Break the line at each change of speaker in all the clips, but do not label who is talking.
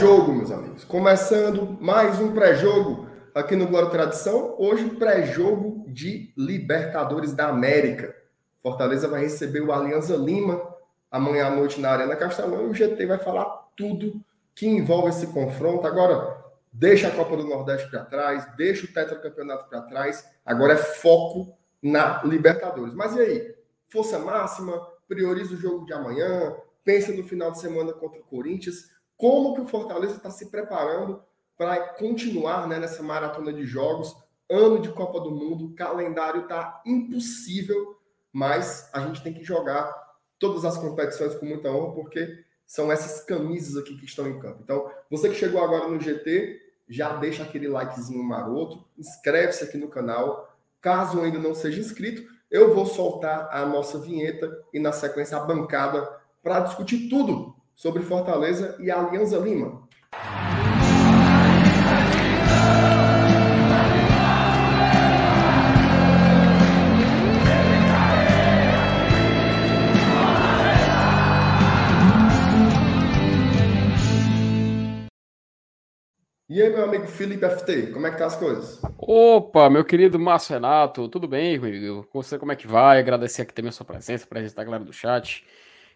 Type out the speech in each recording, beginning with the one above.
Pré-jogo, meus amigos. Começando mais um pré-jogo aqui no Glória Tradição. Hoje, pré-jogo de Libertadores da América. Fortaleza vai receber o Alianza Lima amanhã à noite na Arena Castelão e o GT vai falar tudo que envolve esse confronto. Agora, deixa a Copa do Nordeste para trás, deixa o tetracampeonato para trás. Agora é foco na Libertadores. Mas e aí? Força máxima, prioriza o jogo de amanhã, pensa no final de semana contra o Corinthians. Como que o Fortaleza está se preparando para continuar né, nessa maratona de jogos? Ano de Copa do Mundo, o calendário está impossível, mas a gente tem que jogar todas as competições com muita honra, porque são essas camisas aqui que estão em campo. Então, você que chegou agora no GT, já deixa aquele likezinho maroto, inscreve-se aqui no canal. Caso ainda não seja inscrito, eu vou soltar a nossa vinheta e na sequência a bancada para discutir tudo sobre Fortaleza e Alianza Lima. E aí, meu amigo Felipe FT, como é que tá as coisas?
Opa, meu querido Márcio Renato, tudo bem, amigo? Com você, como é que vai? Agradecer aqui também a sua presença, presença da galera do chat.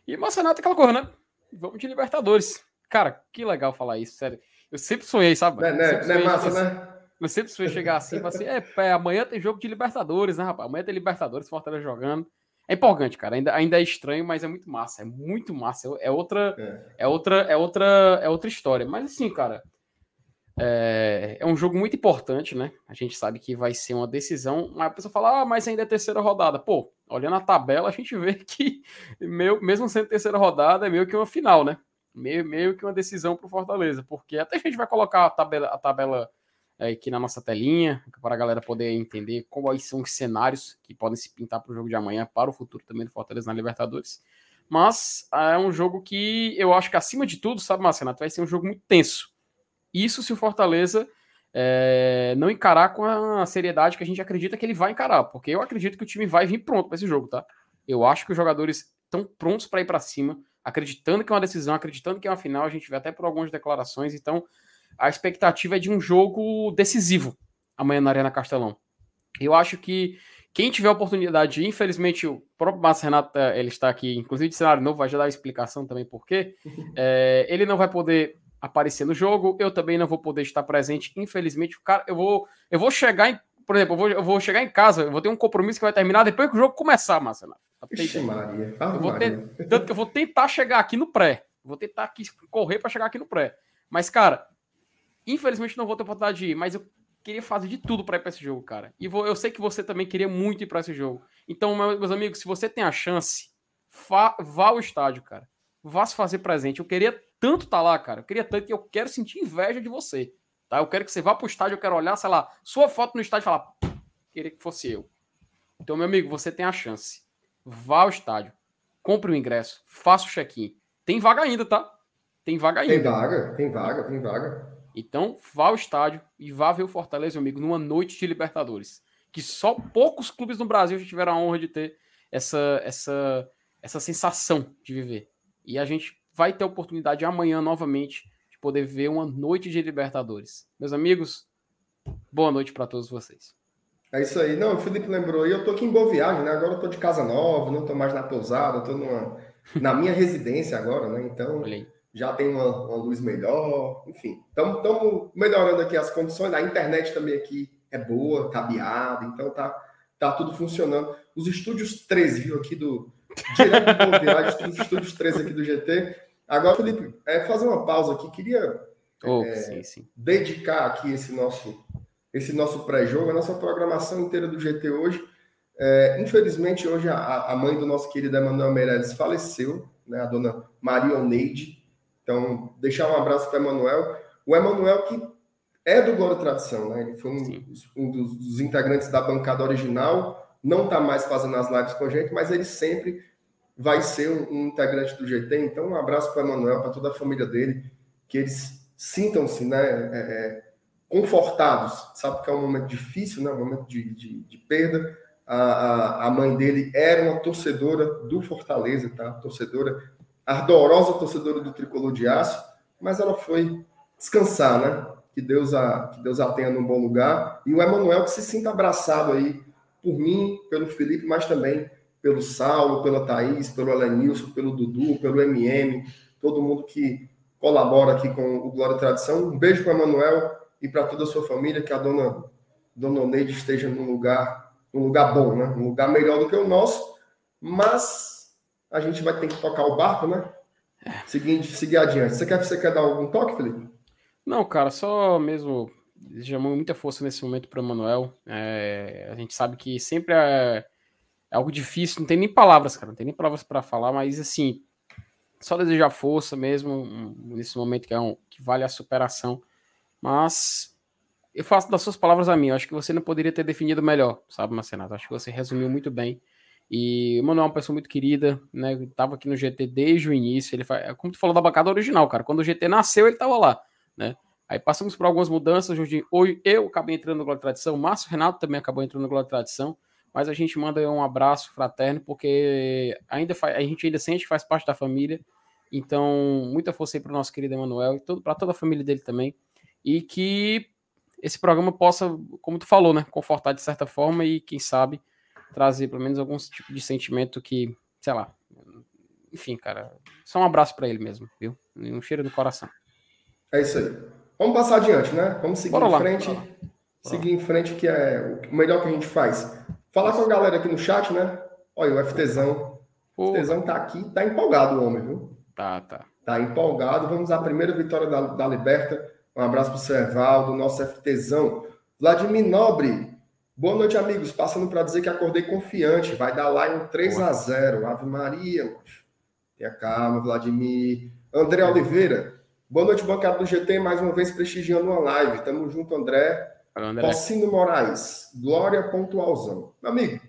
E Márcio Renato, aquela coisa, né? Vamos de Libertadores. Cara, que legal falar isso, sério. Eu sempre sonhei, sabe?
Não,
né,
não, não é massa, né?
Eu sempre sonhei chegar assim e falar assim: é, é, amanhã tem jogo de Libertadores, né, rapaz? Amanhã tem Libertadores, Fortaleza jogando. É empolgante, cara. Ainda, ainda é estranho, mas é muito massa. É muito massa. É outra, é. é outra, é outra, é outra história. Mas assim, cara, é, é, um jogo muito importante, né? A gente sabe que vai ser uma decisão. Mas a pessoa fala, ah, mas ainda é terceira rodada. Pô, olhando a tabela, a gente vê que, mesmo sendo terceira rodada, é meio que uma final, né? Meio, meio que uma decisão para o Fortaleza, porque até a gente vai colocar a tabela, a tabela é, aqui na nossa telinha, para a galera poder entender quais são os cenários que podem se pintar para o jogo de amanhã, para o futuro também do Fortaleza na Libertadores. Mas é um jogo que eu acho que, acima de tudo, sabe, Marcelo, vai ser um jogo muito tenso isso se o Fortaleza é, não encarar com a seriedade que a gente acredita que ele vai encarar, porque eu acredito que o time vai vir pronto para esse jogo, tá? Eu acho que os jogadores estão prontos para ir para cima, acreditando que é uma decisão, acreditando que é uma final. A gente vê até por algumas declarações, então a expectativa é de um jogo decisivo amanhã na Arena Castelão. Eu acho que quem tiver oportunidade, infelizmente o próprio Márcio Renato ele está aqui, inclusive de cenário novo, vai já dar a explicação também por quê. É, ele não vai poder aparecer no jogo. Eu também não vou poder estar presente, infelizmente. Cara, eu vou, eu vou chegar em, por exemplo, eu vou, eu vou chegar em casa, eu vou ter um compromisso que vai terminar depois que o jogo começar, Marcelo.
Ixi, Maria.
Eu vou ter, tanto que eu vou tentar chegar aqui no pré. Vou tentar aqui correr para chegar aqui no pré. Mas, cara, infelizmente não vou ter oportunidade de ir, mas eu queria fazer de tudo para ir para esse jogo, cara. E vou, eu sei que você também queria muito ir para esse jogo. Então, meus amigos, se você tem a chance, vá ao estádio, cara. Vá se fazer presente. Eu queria tanto tá lá, cara. Eu queria tanto que eu quero sentir inveja de você. Tá? Eu quero que você vá pro estádio, eu quero olhar, sei lá, sua foto no estádio e falar, queria que fosse eu. Então, meu amigo, você tem a chance. Vá ao estádio, compre o ingresso, faça o check-in. Tem vaga ainda, tá? Tem vaga ainda.
Tem vaga, tem vaga, tem vaga.
Então, vá ao estádio e vá ver o Fortaleza, meu amigo, numa noite de Libertadores. Que só poucos clubes no Brasil já tiveram a honra de ter essa, essa, essa sensação de viver. E a gente vai ter a oportunidade amanhã novamente de poder ver uma noite de Libertadores. Meus amigos, boa noite para todos vocês.
É isso aí. Não, o Felipe lembrou aí, eu tô aqui em boa viagem, né? Agora eu tô de casa nova, não tô mais na pousada, tô numa, na minha residência agora, né? Então já tem uma, uma luz melhor, enfim. Estamos melhorando aqui as condições. A internet também aqui é boa, cabeada, então tá, tá tudo funcionando. Os estúdios 13, viu, aqui do, direto do Viagem, os estúdios 13 aqui do GT, Agora, Felipe, é, fazer uma pausa aqui. Queria
oh, é, sim, sim.
dedicar aqui esse nosso, esse nosso pré-jogo, a nossa programação inteira do GT hoje. É, infelizmente, hoje a, a, mãe do nosso querido Emanuel Meirelles faleceu, né, a dona Maria Oneide. Então, deixar um abraço para o Emanuel. O Emanuel que é do Glória Tradição, né? Ele foi um, um dos, dos, integrantes da bancada original, não está mais fazendo as lives com a gente, mas ele sempre vai ser um, um integrante do GT. Então, um abraço para o Emanuel, para toda a família dele, que eles sintam-se né, é, é, confortados. Sabe que é um momento difícil, né, um momento de, de, de perda. A, a, a, mãe dele era uma torcedora do Fortaleza, tá? Torcedora, ardorosa torcedora do Tricolor de Aço, mas ela foi descansar, né? Que Deus a, que Deus a tenha num bom lugar. E o Emanuel que se sinta abraçado aí por mim, pelo Felipe, mas também pelo Saulo, pela Thaís, pelo Elenilson, pelo Dudu, pelo MM, todo mundo que colabora aqui com o Glória e Tradição. Um beijo para o Emanuel e para toda a sua família, que a dona, dona Neide esteja num lugar, num lugar bom, né? Um lugar melhor do que o nosso, mas a gente vai ter que tocar o barco, né? Seguinte, seguir adiante. Você quer, você quer dar algum toque, Felipe?
Não, cara, só mesmo desejamos muita força nesse momento para o Manuel. É, a gente sabe que sempre é, é, algo difícil, não tem nem palavras, cara, não tem nem palavras para falar, mas assim, só desejar força mesmo nesse momento que, é um, que vale a superação. Mas eu faço das suas palavras a mim. Eu acho que você não poderia ter definido melhor, sabe, Marcenato? Acho que você resumiu muito bem. E o Manuel é uma pessoa muito querida, né? Tava aqui no GT desde o início. Ele faz, como tu falou da bancada original, cara. Quando o GT nasceu, ele tava lá, né? Aí passamos por algumas mudanças. Hoje, eu acabei entrando no Glória Tradição, o Márcio Renato também acabou entrando no Glória Tradição. Mas a gente manda um abraço fraterno, porque ainda faz, a gente ainda sente que faz parte da família. Então, muita força aí para o nosso querido Emanuel e para toda a família dele também. E que esse programa possa, como tu falou, né, confortar de certa forma e, quem sabe, trazer pelo menos algum tipo de sentimento que, sei lá. Enfim, cara, só um abraço para ele mesmo, viu? Um cheiro no coração.
É isso aí. Vamos passar adiante, né? Vamos seguir bora em lá, frente. Bora. Seguir em frente, que é o melhor que a gente faz. Falar com a galera aqui no chat, né? Olha, o FTzão. O FTzão tá aqui, tá empolgado o homem, viu?
Tá, tá.
Tá empolgado. Vamos à primeira vitória da, da Liberta. Um abraço pro Servaldo, nosso FTzão. Vladimir Nobre. Boa noite, amigos. Passando para dizer que acordei confiante. Vai dar lá em 3 a 0 Ave Maria. Tenha calma, Vladimir. André Oliveira. Boa noite, bancada do GT, mais uma vez prestigiando uma live. Tamo junto, André. André. Moraes, Glória Pontualzão. Amigo,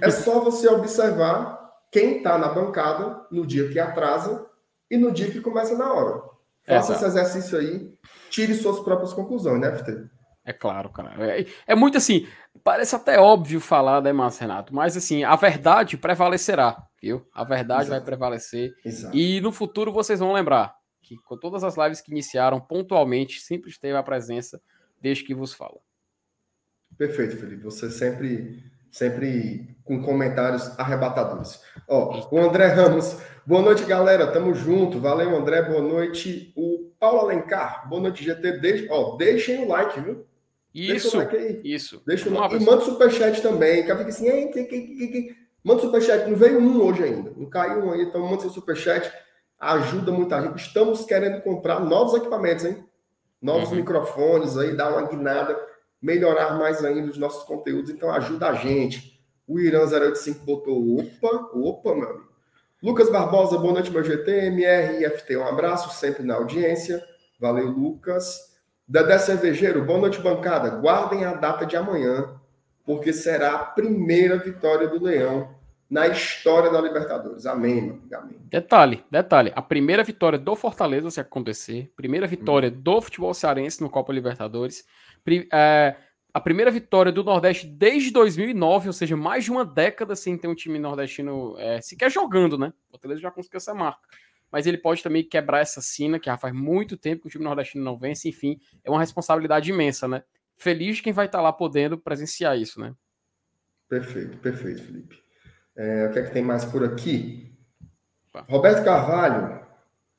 é só você observar quem está na bancada no dia que atrasa e no dia que começa na hora. Faça esse exercício aí, tire suas próprias conclusões, né, FT?
É claro, cara. É, é, muito assim, parece até óbvio falar, né, Márcio Renato? Mas assim, a verdade prevalecerá, viu? A verdade Exato. vai prevalecer. Exato. E no futuro vocês vão lembrar que com todas as lives que iniciaram pontualmente, sempre esteve a presença desde que vos fala.
Perfeito, Felipe. Você sempre, sempre com comentários arrebatadores. Ó, o André Ramos. Boa noite, galera. Tamo junto. Valeu, André. Boa noite. O Paulo Alencar. Boa noite, GT. Deixe, ó, deixem o like, viu?
Isso. Deixa o like aí. Isso.
Deixa o like. E manda superchat também. Que fica assim, Ei, que, que, que, que. manda superchat. Não veio um hoje ainda. Não caiu um aí, então manda seu superchat. Ajuda muita gente. Estamos querendo comprar novos equipamentos, hein? Novos uhum. microfones aí, dar uma guinada melhorar mais ainda os nossos conteúdos, então ajuda a gente. O Irã 085 botou opa, opa, meu amigo. Lucas Barbosa, boa noite, meu GT, MR e FT, um abraço sempre na audiência. Valeu, Lucas. Dedé Cervejeiro, boa noite, bancada. Guardem a data de amanhã, porque será a primeira vitória do Leão na história da Libertadores. Amém, meu amigo. Amém.
Detalhe, detalhe. A primeira vitória do Fortaleza, se acontecer, primeira vitória hum. do futebol cearense no Copa Libertadores é, a primeira vitória do Nordeste desde 2009, ou seja, mais de uma década sem ter um time nordestino é, sequer jogando, né? O Fortaleza já conseguiu essa marca. Mas ele pode também quebrar essa sina, que já faz muito tempo que o time nordestino não vence, enfim, é uma responsabilidade imensa, né? Feliz quem vai estar lá podendo presenciar isso, né?
Perfeito, perfeito, Felipe. É, o que é que tem mais por aqui? Roberto Carvalho.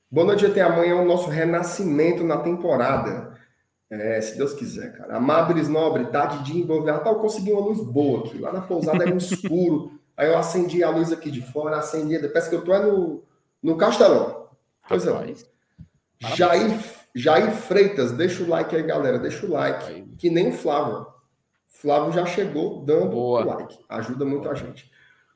Boa noite, até amanhã, é o nosso renascimento na temporada. É, se Deus quiser, cara. Amabris Nobre, tarde de envolver. eu consegui uma luz boa aqui. Lá na pousada era um escuro. Aí eu acendi a luz aqui de fora, acendi. Parece que eu tô é no, no Castelão. Pois é. Jair, Jair Freitas, deixa o like aí, galera. Deixa o like. Que nem o Flávio. Flávio já chegou dando o like. Ajuda muito a gente.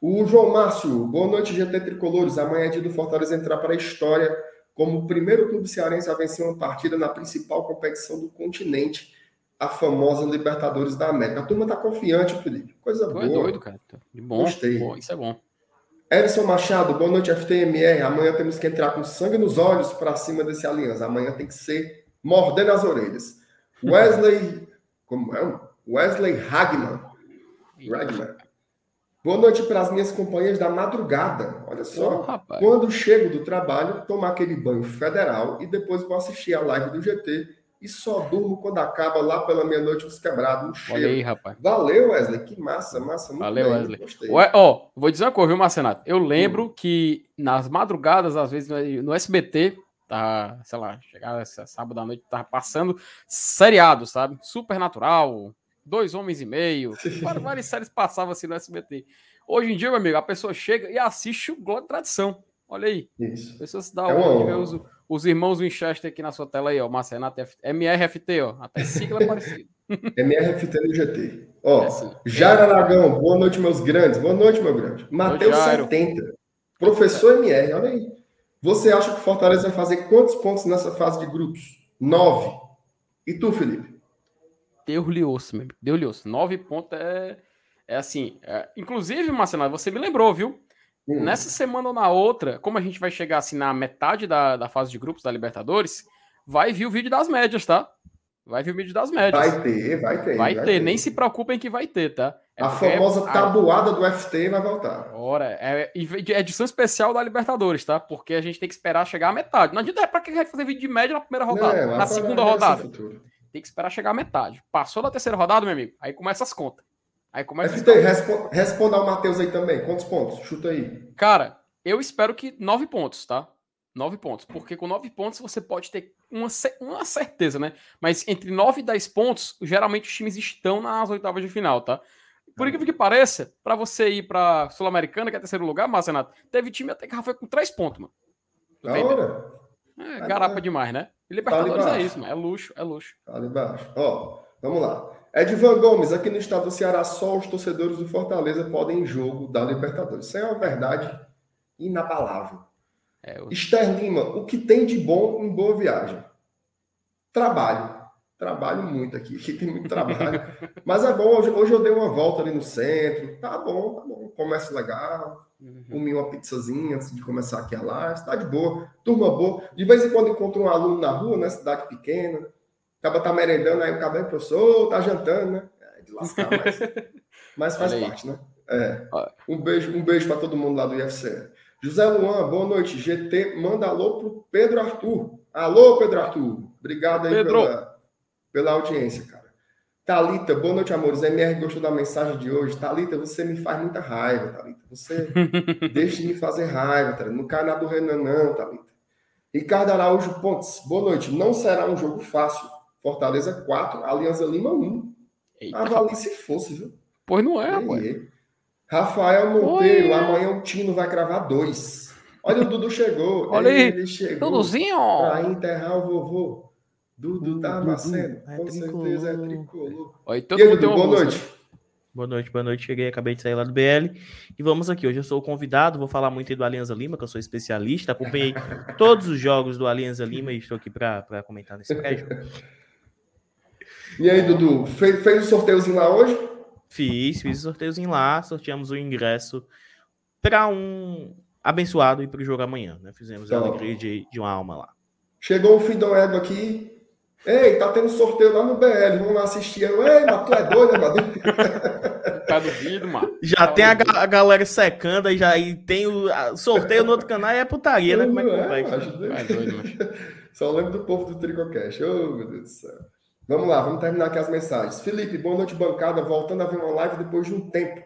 O João Márcio, boa noite, GT Tricolores. Amanhã é dia do Fortaleza entrar para a história como o primeiro clube cearense a vencer uma partida na principal competição do continente, a famosa Libertadores da América. A turma tá confiante, Felipe. Coisa tu boa. É
doido, cara. De bom. Gostei. Bom, isso é bom.
Edson Machado, boa noite, FTMR. Amanhã temos que entrar com sangue nos olhos para cima desse aliança. Amanhã tem que ser mordendo as orelhas. Wesley. Como é? Wesley Hagman. Hagman. Boa noite para as minhas companhias da madrugada. Olha só, oh, quando chego do trabalho, tomar aquele banho federal e depois vou assistir a live do GT e só durmo quando acaba lá pela meia-noite os quebrados, um cheiro. Olha aí, rapaz. Valeu, Wesley, que massa, massa. Muito
Valeu, bem, Wesley. Ó, oh, vou dizer uma coisa, viu, Marcenato? Eu lembro hum. que nas madrugadas, às vezes, no SBT, tá, sei lá, chegava sábado à noite, tava passando seriado, sabe? Supernatural, Dois Homens e Meio, várias séries passavam assim no SBT. Hoje em dia, meu amigo, a pessoa chega e assiste o Glória Tradição. Olha aí. Isso. A pessoa se dá é de ver os, os, irmãos Winchester aqui na sua tela aí, ó. Marcenato MRFT, ó. Até sigla é parecida.
MRFT no GT. Ó, é assim. Jair Aragão, boa noite, meus grandes. Boa noite, meu grande. Mateus 70. Professor MR, olha aí. Você acha que o Fortaleza vai fazer quantos pontos nessa fase de grupos? Nove. E tu, Felipe?
Deu-lhe osso, meu Deu-lhe osso. Nove pontos é, é assim. É... Inclusive, Marcelo, você me lembrou, viu? Hum. Nessa semana ou na outra, como a gente vai chegar assim na metade da, da fase de grupos da Libertadores, vai vir o vídeo das médias, tá? Vai vir o vídeo das médias.
Vai ter, vai ter.
Vai, vai ter. ter. nem se preocupem que vai ter, tá?
É a famosa tabuada do FT vai voltar.
Ora, é, é edição especial da Libertadores, tá? Porque a gente tem que esperar chegar a metade. Não adianta é pra que vai fazer vídeo de média na primeira rodada, é, na segunda rodada. Futuro. Tem que esperar chegar a metade. Passou da terceira rodada, meu amigo, aí começa as contas. Aí começa
FT, respo responda ao Matheus aí também. Quantos pontos? Chuta aí.
Cara, eu espero que nove pontos, tá? Nove pontos. Porque com nove pontos você pode ter uma, uma certeza, né? Mas entre nove e dez pontos, geralmente os times estão nas oitavas de final, tá? Por incrível que pareça, para você ir para Sul-Americana, que é terceiro lugar, Marcenato, teve time até que foi com três pontos, mano.
Da hora.
É, garapa demais, né? Libertadores tá é isso, mano. É luxo, é luxo.
Tá ali embaixo. Ó, vamos lá. Edvan Gomes, aqui no estado do Ceará, só os torcedores do Fortaleza podem em jogo da Libertadores. Isso é uma verdade inabalável. É, eu... Esther Lima, o que tem de bom em Boa Viagem? Trabalho. Trabalho muito aqui, aqui tem muito trabalho. Mas é bom, hoje, hoje eu dei uma volta ali no centro. Tá bom, tá bom. Comércio legal. Uhum. Comi uma pizzazinha antes de começar aqui a live. Está de boa. Turma boa. De vez em quando encontro um aluno na rua, né? Cidade pequena. Acaba tá merendando, aí o cabelo, professor, tá jantando, né? É de lascar, mas, mas faz parte, né? É. Um beijo, um beijo para todo mundo lá do IFC. José Luan, boa noite. GT, manda alô pro Pedro Arthur. Alô, Pedro Arthur. Obrigado aí pela, pela audiência, cara. Talita, boa noite, amores. MR gostou da mensagem de hoje. Talita, você me faz muita raiva, Talita. Você deixa de me fazer raiva, Talita. Não cai na do Renan, não, Talita. Ricardo Araújo Pontes, boa noite. Não será um jogo fácil. Fortaleza 4, Aliança Lima 1. Eita, Avalie se fosse, viu?
Pois não é, rapaz.
Rafael Monteiro, Oi. amanhã o Tino vai cravar dois. Olha, o Dudu chegou.
Olha aí, ele chegou Duduzinho.
Pra enterrar o vovô. Dudu tá é com certeza é tricolor.
Oi, todo e aí, Dudu,
boa noite. Boa noite, boa noite. Cheguei, acabei de sair lá do BL. E vamos aqui. Hoje eu sou o convidado, vou falar muito aí do Alianza Lima, que eu sou especialista. Acompanhei todos os jogos do Alianza Lima e estou aqui para comentar nesse prédio.
E aí, Dudu, fez, fez o sorteiozinho lá hoje?
Fiz, fiz o sorteiozinho lá. Sorteamos o ingresso para um abençoado e para o jogo amanhã. Né? Fizemos então, a alegria de, de uma alma lá.
Chegou o fim do ego aqui. Ei, tá tendo sorteio lá no BL, vamos lá assistir. Eu, Ei, mas tu é doido, né, mano?
Tá duvido, mano.
Já tá tem a, a, galera secando aí, já e tem o a, sorteio no outro canal e é putaria, né? Como é que é, vai? É doido,
Só lembro do povo do Tricocast. Oh, meu Deus do céu. Vamos lá, vamos terminar aqui as mensagens. Felipe, boa noite, bancada. Voltando a ver uma live depois de um tempo.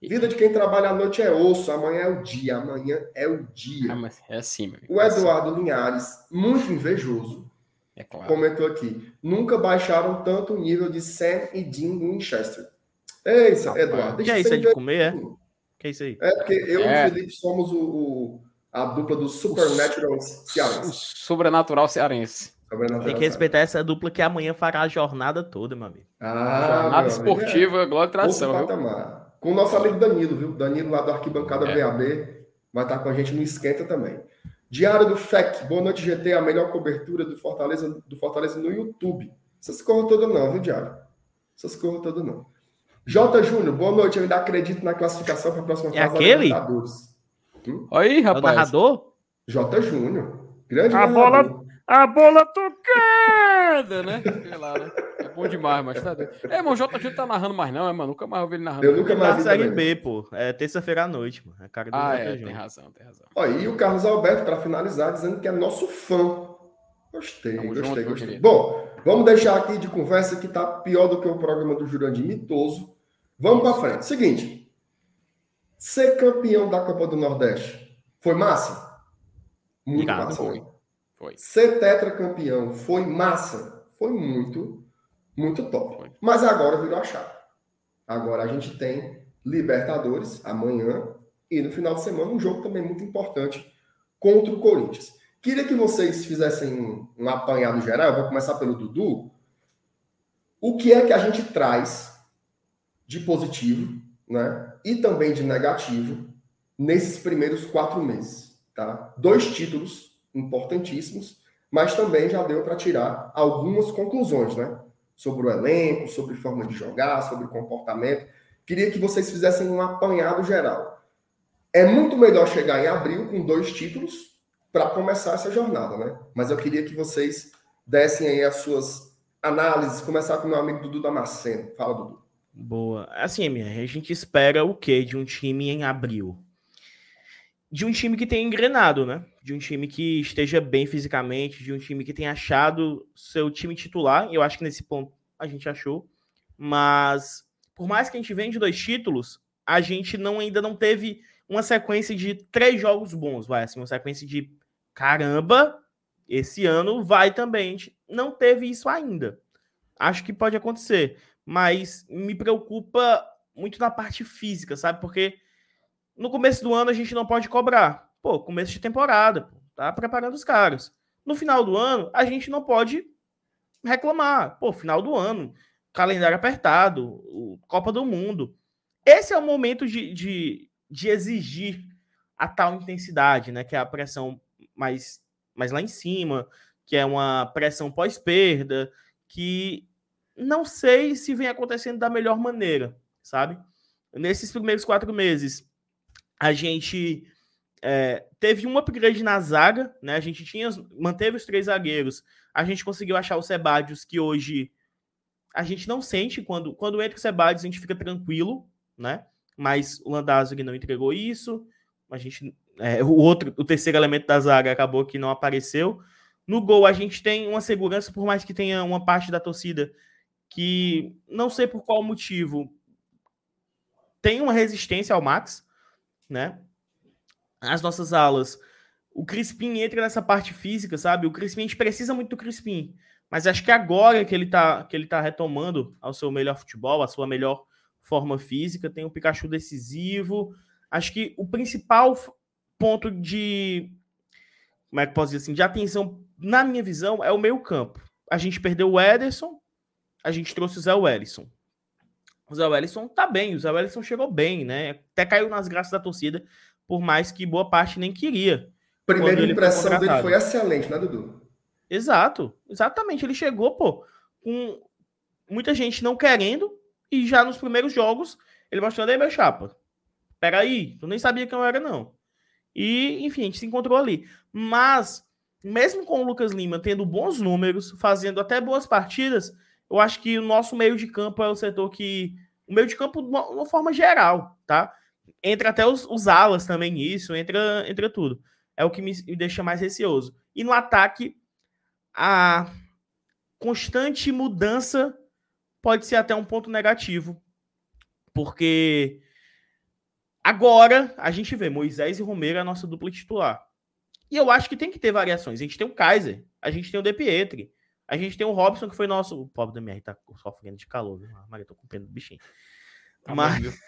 Vida de quem trabalha à noite é osso, amanhã é o dia, amanhã é o dia.
Ah, é assim, meu.
O Eduardo Linhares, muito invejoso, é claro. comentou aqui. Nunca baixaram tanto o nível de Sam e Dean Winchester. É isso, Eduardo.
Que é isso aí de comer, é? Que é isso aí?
É, porque eu é. e o Felipe somos o, o, a dupla do Supernatural
cearense. Sobrenatural cearense.
Tem que respeitar essa dupla que amanhã fará a jornada toda, meu amigo.
Ah, jornada esportiva, é. glória e tradição.
Com o nosso amigo Danilo, viu? Danilo lá do Arquibancada é. VAB vai estar com a gente no Esquenta também. Diário do FEC, boa noite GT, a melhor cobertura do Fortaleza, do Fortaleza no YouTube. Essas corram todas não, viu, Diário? Essas corram todas não. J. Júnior, boa noite, eu ainda acredito na classificação para a próxima
é fase aquele?
da Hum? Aí, rapaz. É o narrador?
J. Júnior. Grande
a narrador. bola A bola tocada, né? Sei lá, né? É bom demais, mas tá É, mano, o JJ tá narrando mais não, é, mano? Nunca mais ouvi ele narrando.
Eu nunca mais vi Série B, pô. É terça-feira à noite, mano. É
cara do ah, é, tem razão, tem razão.
Ó, e o Carlos Alberto, para finalizar, dizendo que é nosso fã. Gostei, Tamo gostei, junto, gostei. Bom, vamos deixar aqui de conversa que tá pior do que o programa do Jurandir Mitoso. Vamos para frente. Seguinte, ser campeão da Copa do Nordeste foi massa? Muito Obrigado, massa. Foi. Foi. Ser tetracampeão foi massa? Foi muito, muito top. Foi. Mas agora virou a chave. Agora a gente tem Libertadores amanhã e no final de semana um jogo também muito importante contra o Corinthians. Queria que vocês fizessem um, um apanhado geral. Eu vou começar pelo Dudu. O que é que a gente traz de positivo, né? E também de negativo nesses primeiros quatro meses, tá? Dois títulos importantíssimos, mas também já deu para tirar algumas conclusões, né? Sobre o elenco, sobre forma de jogar, sobre comportamento. Queria que vocês fizessem um apanhado geral. É muito melhor chegar em abril com dois títulos para começar essa jornada, né? Mas eu queria que vocês dessem aí as suas análises, começar com o meu amigo Dudu Damasceno. Fala, Dudu.
Boa. Assim, a gente espera o quê de um time em abril? De um time que tenha engrenado, né? De um time que esteja bem fisicamente, de um time que tenha achado seu time titular. Eu acho que nesse ponto a gente achou. Mas, por mais que a gente venha de dois títulos, a gente não ainda não teve uma sequência de três jogos bons, vai, assim, uma sequência de caramba, esse ano vai também. Não teve isso ainda. Acho que pode acontecer, mas me preocupa muito na parte física, sabe? Porque no começo do ano a gente não pode cobrar. Pô, começo de temporada, tá preparando os caras. No final do ano, a gente não pode reclamar. Pô, final do ano, calendário apertado, Copa do Mundo. Esse é o momento de, de, de exigir a tal intensidade, né? Que é a pressão mais, mais lá em cima, que é uma pressão pós-perda, que não sei se vem acontecendo da melhor maneira, sabe? Nesses primeiros quatro meses, a gente é, teve um upgrade na zaga, né? A gente tinha, manteve os três zagueiros, a gente conseguiu achar o Sebadios, que hoje a gente não sente quando, quando entra o Sebadios, a gente fica tranquilo, né? Mas o Landázuri não entregou isso. A gente é, o outro, o terceiro elemento da zaga acabou que não apareceu. No gol, a gente tem uma segurança, por mais que tenha uma parte da torcida que não sei por qual motivo tem uma resistência ao Max, né? As nossas alas, o Crispim entra nessa parte física, sabe? O Crispim a gente precisa muito do Crispim, mas acho que agora que ele tá que ele tá retomando ao seu melhor futebol, a sua melhor forma física, tem um Pikachu decisivo. Acho que o principal ponto de. Como é que posso dizer assim? De atenção, na minha visão, é o meio campo. A gente perdeu o Ederson, a gente trouxe o Zé Wellison. O Zé Wellison tá bem, o Zé Wellison chegou bem, né? Até caiu nas graças da torcida, por mais que boa parte nem queria.
Primeira impressão dele foi excelente, né, Dudu?
Exato, exatamente. Ele chegou, pô, com muita gente não querendo, e já nos primeiros jogos, ele mostrando aí, meu chapa. Peraí, tu nem sabia quem eu era, não. E, enfim, a gente se encontrou ali. Mas, mesmo com o Lucas Lima tendo bons números, fazendo até boas partidas, eu acho que o nosso meio de campo é o setor que. O meio de campo, de uma, uma forma geral, tá? Entra até os, os alas também nisso, entra, entra tudo. É o que me, me deixa mais receoso. E no ataque, a constante mudança pode ser até um ponto negativo. Porque Agora, a gente vê Moisés e Romero a nossa dupla titular. E eu acho que tem que ter variações. A gente tem o Kaiser, a gente tem o De Pietri, a gente tem o Robson, que foi nosso. O pobre da MR tá sofrendo de calor, viu? Ah, Maria, tô com pena do bichinho.
Tá Mas.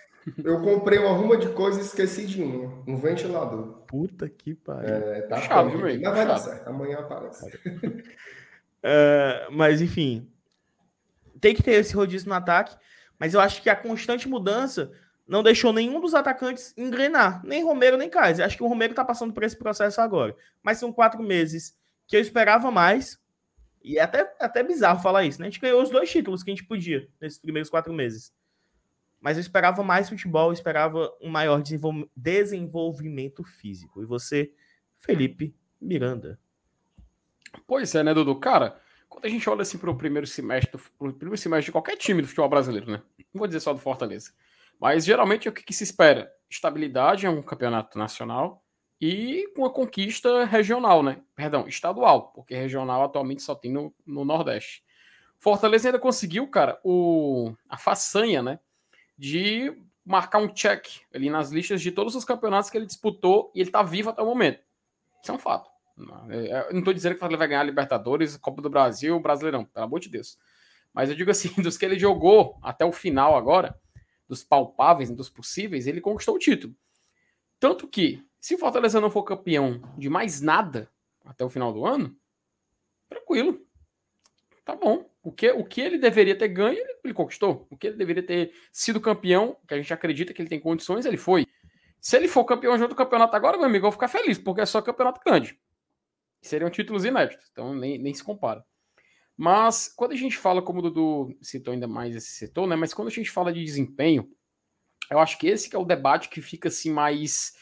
Eu comprei uma ruma de coisa e esqueci de um, um ventilador.
Puta que pariu.
É, tá Chave, Mas vai dar certo, amanhã aparece.
uh, mas enfim, tem que ter esse rodízio no ataque, mas eu acho que a constante mudança não deixou nenhum dos atacantes engrenar, nem Romero nem Kaiser. Acho que o Romero está passando por esse processo agora. Mas são quatro meses que eu esperava mais. E é até, até bizarro falar isso, né? A gente ganhou os dois títulos que a gente podia nesses primeiros quatro meses. Mas eu esperava mais futebol, eu esperava um maior desenvolvimento físico. E você, Felipe Miranda?
Pois é, né, Dudu? Cara, quando a gente olha assim para o primeiro semestre, pro primeiro semestre de qualquer time do futebol brasileiro, né? Não vou dizer só do Fortaleza. Mas geralmente o que, que se espera? Estabilidade em um campeonato nacional e uma conquista regional, né? Perdão, estadual, porque regional atualmente só tem no, no Nordeste. Fortaleza ainda conseguiu, cara, o, a façanha, né? De marcar um check ali nas listas de todos os campeonatos que ele disputou e ele tá vivo até o momento. Isso é um fato. É, é, eu não tô dizendo que ele vai ganhar Libertadores, Copa do Brasil, Brasileirão, pelo amor de Deus. Mas eu digo assim, dos que ele jogou até o final agora, dos palpáveis, dos possíveis, ele conquistou o título. Tanto que, se o Fortaleza não for campeão de mais nada até o final do ano, tranquilo. Tá bom. O que, o que ele deveria ter ganho, ele, ele conquistou. O que ele deveria ter sido campeão, que a gente acredita que ele tem condições, ele foi. Se ele for campeão junto do campeonato agora, meu amigo, eu vou ficar feliz, porque é só campeonato grande. Seriam títulos inéditos, então nem, nem se compara. Mas quando a gente fala, como o Dudu citou ainda mais esse setor, né? Mas quando a gente fala de desempenho, eu acho que esse que é o debate que fica assim mais,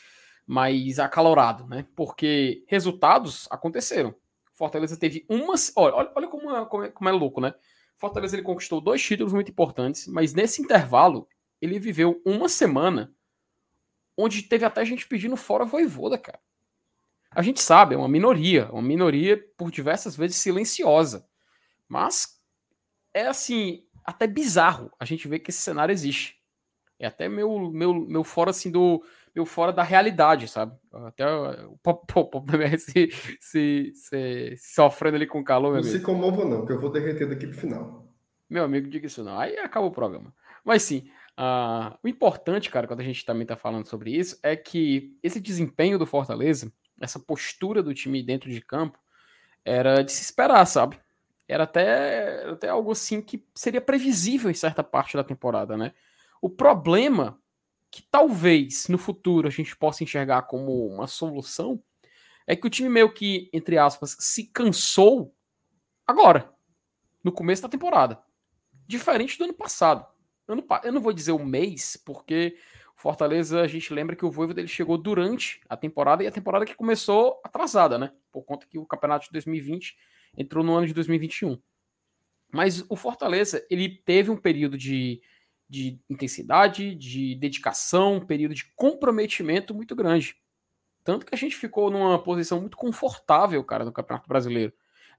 mais acalorado, né? Porque resultados aconteceram. Fortaleza teve umas. Olha, olha como, é, como, é, como é louco, né? Fortaleza ele conquistou dois títulos muito importantes, mas nesse intervalo ele viveu uma semana onde teve até gente pedindo fora voivoda, cara. A gente sabe, é uma minoria, uma minoria por diversas vezes silenciosa. Mas é assim, até bizarro a gente ver que esse cenário existe. É até meu, meu, meu fora assim do, fora da realidade, sabe? Até o Pop também se, se, se, sofrendo ali com calor.
Não se comova, não, que eu vou derreter daqui pro final.
Meu amigo, diga isso não. Aí acaba o programa. Mas sim, uh, o importante, cara, quando a gente também tá falando sobre isso, é que esse desempenho do Fortaleza, essa postura do time dentro de campo, era de se esperar, sabe? Era até, era até algo assim que seria previsível em certa parte da temporada, né? O problema que talvez no futuro a gente possa enxergar como uma solução é que o time meio que, entre aspas, se cansou agora, no começo da temporada. Diferente do ano passado. Eu não vou dizer o mês, porque Fortaleza, a gente lembra que o Voivo dele chegou durante a temporada e a temporada que começou atrasada, né? Por conta que o campeonato de 2020 entrou no ano de 2021. Mas o Fortaleza, ele teve um período de de intensidade, de dedicação, um período de comprometimento muito grande. Tanto que a gente ficou numa posição muito confortável, cara, no Campeonato Brasileiro.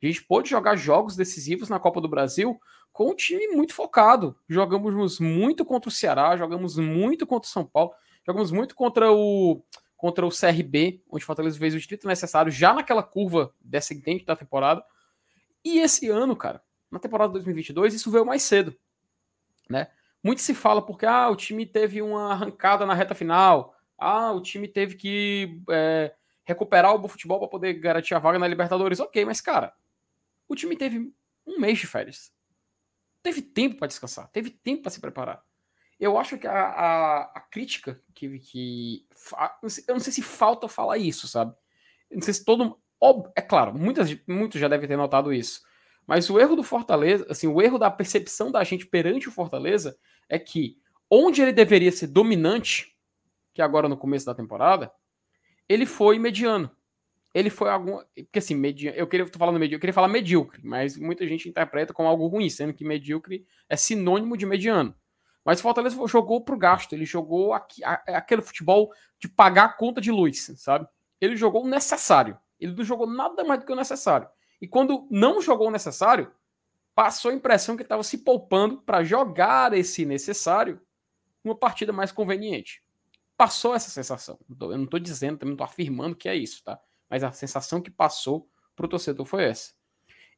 A gente pôde jogar jogos decisivos na Copa do Brasil com um time muito focado. Jogamos muito contra o Ceará, jogamos muito contra o São Paulo, jogamos muito contra o contra o CRB, onde o Fortaleza fez o distrito necessário já naquela curva descendente da temporada. E esse ano, cara, na temporada 2022, isso veio mais cedo, né? Muito se fala porque ah, o time teve uma arrancada na reta final, ah, o time teve que é, recuperar o bom futebol para poder garantir a vaga na Libertadores. Ok, mas cara, o time teve um mês de férias. Teve tempo para descansar, teve tempo para se preparar. Eu acho que a, a, a crítica que, que. Eu não sei se falta falar isso, sabe? Eu não sei se todo. É claro, muitas, muitos já devem ter notado isso. Mas o erro do Fortaleza, assim, o erro da percepção da gente perante o Fortaleza é que onde ele deveria ser dominante, que agora no começo da temporada, ele foi mediano. Ele foi algum. Porque assim, mediano, eu queria tô falando medíocre, eu queria falar medíocre, mas muita gente interpreta como algo ruim, sendo que medíocre é sinônimo de mediano. Mas o Fortaleza jogou pro gasto, ele jogou aqui, aquele futebol de pagar a conta de luz, sabe? Ele jogou o necessário. Ele não jogou nada mais do que o necessário. E quando não jogou o necessário, passou a impressão que estava se poupando para jogar esse necessário numa partida mais conveniente. Passou essa sensação. Eu não estou dizendo, também não estou afirmando que é isso, tá? Mas a sensação que passou para o torcedor foi essa.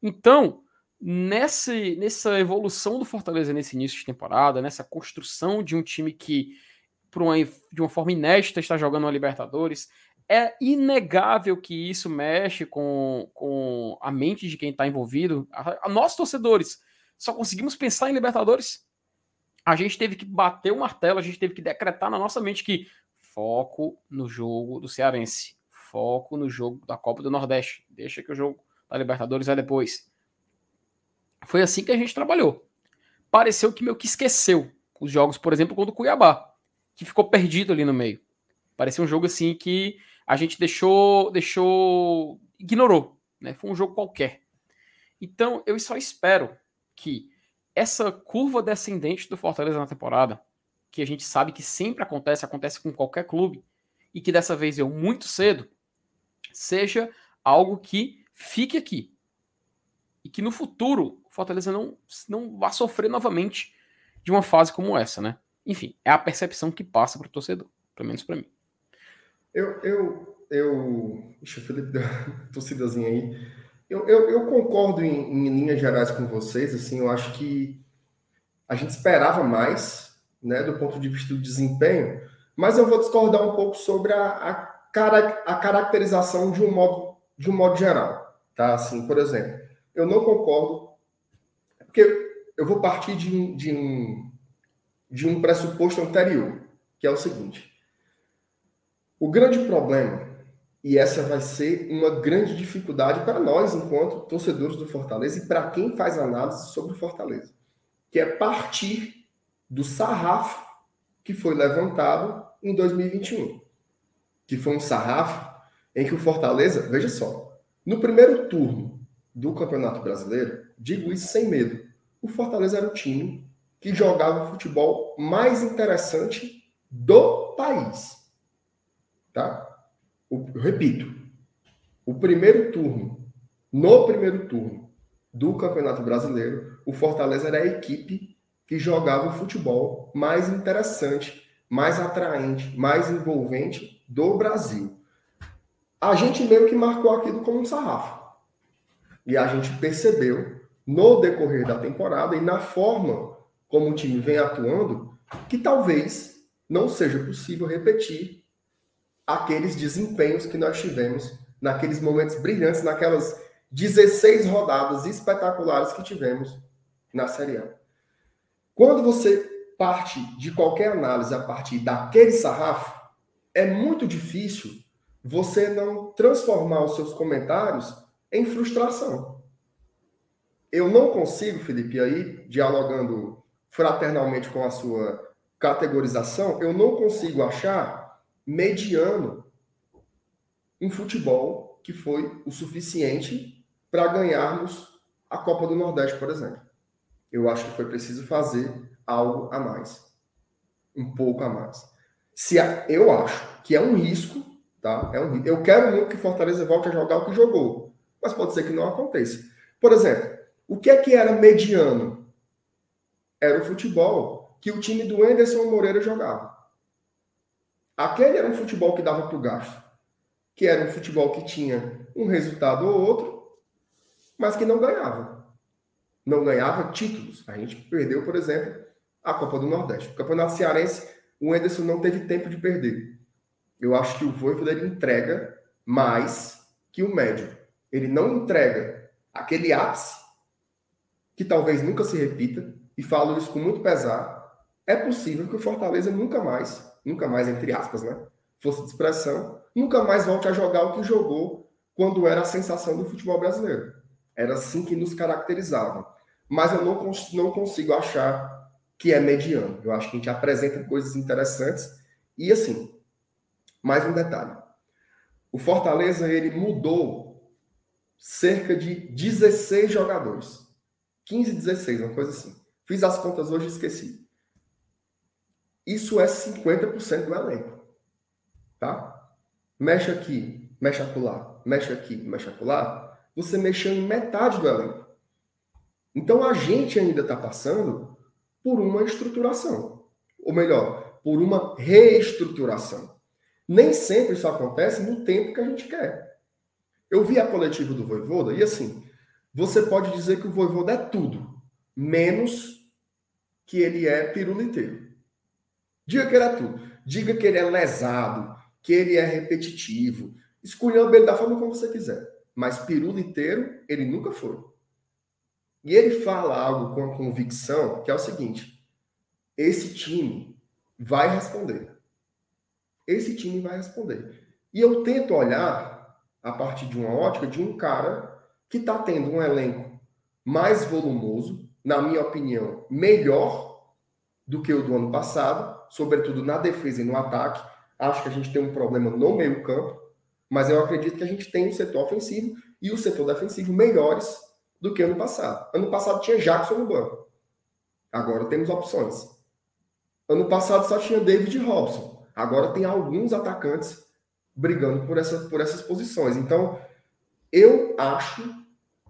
Então, nesse, nessa evolução do Fortaleza nesse início de temporada, nessa construção de um time que, uma, de uma forma inédita, está jogando uma Libertadores, é inegável que isso mexe com, com a mente de quem está envolvido. A, a, nós, torcedores, só conseguimos pensar em Libertadores. A gente teve que bater o martelo, a gente teve que decretar na nossa mente que foco no jogo do Cearense, foco no jogo da Copa do Nordeste. Deixa que o jogo da Libertadores é depois. Foi assim que a gente trabalhou. Pareceu que meio que esqueceu os jogos, por exemplo, contra o Cuiabá, que ficou perdido ali no meio. Parecia um jogo assim que a gente deixou, deixou, ignorou, né? Foi um jogo qualquer. Então, eu só espero que essa curva descendente do Fortaleza na temporada, que a gente sabe que sempre acontece, acontece com qualquer clube, e que dessa vez eu muito cedo, seja algo que fique aqui. E que no futuro o Fortaleza não, não vá sofrer novamente de uma fase como essa, né? Enfim, é a percepção que passa para o torcedor, pelo menos para mim.
Eu, eu, eu. Deixa o Felipe dar torcidazinha aí. Eu, eu, eu concordo em, em, linhas gerais com vocês, assim, eu acho que a gente esperava mais, né, do ponto de vista do desempenho, mas eu vou discordar um pouco sobre a, a, cara, a caracterização de um modo, de um modo geral, tá? Assim, por exemplo, eu não concordo, porque eu vou partir de de um, de um pressuposto anterior, que é o seguinte: o grande problema, e essa vai ser uma grande dificuldade para nós, enquanto torcedores do Fortaleza, e para quem faz análise sobre o Fortaleza, que é partir do sarrafo que foi levantado em 2021, que foi um sarrafo em que o Fortaleza, veja só, no primeiro turno do Campeonato Brasileiro, digo isso sem medo, o Fortaleza era o time que jogava o futebol mais interessante do país. Tá? O, repito, o primeiro turno, no primeiro turno do Campeonato Brasileiro, o Fortaleza era a equipe que jogava o futebol mais interessante mais atraente, mais envolvente do Brasil. A gente meio que marcou aquilo como um sarrafo. E a gente percebeu no decorrer da temporada e na forma como o time vem atuando que talvez não seja possível repetir aqueles desempenhos que nós tivemos naqueles momentos brilhantes, naquelas 16 rodadas espetaculares que tivemos na Série A. Quando você parte de qualquer análise a partir daquele sarrafo, é muito difícil você não transformar os seus comentários em frustração. Eu não consigo, Felipe, aí, dialogando fraternalmente com a sua categorização, eu não consigo achar mediano um futebol que foi o suficiente para ganharmos a Copa do Nordeste, por exemplo. Eu acho que foi preciso fazer algo a mais. Um pouco a mais. Se a, eu acho que é um risco, tá? É um, eu quero muito que Fortaleza volte a jogar o que jogou, mas pode ser que não aconteça. Por exemplo, o que é que era mediano? Era o futebol que o time do Anderson Moreira jogava. Aquele era um futebol que dava para o gasto, que era um futebol que tinha um resultado ou outro, mas que não ganhava. Não ganhava títulos. A gente perdeu, por exemplo, a Copa do Nordeste. O Campeonato Cearense, o Enderson não teve tempo de perder. Eu acho que o Voivoda ele entrega mais que o médio. Ele não entrega aquele ápice que talvez nunca se repita, e falo isso com muito pesar. É possível que o Fortaleza nunca mais, nunca mais entre aspas, né? Força de expressão, nunca mais volte a jogar o que jogou quando era a sensação do futebol brasileiro. Era assim que nos caracterizava. Mas eu não, não consigo achar que é mediano. Eu acho que a gente apresenta coisas interessantes. E assim, mais um detalhe. O Fortaleza ele mudou cerca de 16 jogadores. 15, 16, uma coisa assim. Fiz as contas hoje e esqueci. Isso é 50% do elenco. Tá? Mexe aqui, mexe acolá, mexe aqui, mexe acolá. Você mexeu em metade do elenco. Então a gente ainda está passando por uma estruturação. Ou melhor, por uma reestruturação. Nem sempre isso acontece no tempo que a gente quer. Eu vi a coletiva do Voivoda e assim, você pode dizer que o Voivoda é tudo, menos que ele é piruliteiro. Diga que ele é tudo. Diga que ele é lesado, que ele é repetitivo. Escolhendo ele da forma como você quiser. Mas piruliteiro, ele nunca foi. E ele fala algo com a convicção, que é o seguinte: esse time vai responder. Esse time vai responder. E eu tento olhar a partir de uma ótica de um cara que está tendo um elenco mais volumoso, na minha opinião, melhor do que o do ano passado, sobretudo na defesa e no ataque. Acho que a gente tem um problema no meio-campo, mas eu acredito que a gente tem um setor ofensivo e o setor defensivo melhores do que ano passado. Ano passado tinha Jackson no banco. Agora temos opções. Ano passado só tinha David Robson. Agora tem alguns atacantes brigando por, essa, por essas posições. Então, eu acho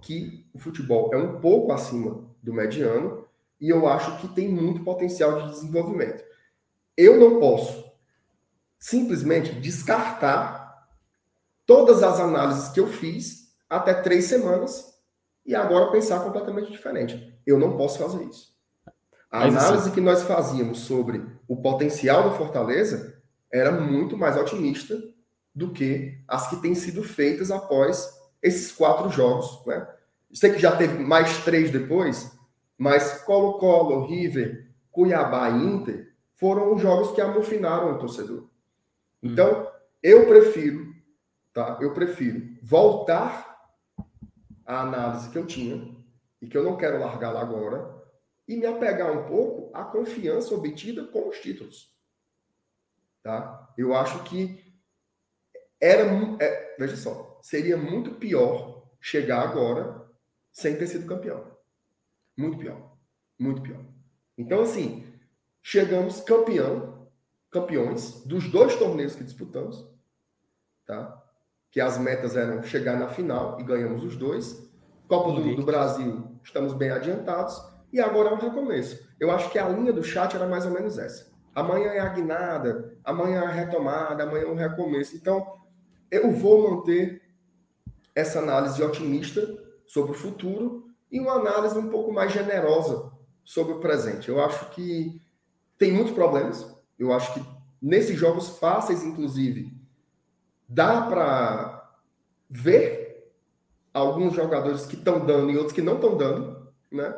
que o futebol é um pouco acima do mediano e eu acho que tem muito potencial de desenvolvimento. Eu não posso simplesmente descartar todas as análises que eu fiz até três semanas e agora pensar completamente diferente. Eu não posso fazer isso. A Mas análise assim... que nós fazíamos sobre o potencial do Fortaleza era muito mais otimista do que as que têm sido feitas após esses quatro jogos. Né? Sei que já teve mais três depois, mas Colo-Colo, River, Cuiabá e Inter foram os jogos que amofinaram o torcedor. Então, eu prefiro, tá? Eu prefiro voltar à análise que eu tinha e que eu não quero largar lá agora e me apegar um pouco à confiança obtida com os títulos. Tá? Eu acho que era, é, veja só, seria muito pior chegar agora sem ter sido campeão. Muito pior. Muito pior. Então, assim, chegamos campeão, campeões dos dois torneios que disputamos, tá? Que as metas eram chegar na final e ganhamos os dois. Copa do, do Brasil, estamos bem adiantados. E agora é um recomeço. Eu acho que a linha do chat era mais ou menos essa. Amanhã é a guinada, amanhã é a retomada, amanhã é um recomeço. Então, eu vou manter essa análise otimista sobre o futuro e uma análise um pouco mais generosa sobre o presente. Eu acho que tem muitos problemas. Eu acho que nesses jogos fáceis, inclusive, dá para ver alguns jogadores que estão dando e outros que não estão dando, né?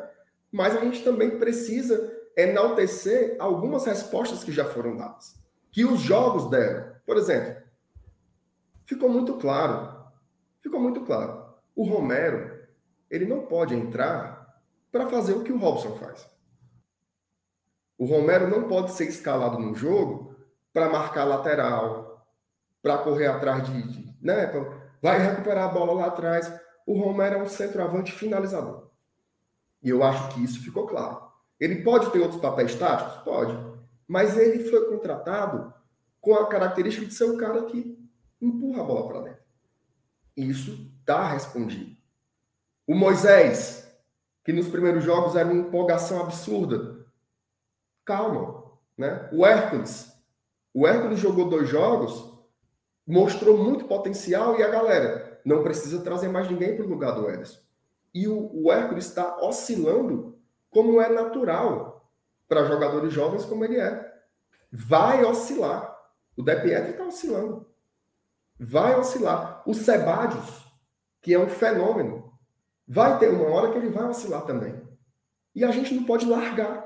Mas a gente também precisa enaltecer algumas respostas que já foram dadas, que os jogos deram. Por exemplo, ficou muito claro, ficou muito claro. O Romero, ele não pode entrar para fazer o que o Robson faz. O Romero não pode ser escalado no jogo para marcar lateral, para correr atrás de, de né, vai recuperar a bola lá atrás. O Romero é um centroavante finalizador. E eu acho que isso ficou claro. Ele pode ter outros papéis táticos? Pode. Mas ele foi contratado com a característica de ser um cara que empurra a bola para dentro. Isso está respondido. O Moisés, que nos primeiros jogos era uma empolgação absurda. Calma, né? O Hércules. O Hércules jogou dois jogos, mostrou muito potencial e a galera não precisa trazer mais ninguém para o lugar do Ederson. E o, o Hércules está oscilando como é natural para jogadores jovens como ele é. Vai oscilar. O De Pietro está oscilando vai oscilar. O Sebadios, que é um fenômeno, vai ter uma hora que ele vai oscilar também. E a gente não pode largar.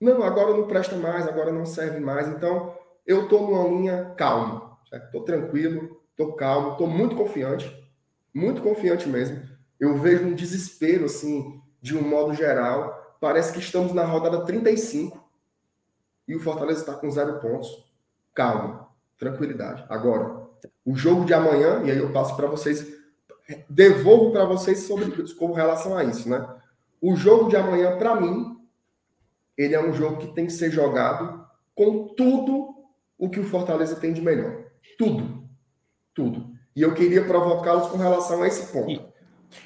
Não, agora não presta mais, agora não serve mais. Então, eu estou numa linha calma. Estou tranquilo, estou calmo, estou muito confiante. Muito confiante mesmo. Eu vejo um desespero, assim, de um modo geral. Parece que estamos na rodada 35 e o Fortaleza está com zero pontos. Calma, tranquilidade. Agora, o jogo de amanhã, e aí eu passo para vocês, devolvo para vocês sobre com relação a isso, né? O jogo de amanhã, para mim, ele é um jogo que tem que ser jogado com tudo o que o Fortaleza tem de melhor. Tudo. Tudo. E eu queria provocá-los com relação a esse ponto.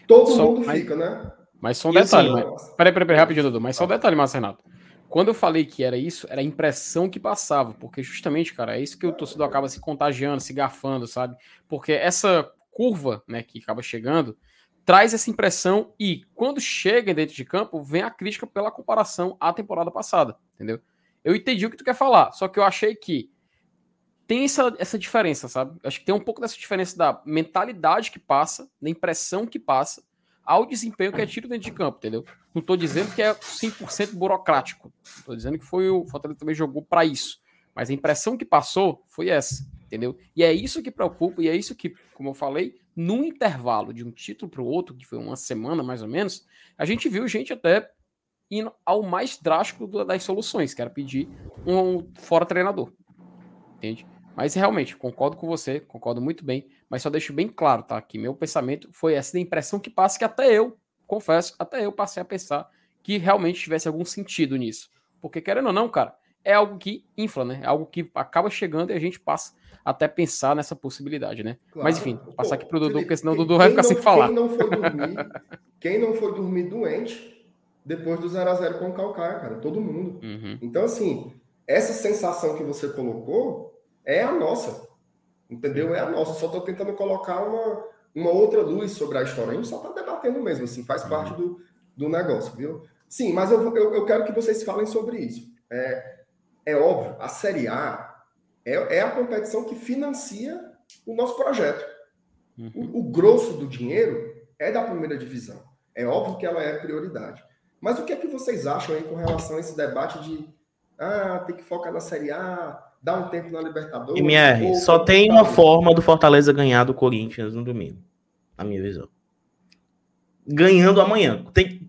Todo só, mundo fica, né?
Mas só um detalhe. Assim, mas... Peraí, peraí, peraí, rapidinho, Dudu. Mas só um detalhe, Márcio Renato. Quando eu falei que era isso, era a impressão que passava, porque justamente, cara, é isso que o torcedor acaba se contagiando, se gafando, sabe? Porque essa curva, né, que acaba chegando, traz essa impressão e quando chega dentro de campo, vem a crítica pela comparação à temporada passada, entendeu? Eu entendi o que tu quer falar, só que eu achei que tem essa, essa diferença, sabe? Acho que tem um pouco dessa diferença da mentalidade que passa, da impressão que passa, ao desempenho que é tido dentro de campo, entendeu? Não estou dizendo que é 100% burocrático. Estou dizendo que foi o Fortaleza também jogou para isso. Mas a impressão que passou foi essa, entendeu? E é isso que preocupa, e é isso que, como eu falei, num intervalo de um título para o outro, que foi uma semana mais ou menos, a gente viu gente até indo ao mais drástico das soluções, que era pedir um fora treinador. Entende? Mas realmente, concordo com você, concordo muito bem, mas só deixo bem claro, tá? Que meu pensamento foi essa da impressão que passa que até eu confesso, até eu passei a pensar que realmente tivesse algum sentido nisso. Porque, querendo ou não, cara, é algo que infla, né? É algo que acaba chegando e a gente passa até pensar nessa possibilidade, né? Claro. Mas enfim, vou passar aqui pro Dudu, porque senão o Dudu vai ficar não, sem falar.
Quem não foi dormir, quem não foi dormir doente depois do 0 a 0 com o Calcaia, cara, todo mundo. Uhum. Então, assim, essa sensação que você colocou é a nossa. Entendeu? É a nossa. Só estou tentando colocar uma, uma outra luz sobre a história. A gente só está debatendo mesmo, assim, faz parte do, do negócio, viu? Sim, mas eu, eu, eu quero que vocês falem sobre isso. É, é óbvio, a Série A é, é a competição que financia o nosso projeto. Uhum. O, o, grosso do dinheiro é da primeira divisão. É óbvio que ela é prioridade. Mas o que é que vocês acham aí com relação a esse debate de ah, tem que focar na Série A, dar um tempo na Libertadores?
MR, só tem uma forma do Fortaleza ganhar do Corinthians no domingo, na minha visão. Ganhando amanhã. Tem,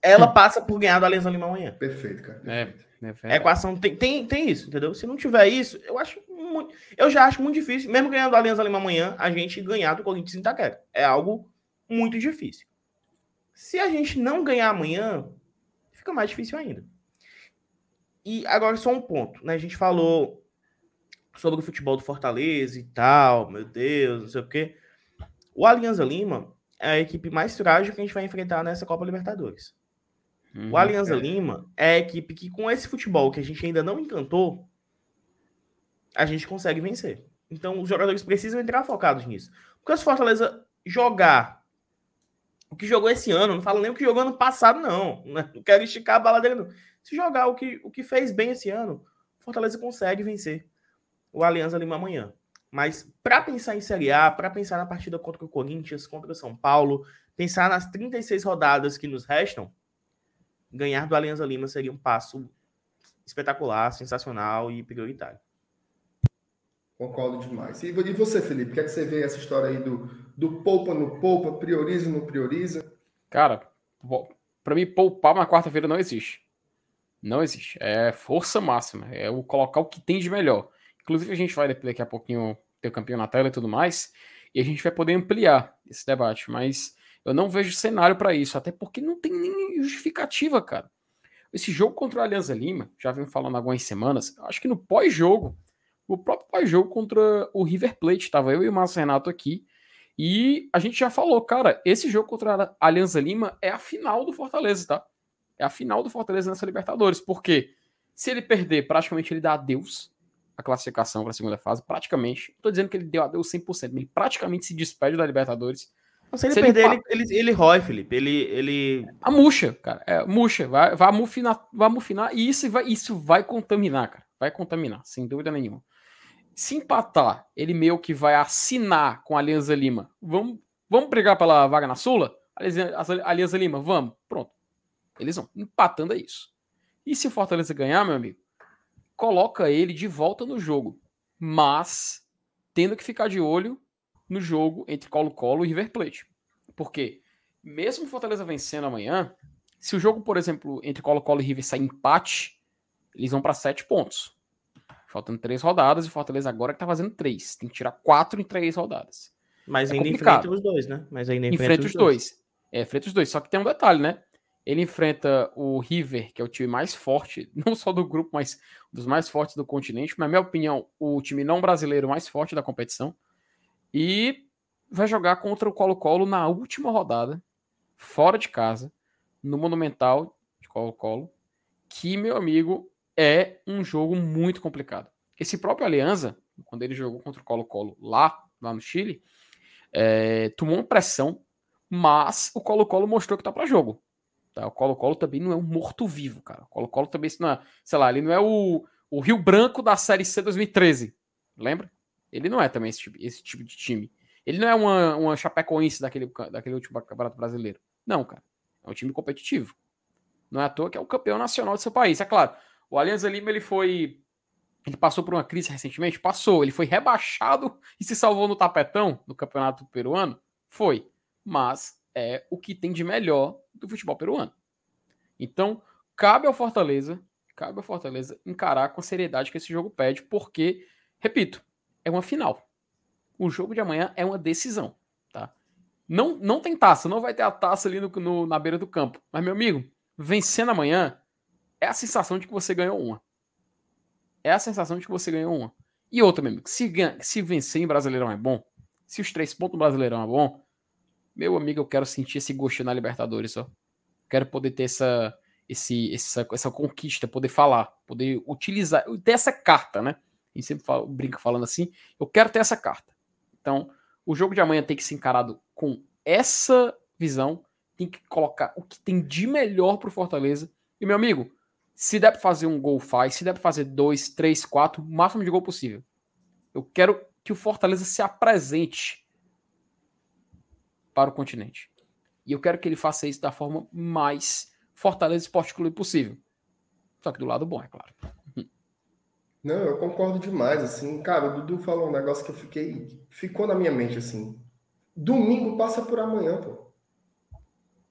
ela passa por ganhar do Aliança Lima amanhã.
Perfeito, cara.
É, perfeito. É, é equação tem, tem, tem isso, entendeu? Se não tiver isso, eu acho muito, eu já acho muito difícil, mesmo ganhando a Aliança Lima amanhã, a gente ganhar do Corinthians em Itaquera. É algo muito difícil. Se a gente não ganhar amanhã, fica mais difícil ainda. E agora só um ponto, né? A gente falou sobre o futebol do Fortaleza e tal, meu Deus, não sei o quê. O Alianza Lima é a equipe mais frágil que a gente vai enfrentar nessa Copa Libertadores. Uhum, o Alianza é. Lima é a equipe que, com esse futebol que a gente ainda não encantou, a gente consegue vencer. Então, os jogadores precisam entrar focados nisso. Porque se o Fortaleza jogar o que jogou esse ano, não falo nem o que jogou ano passado, não. Né? Não quero esticar a baladeira, não. Se jogar o que, o que fez bem esse ano, o Fortaleza consegue vencer o Alianza Lima amanhã. Mas para pensar em Série A, para pensar na partida contra o Corinthians, contra o São Paulo, pensar nas 36 rodadas que nos restam, ganhar do Alianza Lima seria um passo espetacular, sensacional e prioritário.
Concordo demais. E você, Felipe, o que, é que você vê essa história aí do, do poupa no poupa, prioriza no prioriza?
Cara, para mim, poupar uma quarta-feira não existe. Não existe. É força máxima. É o colocar o que tem de melhor. Inclusive, a gente vai daqui a pouquinho ter o campeão na tela e tudo mais. E a gente vai poder ampliar esse debate. Mas eu não vejo cenário para isso, até porque não tem nem justificativa, cara. Esse jogo contra o Alianza Lima, já venho falando algumas semanas, acho que no pós-jogo, o próprio pós-jogo contra o River Plate, estava eu e o Márcio Renato aqui, e a gente já falou, cara, esse jogo contra a Alianza Lima é a final do Fortaleza, tá? É a final do Fortaleza nessa Libertadores, porque se ele perder, praticamente ele dá adeus a classificação para a segunda fase, praticamente. Não tô dizendo que ele deu adeus 100%, ele praticamente se despede da Libertadores
se ele se perder, ele, ele, ele, ele rói, Felipe. Ele, ele...
A murcha, cara. É, murcha. Vai, vai mufinar, vai mufinar e isso vai, isso vai contaminar, cara. Vai contaminar, sem dúvida nenhuma. Se empatar, ele meio que vai assinar com a Alianza Lima. Vamos, vamos brigar pela vaga na Sula? Alianza, Alianza Lima, vamos. Pronto. Eles vão. Empatando é isso. E se o Fortaleza ganhar, meu amigo, coloca ele de volta no jogo. Mas tendo que ficar de olho no jogo entre Colo-Colo e River Plate. Porque, mesmo Fortaleza vencendo amanhã, se o jogo, por exemplo, entre Colo-Colo e River sair empate, eles vão para sete pontos. Faltando três rodadas e Fortaleza agora que tá fazendo três. Tem que tirar quatro em três rodadas.
Mas é ainda complicado. enfrenta os dois, né? Mas ainda
enfrenta, enfrenta os dois. dois. É, enfrenta os dois. Só que tem um detalhe, né? Ele enfrenta o River, que é o time mais forte, não só do grupo, mas dos mais fortes do continente. Na minha opinião, o time não brasileiro mais forte da competição. E vai jogar contra o Colo-Colo na última rodada, fora de casa, no Monumental de Colo-Colo, que, meu amigo, é um jogo muito complicado. Esse próprio Alianza, quando ele jogou contra o Colo-Colo lá, lá no Chile, é, tomou uma pressão, mas o Colo-Colo mostrou que tá para jogo. Tá? O Colo-Colo também não é um morto-vivo, cara. O Colo-Colo também, não é, sei lá, ele não é o, o Rio Branco da Série C 2013. Lembra? Ele não é também esse tipo, esse tipo de time. Ele não é uma, uma Chapecoense daquele, daquele último campeonato brasileiro. Não, cara. É um time competitivo. Não é à toa que é o campeão nacional do seu país. É claro, o Alianza Lima ele foi. Ele passou por uma crise recentemente? Passou. Ele foi rebaixado e se salvou no tapetão do campeonato peruano? Foi. Mas é o que tem de melhor do futebol peruano. Então, cabe ao Fortaleza, cabe ao Fortaleza encarar com a seriedade que esse jogo pede, porque, repito, é uma final. O jogo de amanhã é uma decisão, tá? Não, não tem taça, não vai ter a taça ali no, no, na beira do campo. Mas, meu amigo, vencendo amanhã é a sensação de que você ganhou uma. É a sensação de que você ganhou uma. E outra, meu amigo, se, se vencer em Brasileirão é bom, se os três pontos no Brasileirão é bom, meu amigo, eu quero sentir esse gostinho na Libertadores só. Quero poder ter essa, esse, essa, essa conquista, poder falar, poder utilizar, ter essa carta, né? Gente sempre fala, brinca falando assim, eu quero ter essa carta. Então, o jogo de amanhã tem que ser encarado com essa visão, tem que colocar o que tem de melhor pro Fortaleza. E, meu amigo, se der pra fazer um gol, faz. Se der pra fazer dois, três, quatro, máximo de gol possível. Eu quero que o Fortaleza se apresente para o continente. E eu quero que ele faça isso da forma mais Fortaleza Esporte Clube possível. Só que do lado bom, é claro.
Não, eu concordo demais, assim. Cara, o Dudu falou um negócio que eu fiquei... Ficou na minha mente, assim. Domingo passa por amanhã, pô.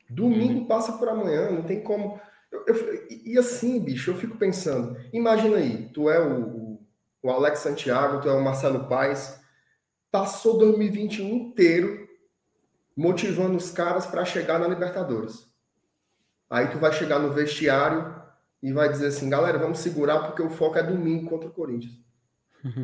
Domingo uhum. passa por amanhã, não tem como... Eu, eu, e assim, bicho, eu fico pensando. Imagina aí, tu é o, o Alex Santiago, tu é o Marcelo Paes. Passou 2021 inteiro motivando os caras para chegar na Libertadores. Aí tu vai chegar no vestiário e vai dizer assim, galera, vamos segurar porque o foco é domingo contra o Corinthians.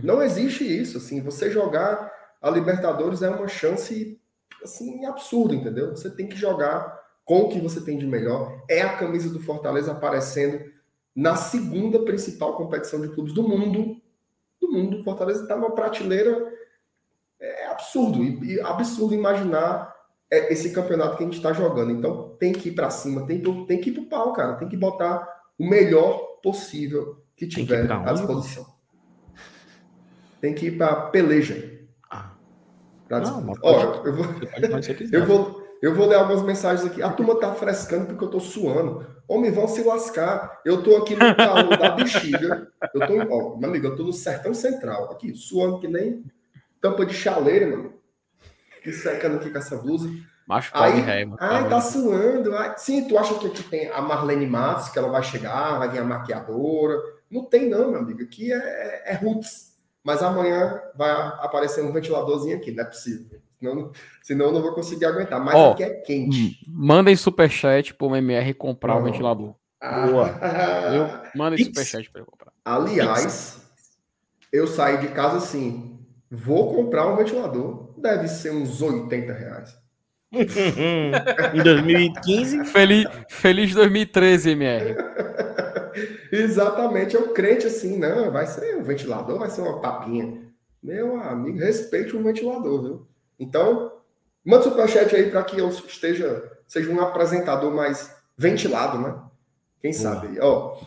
Não existe isso, assim, você jogar a Libertadores é uma chance assim absurda, entendeu? Você tem que jogar com o que você tem de melhor. É a camisa do Fortaleza aparecendo na segunda principal competição de clubes do mundo. Do mundo, Fortaleza está numa prateleira é absurdo e, absurdo imaginar é esse campeonato que a gente está jogando. Então tem que ir para cima, tem, tem que ir para o pau, cara. Tem que botar o melhor possível que tiver que à disposição. Tem que ir para peleja. Ah. Pra Não, Ó, eu vou, eu vou, eu vou ler algumas mensagens aqui. A turma tá frescando porque eu tô suando. Homem, vão se lascar. Eu tô aqui no calor da bexiga. Eu tô, ó, meu amigo, eu tô no sertão central, aqui, suando que nem tampa de chaleira, mano que secando aqui com essa blusa.
Macho
aí, ré, ai, tá suando. Ai. Sim, tu acha que aqui tem a Marlene Matos, que ela vai chegar, vai vir a maquiadora. Não tem, não, meu amigo. Aqui é, é, roots. Mas amanhã vai aparecer um ventiladorzinho aqui, não é possível. Senão, senão eu não vou conseguir aguentar. Mas oh, aqui é quente.
Mandem superchat pro MR comprar o ventilador. Ah, Boa. Eu, mandem superchat para eu comprar.
Aliás, eu saí de casa assim. Vou comprar um ventilador deve ser uns 80 reais.
em 2015? Feliz, feliz 2013, MR.
Exatamente, é o crente assim, não, vai ser um ventilador, vai ser uma papinha. Meu amigo, respeite o ventilador, viu? Então, manda superchat aí para que eu esteja, seja um apresentador mais ventilado, né? Quem sabe? Ó,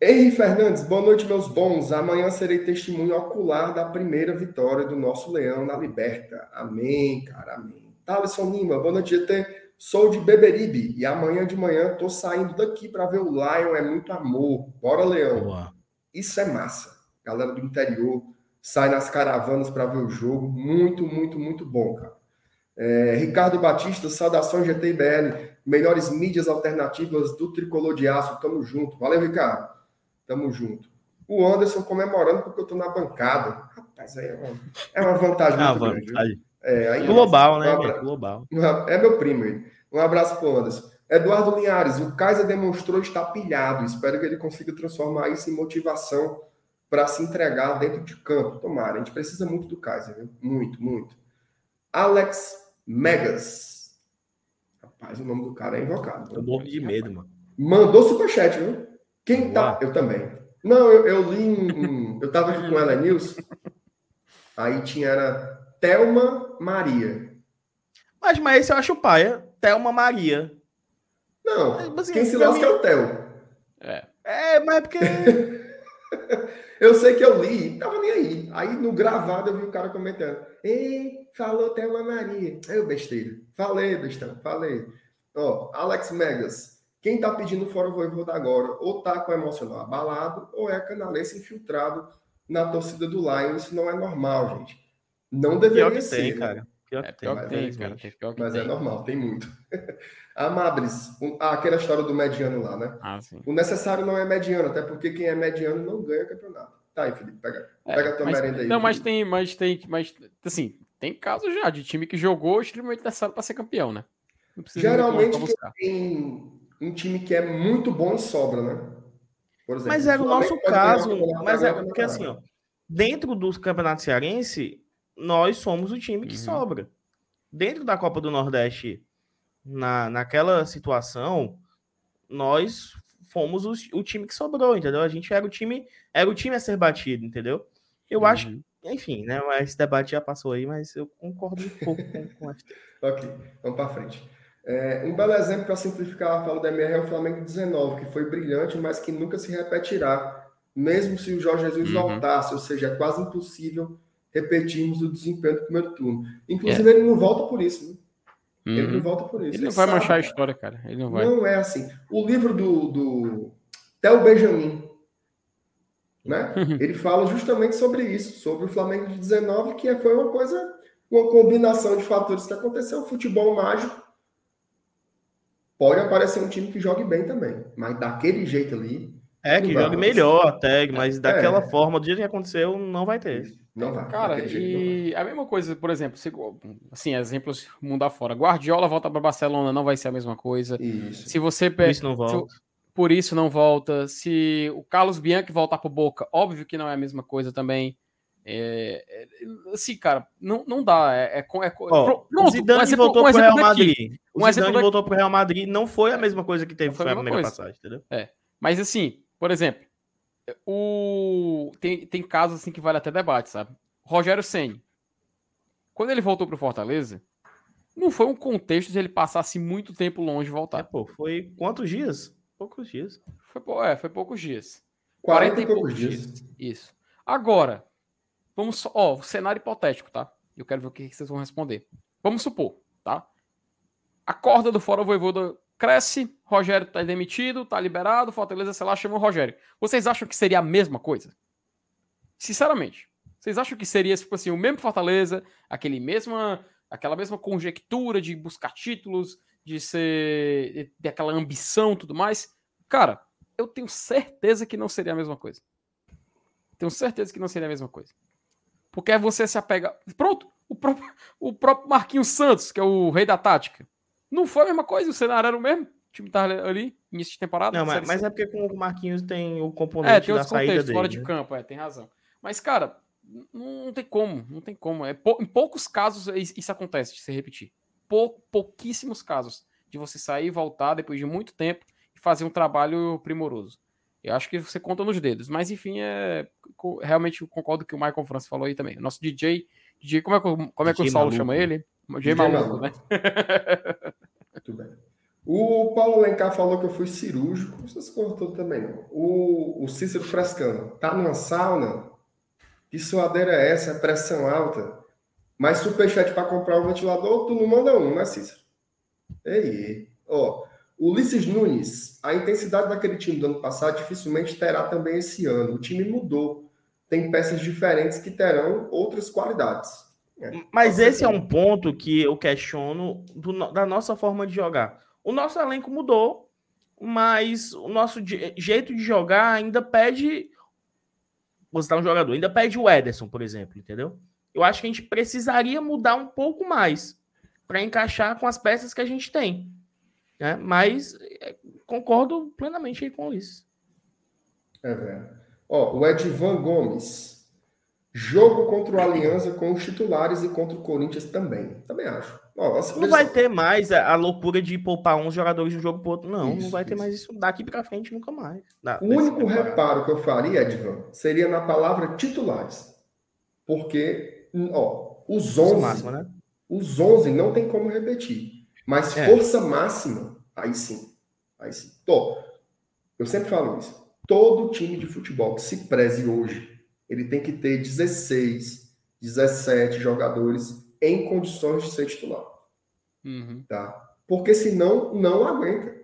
Henri Fernandes, boa noite, meus bons. Amanhã serei testemunho ocular da primeira vitória do nosso Leão na Liberta. Amém, cara, amém. Thaleson Lima, boa noite, GT. Sou de Beberibe e amanhã de manhã tô saindo daqui para ver o Lion. É muito amor. Bora, Leão. Boa. Isso é massa. Galera do interior sai nas caravanas para ver o jogo. Muito, muito, muito bom, cara. É, Ricardo Batista, saudações GTBL. Melhores mídias alternativas do Tricolor de Aço. Tamo junto. Valeu, Ricardo. Tamo junto. O Anderson comemorando porque eu tô na bancada. Rapaz, é uma, é uma vantagem
é muito grande. Vantagem. É, aí, global, né? Um global.
É meu primo. Um abraço pro Anderson. Eduardo Linhares, o Kaiser demonstrou estar pilhado. Espero que ele consiga transformar isso em motivação para se entregar dentro de campo. Tomara, a gente precisa muito do Kaiser, viu? Muito, muito. Alex Megas. Rapaz, o nome do cara é invocado.
Eu morro de medo, mano.
Mandou superchat, viu? Quem tá. Eu também. Não, eu, eu li um. Eu tava aqui com ela News. Aí tinha era Thelma Maria.
Mas, mas esse eu acho paia. Thelma Maria.
Não, mas, assim, quem se lasca mim... é o Theo.
É. É, mas é porque.
eu sei que eu li, tava nem aí. Aí no gravado eu vi o cara comentando. Ei, falou Thelma Maria. Aí eu besteira. Falei, bestão, falei. Ó, Alex Megas. Quem está pedindo fora o Voivoda agora, ou está com o emocional abalado, ou é canalense infiltrado na torcida do Lions. Isso não é normal, gente. Não deveria pior que ser. Tem,
né? cara. Pior que é, tem, pior que tem, é, cara.
Tem, pior que mas é tem. é normal, tem muito. Amabres, um, ah, aquela história do mediano lá, né? Ah, o necessário não é mediano, até porque quem é mediano não ganha campeonato. Tá aí, Felipe, pega, é, pega a tua
mas,
merenda aí.
Não, Felipe. mas tem, mas tem, mas assim, tem casos já de time que jogou extremamente necessário para ser campeão, né?
Geralmente tem um time que é muito bom e sobra, né?
Por exemplo, mas é o nosso caso, mas é porque assim, ó, dentro do Campeonato Cearense, nós somos o time que uhum. sobra. Dentro da Copa do Nordeste, na, naquela situação, nós fomos o, o, time que sobrou, entendeu? A gente era o time, era o time a ser batido, entendeu? Eu uhum. acho, enfim, né? Esse debate já passou aí, mas eu concordo um pouco com, com a
Ok, vamos para frente. É, um belo exemplo para simplificar a fala da MR é o Flamengo 19, que foi brilhante, mas que nunca se repetirá, mesmo se o Jorge Jesus uhum. voltasse, ou seja, é quase impossível repetirmos o desempenho do primeiro turno. Inclusive, é. ele não volta por isso. Né? Uhum. Ele não volta por isso.
Ele, ele não vai sabe, manchar a história, cara. Ele não vai.
Não é assim. O livro do, do Theo Benjamin, né? Uhum. Ele fala justamente sobre isso, sobre o Flamengo de 19, que foi uma coisa, uma combinação de fatores que aconteceu. Futebol mágico Pode aparecer um time que jogue bem também, mas daquele jeito ali.
É, que jogue melhor até, mas daquela é. forma, do jeito que aconteceu, não vai ter.
Não vai. Cara, e a mesma coisa, por exemplo, se, assim, exemplos mundo afora. Guardiola volta para Barcelona, não vai ser a mesma coisa. Isso. Se você
Por isso não volta.
Se, por isso não volta. Se o Carlos Bianchi voltar para Boca, óbvio que não é a mesma coisa também. É, é, assim, cara, não, não dá. É, é, é
pronto, o Zidane um exemplo, voltou um pro Real Madrid. O um Zidane voltou pro Real Madrid. Não foi a mesma coisa que teve foi a primeira coisa. passagem, entendeu?
É. Mas assim, por exemplo, o tem, tem casos assim que vale até debate, sabe? Rogério Ceni, quando ele voltou pro Fortaleza, não foi um contexto de ele passasse muito tempo longe e voltar. É,
pô, foi quantos dias? Poucos dias.
Foi, é, foi poucos dias.
40, 40 e poucos dias. dias.
Isso. Agora, Vamos só, ó, cenário hipotético, tá? Eu quero ver o que vocês vão responder. Vamos supor, tá? A corda do Fora Voivoda cresce, Rogério tá demitido, tá liberado, Fortaleza, sei lá, chama o Rogério. Vocês acham que seria a mesma coisa? Sinceramente, vocês acham que seria, tipo assim, o mesmo Fortaleza, aquele mesma, aquela mesma conjectura de buscar títulos, de ser, de aquela ambição tudo mais? Cara, eu tenho certeza que não seria a mesma coisa. Tenho certeza que não seria a mesma coisa. Porque você se apega. Pronto, o próprio, o próprio Marquinhos Santos, que é o rei da tática. Não foi a mesma coisa, o cenário era o mesmo. O time tava ali, início de temporada.
Não, mas, mas é porque com o Marquinhos tem o componente é, tem da saída dele.
fora
né?
de campo, é, tem razão. Mas, cara, não tem como, não tem como. É, em poucos casos isso acontece de se repetir. Pou, pouquíssimos casos de você sair e voltar depois de muito tempo e fazer um trabalho primoroso. Eu acho que você conta nos dedos. Mas, enfim, é, realmente concordo com o Michael Francis falou aí também. Nosso DJ, DJ como é, como é que o Saulo maluco. chama ele? DJ, DJ maluco, maluco, né?
Muito bem. O Paulo Lencar falou que eu fui cirúrgico. Vocês cortou também. O, o Cícero Frescano. Tá numa sauna? Que suadeira é essa? É pressão alta? Mas superchat para comprar o ventilador, tu não manda um, né, Cícero? Ei, ó. Ulisses Nunes, a intensidade daquele time do ano passado dificilmente terá também esse ano. O time mudou. Tem peças diferentes que terão outras qualidades.
É. Mas esse é um ponto que eu questiono do, da nossa forma de jogar. O nosso elenco mudou, mas o nosso jeito de jogar ainda pede. Você tá um jogador, ainda pede o Ederson, por exemplo, entendeu? Eu acho que a gente precisaria mudar um pouco mais para encaixar com as peças que a gente tem. Né? Mas é, concordo plenamente com isso.
É verdade. Ó, o Edvan Gomes. Jogo contra o Aliança com os titulares e contra o Corinthians também. Também acho.
Ó, não vai ter mais a, loucura de poupar uns jogadores de um jogo para outro. Não, isso, não vai ter isso. mais isso daqui para frente nunca mais.
o único reparo que eu faria, Edvan, seria na palavra titulares. Porque, ó, os 11. Máxima, né? Os 11 não tem como repetir. Mas é. força máxima, aí sim. Aí sim. Tô. Eu sempre falo isso. Todo time de futebol que se preze hoje, ele tem que ter 16, 17 jogadores em condições de ser titular. Uhum. Tá? Porque senão não aguenta.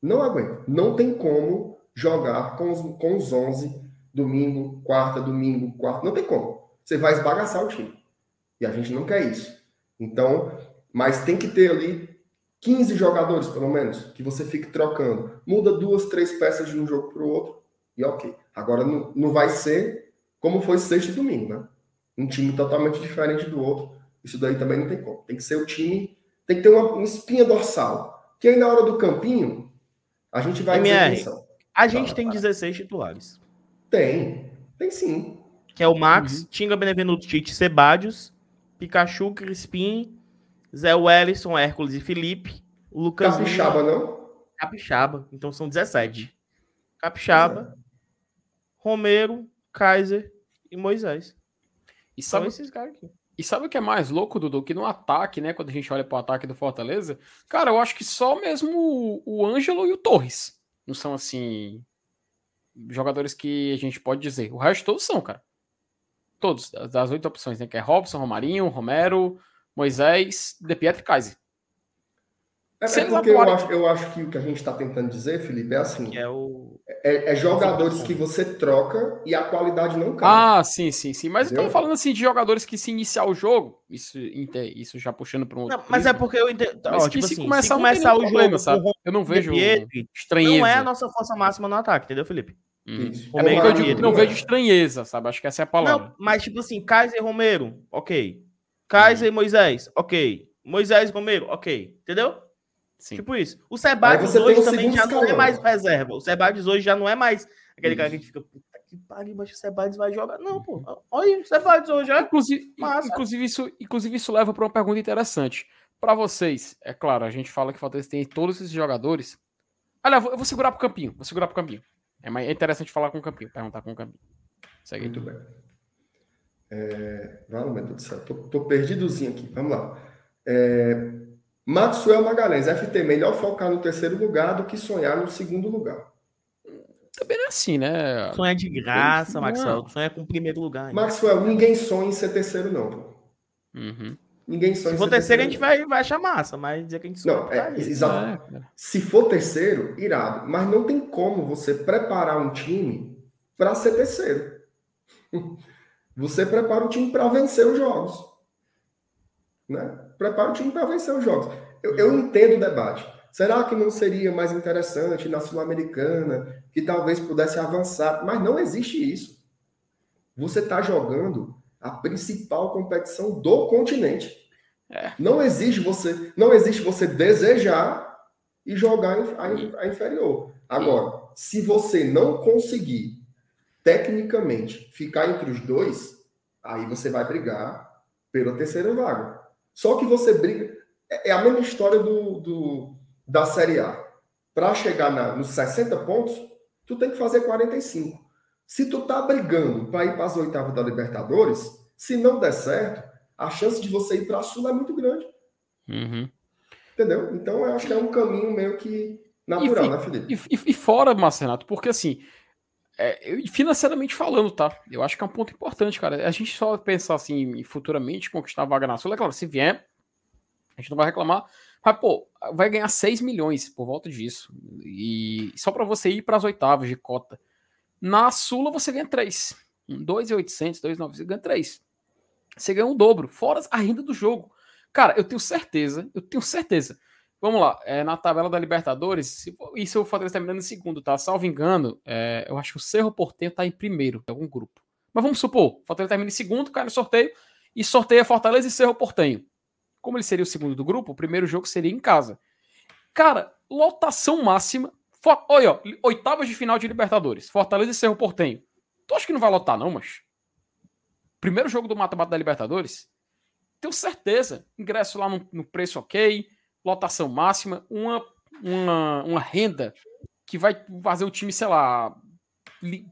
Não aguenta. Não tem como jogar com os, com os 11 domingo, quarta, domingo, quarta. Não tem como. Você vai esbagaçar o time. E a gente não quer isso. Então, mas tem que ter ali 15 jogadores, pelo menos, que você fique trocando. Muda duas, três peças de um jogo para o outro e ok. Agora não, não vai ser como foi sexta e domingo, né? Um time totalmente diferente do outro. Isso daí também não tem como. Tem que ser o time, tem que ter uma, uma espinha dorsal. Que aí na hora do campinho, a gente vai
MR, A gente tem 16 titulares.
Tem, tem sim.
Que é o Max, uhum. Tinga Benevenuto, Tite, Sebadios, Pikachu, Crispim, Zé Wellison, Hércules e Felipe. Lucas
Capixaba, Lima, não?
Capixaba. Então são 17. Capixaba, Romero, Kaiser e Moisés.
E sabe esses caras aqui. E sabe o que é mais louco, Dudu? Que no ataque, né? Quando a gente olha para o ataque do Fortaleza, cara, eu acho que só mesmo o Ângelo e o Torres não são assim. Jogadores que a gente pode dizer. O resto todos são, cara. Todos, das oito opções, né? Que é Robson, Romarinho, Romero, Moisés, De Pietro e Kaiser.
É, é porque eu, acho, eu acho que o que a gente está tentando dizer, Felipe, é assim.
É, o...
é, é jogadores que você troca e a qualidade não cai.
Ah, sim, sim, sim. Mas tô falando assim de jogadores que se iniciar o jogo, isso, isso já puxando para um
outro. Não, mas é porque eu entendo.
Mas Ó, tipo se, assim, começar, se começar o problema, jogo, sabe? Eu não vejo
estranheza. Não é a nossa força máxima no ataque, entendeu, Felipe?
Hum. É meio que eu digo, não vejo estranheza, sabe? Acho que essa é a palavra. Não,
mas tipo assim, Kaiser e Romero, ok. Kaiser hum. e Moisés, ok. Moisés e Romero, ok. Entendeu? Sim. Tipo isso. O Sebades hoje também já não é mais reserva. O Sebades hoje já não é mais aquele isso. cara que a gente fica, puta que pariu, mas o Sebades vai jogar. Não, pô. Olha, o Sebades hoje é.
Inclusive, inclusive, isso, inclusive, isso leva para uma pergunta interessante. Para vocês, é claro, a gente fala que o Fortaleza tem todos esses jogadores. Olha, eu vou, eu vou segurar pro campinho. Vou segurar pro campinho. É, mais, é interessante falar com o campinho, perguntar com o campinho.
Segue Muito bem. É... Vale, meu Deus do céu. Tô, tô perdidozinho aqui. Vamos lá. É... Maxwell Magalhães, FT, melhor focar no terceiro lugar do que sonhar no segundo lugar.
Também é assim, né?
Sonha de graça, Maxwell. Sonha com o primeiro lugar.
Ainda. Maxwell, ninguém sonha em ser terceiro, não.
Uhum.
Ninguém sonha
Se for terceiro, a gente vai, vai achar massa, mas dizer que a gente
sonha. Não, é, exato. É, Se for terceiro, irado. Mas não tem como você preparar um time para ser terceiro. Você prepara o time para vencer os jogos. Né? Prepara o time para vencer os jogos. Eu, eu entendo o debate. Será que não seria mais interessante na Sul-Americana, que talvez pudesse avançar? Mas não existe isso. Você está jogando a principal competição do continente. É. Não existe você, não existe você desejar e jogar a, a inferior. Agora, se você não conseguir tecnicamente ficar entre os dois, aí você vai brigar pela terceira vaga. Só que você briga. É, é a mesma história do, do da Série A. Para chegar na, nos 60 pontos, tu tem que fazer 45. Se tu tá brigando para ir para as oitavas da Libertadores, se não der certo, a chance de você ir para a Sul é muito grande.
Uhum.
Entendeu? Então eu acho que é um caminho meio que natural, e, né, Felipe?
E, e, e fora, Marcenato, porque assim, é, financeiramente falando, tá? Eu acho que é um ponto importante, cara. A gente só pensar assim, futuramente conquistar a vaga na Sul, é claro, se vier, a gente não vai reclamar. Mas, pô, vai ganhar 6 milhões por volta disso. E só para você ir para as oitavas de cota. Na Sula você ganha 3. 2,800, 2,900, você ganha 3. Você ganha um dobro, fora a renda do jogo. Cara, eu tenho certeza, eu tenho certeza Vamos lá, é, na tabela da Libertadores, se o Fortaleza terminando em segundo, tá? Salvo engano, é, eu acho que o Cerro Porteiro tá em primeiro, em algum grupo. Mas vamos supor, o Fortaleza termina em segundo, cai no sorteio, e sorteia Fortaleza e Cerro Portenho. Como ele seria o segundo do grupo, o primeiro jogo seria em casa. Cara, lotação máxima. For, olha, ó, oitavas de final de Libertadores, Fortaleza e Cerro Portenho. Tu acha que não vai lotar, não, mas? Primeiro jogo do mata-mata da Libertadores? Tenho certeza. Ingresso lá no, no preço ok lotação máxima, uma, uma, uma renda que vai fazer o time, sei lá,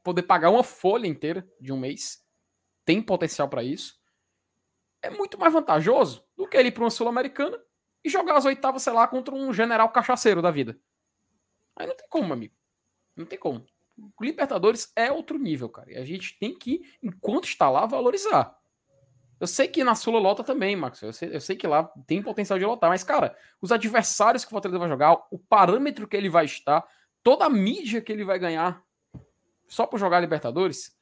poder pagar uma folha inteira de um mês. Tem potencial para isso. É muito mais vantajoso do que ele ir para uma Sul-Americana e jogar as oitavas, sei lá, contra um general cachaceiro da vida. Aí não tem como, amigo. Não tem como. Libertadores é outro nível, cara. E a gente tem que, enquanto está lá, valorizar. Eu sei que na Sula lota também, Max. Eu sei, eu sei, que lá tem potencial de lotar, mas, cara, os adversários que o Fortaleza vai jogar, o parâmetro que ele vai estar, toda a mídia que ele vai ganhar só por jogar Libertadores,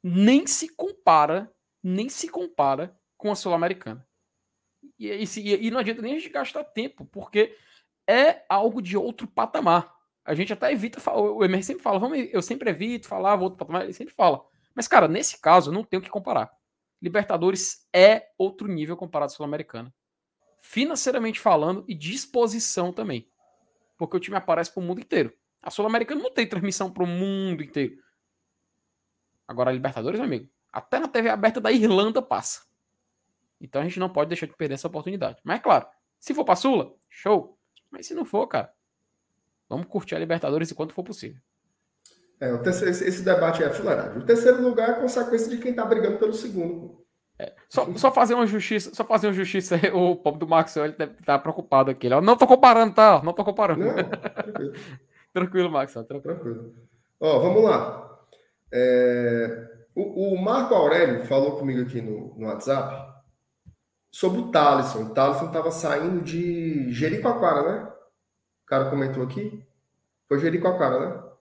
nem se compara, nem se compara com a Sul-Americana. E, e, e, não adianta nem a gente gastar tempo, porque é algo de outro patamar. A gente até evita, o Emer sempre fala, vamos, eu sempre evito falar, outro patamar, ele sempre fala. Mas, cara, nesse caso, não tem o que comparar. Libertadores é outro nível comparado à Sul-Americana. Financeiramente falando e disposição também. Porque o time aparece para o mundo inteiro. A Sul-Americana não tem transmissão para o mundo inteiro. Agora a Libertadores, meu amigo, até na TV aberta da Irlanda passa. Então a gente não pode deixar de perder essa oportunidade. Mas é claro, se for para Sula, show. Mas se não for, cara, vamos curtir a Libertadores enquanto for possível.
É, terceiro, esse, debate é fuleiragem. O terceiro lugar é consequência de quem está brigando pelo segundo.
É, só, só, fazer uma justiça, só fazer uma justiça, o pobre do Max, ele deve estar tá preocupado aqui. Ele, não tô comparando, tá? Não tô comparando. Não, tranquilo. tranquilo, Max. Tranquilo. tranquilo.
Ó, vamos lá. É, o, o, Marco Aurélio falou comigo aqui no, no WhatsApp sobre o Thaleson. O Thaleson estava saindo de Jericoacoara, né? O cara comentou aqui. Foi Jericoacoara, né?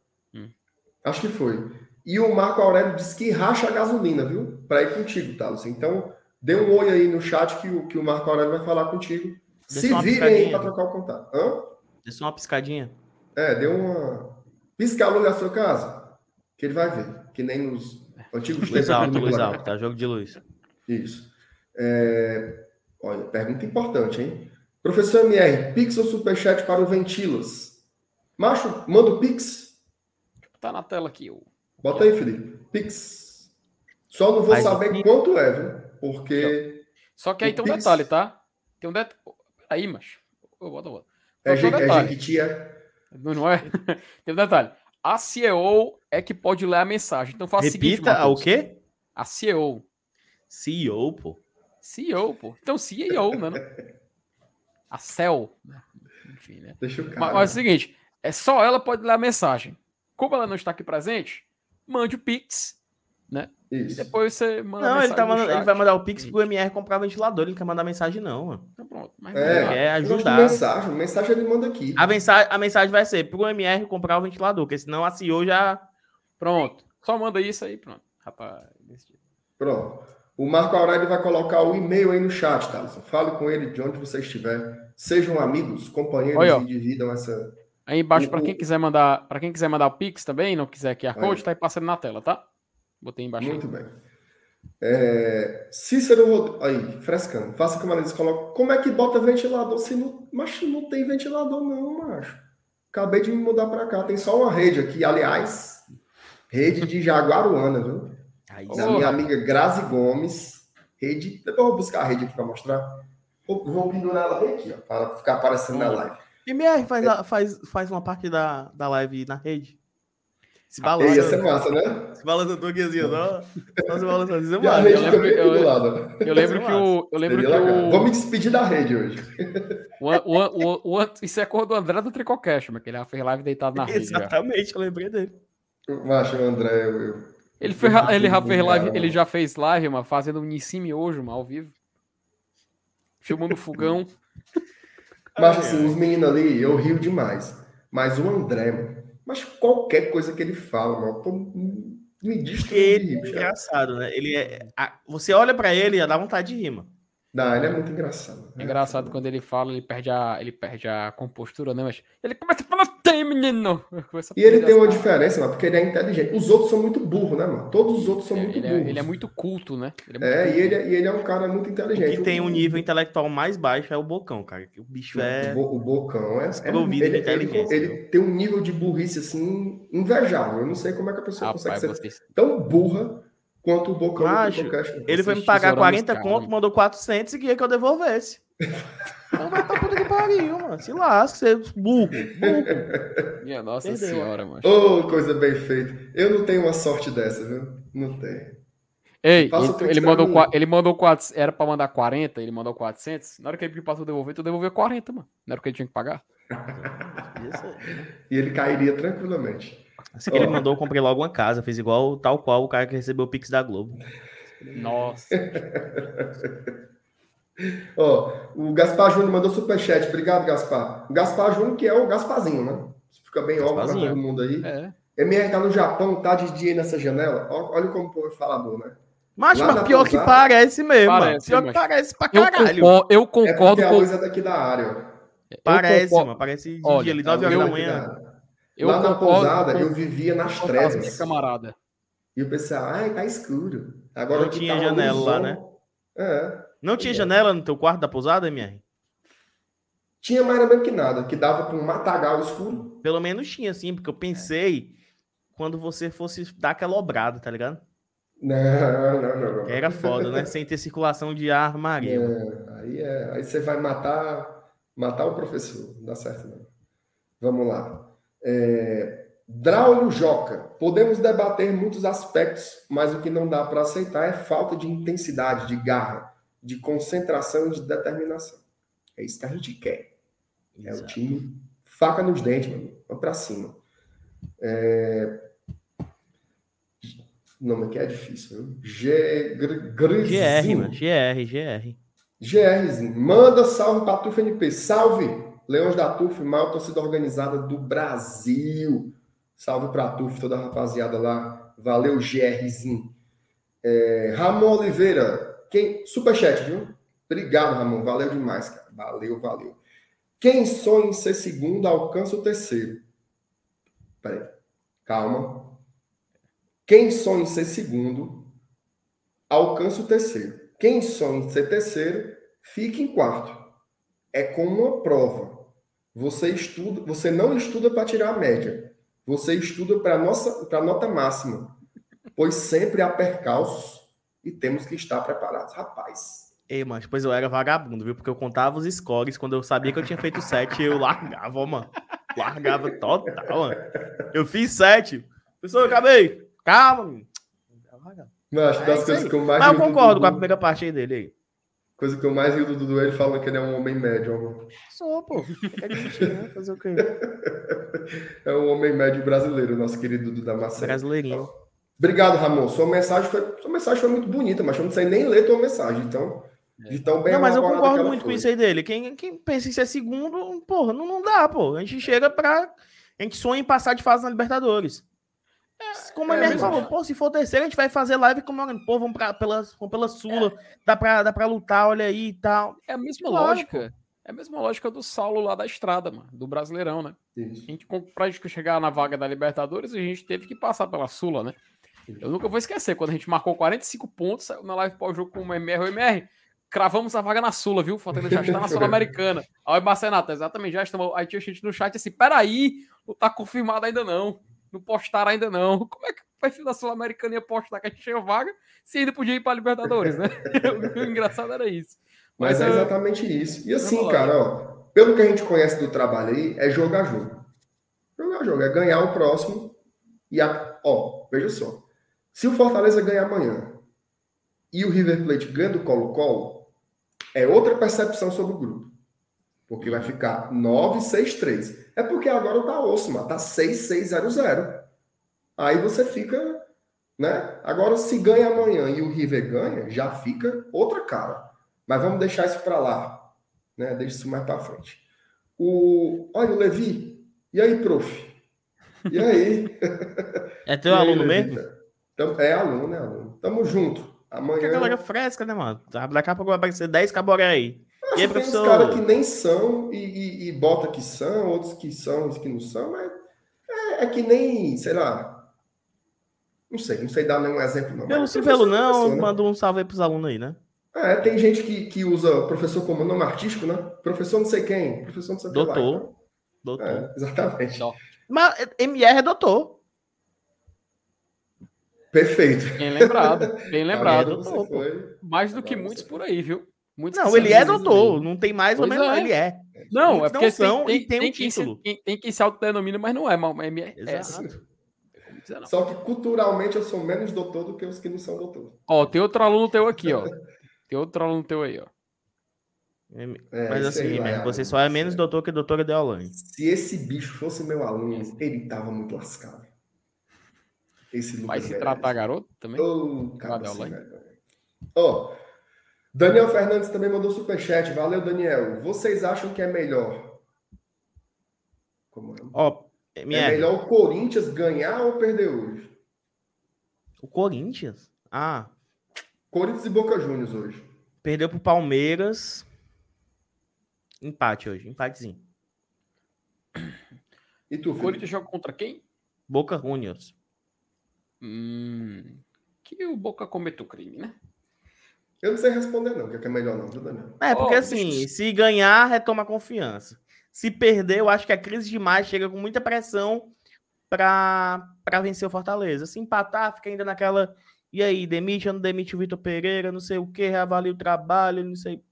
Acho que foi. E o Marco Aurélio disse que racha a gasolina, viu? Para ir contigo, Thales. Então, dê um oi aí no chat que o, que o Marco Aurélio vai falar contigo. Dê Se virem aí para trocar o contato. Hã?
Dê só uma piscadinha.
É, deu uma. Pisca a luz da sua casa. Que ele vai ver. Que nem nos antigos
Luz alto, luz alto, tá? Jogo de luz.
Isso. É... Olha, pergunta importante, hein? Professor MR, Pix ou Superchat para o Ventilas? Macho, manda o Pix
Tá na tela aqui.
O... Bota aí, Felipe. Pix. Só não vou Mas saber aqui... quanto é, viu? Porque.
Só que aí tem um Pix... detalhe, tá? Tem um detalhe. Aí, mas. Bota, bota.
É, je... é Jequitia.
Não, não é? tem um detalhe. A CEO é que pode ler a mensagem. Então faça
o seguinte. Repita, o quê?
A CEO.
CEO, pô.
CEO, pô. Então CEO, né? A CEL. Né? Enfim, né?
Deixa o cara.
Mas, mas é o seguinte: é só ela pode ler a mensagem. Como ela não está aqui presente, mande o Pix, né? Isso. E depois você manda
Não, ele, tá mandando, ele vai mandar o Pix pro MR comprar ventilador, ele não quer mandar mensagem, não, mano. Então pronto.
Mas é, ele quer ajudar. Mensagem, mensagem ele manda aqui.
A mensagem, a mensagem vai ser pro MR comprar o ventilador, porque senão a CEO já.
Pronto. Só manda isso aí, pronto. Rapaz,
Pronto. O Marco Aurélio vai colocar o e-mail aí no chat, Thaleson. Fale com ele de onde você estiver. Sejam amigos, companheiros Oi, e dividam essa,
Aí embaixo, para quem quiser mandar, para quem quiser mandar o Pix também, não quiser QR Code, tá aí passando na tela, tá? Botei embaixo.
Muito aí. bem. É, Cícero aí, frescando, faça como ela disse, coloca. Como é que bota ventilador se não. Macho, não tem ventilador, não, macho. Acabei de me mudar para cá. Tem só uma rede aqui, aliás, rede de Jaguaruana, viu? Aí, da minha amiga Grazi Gomes. Rede. Depois eu vou buscar a rede aqui para mostrar. Vou, vou pendurar ela bem aqui, ó, para ficar aparecendo na live.
MR faz, é. faz, faz uma parte da, da live na rede.
Se balança. Ia ser massa, né?
Se balança um pouquinho ó. Só se
balança eu, eu lembro, eu, eu, eu lembro que o. Eu lembro que o...
Vou me despedir da rede hoje.
O, o, o, o, isso é cor do André do Tricocast, mas que ele fez live deitado na rede.
Exatamente, já. eu lembrei dele.
Macho, o André, eu,
ele, fez, ele já fez live, ele já fez live, mano, fazendo um Nissime hoje, mano, ao vivo. Filmando fogão.
Mas assim, os meninos ali, eu rio demais. Mas o André, mano, mas qualquer coisa que ele fala, mano, me diz que
ele é engraçado, né? Ele é, a, você olha para ele e dá vontade de rir, mano.
Não, ele é muito engraçado.
É engraçado quando ele fala, ele perde a, ele perde a compostura, né? Mas ele começa a falar, tem, menino!
E ele tem uma diferença, mano, porque ele é inteligente. Os outros são muito burros, né, mano? Todos os outros são é, muito
ele
burros.
É, ele é muito culto, né?
É, é e, ele, é, e ele é um cara muito inteligente.
O que tem um nível intelectual mais baixo é o Bocão, cara. O bicho é.
O, o Bocão é.
Desprovido
ele, de inteligência. Ele, ele, tem um nível de burrice, assim, invejável. Eu não sei como é que a pessoa Rapaz, consegue ser tão burra quanto o Bocão
Macho, Ele foi me pagar 40 conto, mandou 400 e queria que eu devolvesse. Então vai pra puta que pariu, mano. Se lasca, você é burro. burro.
Minha nossa Entendeu? senhora, mano.
Ô, oh, coisa bem feita. Eu não tenho uma sorte dessa, viu? Não tenho.
Ei, ele, ele mandou, um... ele mandou 400, era pra mandar 40, ele mandou 400. Na hora que ele pediu pra tu devolver, tu devolveu 40, mano. Não era o que ele tinha que pagar.
e ele cairia tranquilamente.
Assim que oh. ele mandou, eu comprei logo uma casa. Fez igual, tal qual o cara que recebeu o Pix da Globo.
Nossa.
Ó, oh, o Gaspar Júnior mandou superchat. Obrigado, Gaspar. O Gaspar Júnior, que é o Gasparzinho, né? Fica bem óbvio pra todo mundo aí. É. MR tá no Japão, tá de dia nessa janela. Olha como o povo é falador, né?
Mas, mas pior que parece mesmo. Parece, pior que parece pra caralho.
Eu concordo, eu concordo
é com. a luz é daqui da área.
Parece, mano. Parece de dia ali, 9 horas da manhã.
Eu Lá na pousada, eu vivia nas trevas.
Camarada.
E o pessoal, ai, tá escuro. Agora
não tinha tá janela lá, né?
É.
Não tinha é. janela no teu quarto da pousada, MR?
Tinha mais ou menos que nada, que dava para um matagal escuro.
Pelo menos tinha, sim, porque eu pensei quando você fosse dar aquela obrada, tá ligado?
Não, não, não. não.
Era foda, né? Sem ter circulação de ar, Maria.
É, aí, é, aí você vai matar, matar o professor. Não dá certo, não. Vamos lá. É, Draulio Joca. Podemos debater muitos aspectos, mas o que não dá para aceitar é falta de intensidade, de garra, de concentração e de determinação. É isso que a gente quer. Exato. É o time faca nos dentes, mano. Vamos para cima. É, o nome aqui é difícil, G...
GR, mano. GR, GR.
GRzinho. Manda salve para Tuf NP. Salve, Leões da Tuf, maior torcida organizada do Brasil. Salve para Tuf, toda a rapaziada lá. Valeu, GRzinho. É, Ramon Oliveira. Quem... Superchat, viu? Obrigado, Ramon. Valeu demais, cara. Valeu, valeu. Quem sonha em ser segundo alcança o terceiro. Peraí. Calma. Quem sonha em ser segundo, alcança o terceiro. Quem sonha em ser terceiro, fica em quarto. É como uma prova. Você estuda, você não estuda para tirar a média. Você estuda para nossa para nota máxima. Pois sempre há percalços e temos que estar preparados. Rapaz.
Ei, mas depois eu era vagabundo, viu? Porque eu contava os scores. Quando eu sabia que eu tinha feito sete, eu largava, ó, mano. Largava total, mano. Eu fiz sete. Pessoal, eu acabei. Calma,
Não, acho que das é coisas que eu mais.
Mas eu concordo com a primeira parte aí dele aí.
Coisa que eu mais rio do Dudu, ele fala que ele é um homem médio. Amor.
Sou, pô. É mentira, né? Fazer o quê?
é um homem médio brasileiro, nosso querido Dudu Damasceno.
Brasileirinho.
Obrigado, Ramon. Sua mensagem foi, sua mensagem foi muito bonita, mas eu não sei nem ler tua mensagem, então. De tão bem
não, mas eu concordo muito foi. com isso aí dele. Quem, quem pensa em ser segundo, porra, não, não dá, pô. A gente chega pra. A gente sonha em passar de fase na Libertadores. É, como a é, falou, pô, se for terceiro, a gente vai fazer live comemorando. Pô, vamos, pra, pela, vamos pela Sula, é. dá, pra, dá pra lutar, olha aí e tal.
É a mesma claro, lógica. Pô. É a mesma lógica do Saulo lá da estrada, mano, do Brasileirão, né? Isso. A gente, pra gente chegar na vaga da Libertadores, a gente teve que passar pela Sula, né? Eu nunca vou esquecer, quando a gente marcou 45 pontos, saiu na live pós-jogo com o MR, o MR, cravamos a vaga na Sula, viu? Fortaleza já está na Sul-Americana. Aí o Marcenato, exatamente, já estamos. Aí tinha gente no chat assim, peraí, não tá confirmado ainda não. Não postaram ainda não. Como é que perfil da Sul-Americana ia postar que a gente tinha vaga se ainda podia ir para Libertadores, né? o engraçado era isso.
Mas, Mas é exatamente isso. E assim, cara, ó, pelo que a gente conhece do trabalho aí, é jogar jogo. Jogar jogo, é ganhar o próximo. E, a, ó, veja só. Se o Fortaleza ganhar amanhã e o River Plate ganha do Colo-Colo, é outra percepção sobre o grupo. Porque vai ficar 9-6-3. É porque agora tá osso, mano. Tá 6-6-0-0. Aí você fica, né? Agora, se ganha amanhã e o River ganha, já fica outra cara. Mas vamos deixar isso para lá, né? Deixa isso mais para frente. O, olha o Levi. E aí, prof? E aí?
É teu aí, aluno Levi? mesmo?
Então, é aluno, é aluno. Tamo junto. Amanhã. Que
galera fresca, né, mano? Daqui a pouco vai aparecer 10 caboré aí.
e aí, professor? Tem uns caras que nem são e, e, e, bota que são, outros que são, outros que não são, mas é, é que nem, sei lá, não sei, não sei dar nenhum exemplo, não.
Pelo se pelo não, né? manda um salve aí pros alunos aí, né?
É, tem gente que, que usa professor como nome artístico, né? Professor não sei quem, professor não sei
doutor. Lá, então. Doutor. É,
exatamente.
Mas MR é doutor.
Perfeito.
Bem lembrado, bem lembrado. Foi... Mais do que muitos por aí, viu? Muitos
não, ele é doutor, não tem mais pois ou menos, é. ele é.
Não, é porque não são tem, tem, tem, um título. Tem, tem quem se autodenomina, mas não é, mas é. Exato.
Não. Só que culturalmente eu sou menos doutor do que os que não são doutor.
Ó, tem outro aluno teu aqui, ó. Tem outro aluno teu aí, ó.
É, Mas assim, aí, você só é menos doutor que doutora Deolane.
Se esse bicho fosse meu aluno, ele tava muito lascado.
Esse Vai se tratar garoto também?
Oh, Ó, Daniel Fernandes também mandou superchat. Valeu, Daniel. Vocês acham que é melhor?
Como é? Ó,
é melhor o Corinthians ganhar ou perder hoje?
O Corinthians? Ah.
Corinthians e Boca Juniors hoje.
Perdeu pro Palmeiras. Empate hoje, empatezinho.
E tu, o Corinthians joga contra quem?
Boca Juniors.
Hum, que o Boca cometeu crime, né?
Eu não sei responder, não, que é melhor não, viu, Daniel?
É, porque oh, assim, se ganhar, retoma confiança. Se perder, eu acho que a crise demais chega com muita pressão para vencer o Fortaleza. Se empatar, fica ainda naquela. E aí, demite ou não demite o Vitor Pereira, não sei o que, reavalia o trabalho, não sei.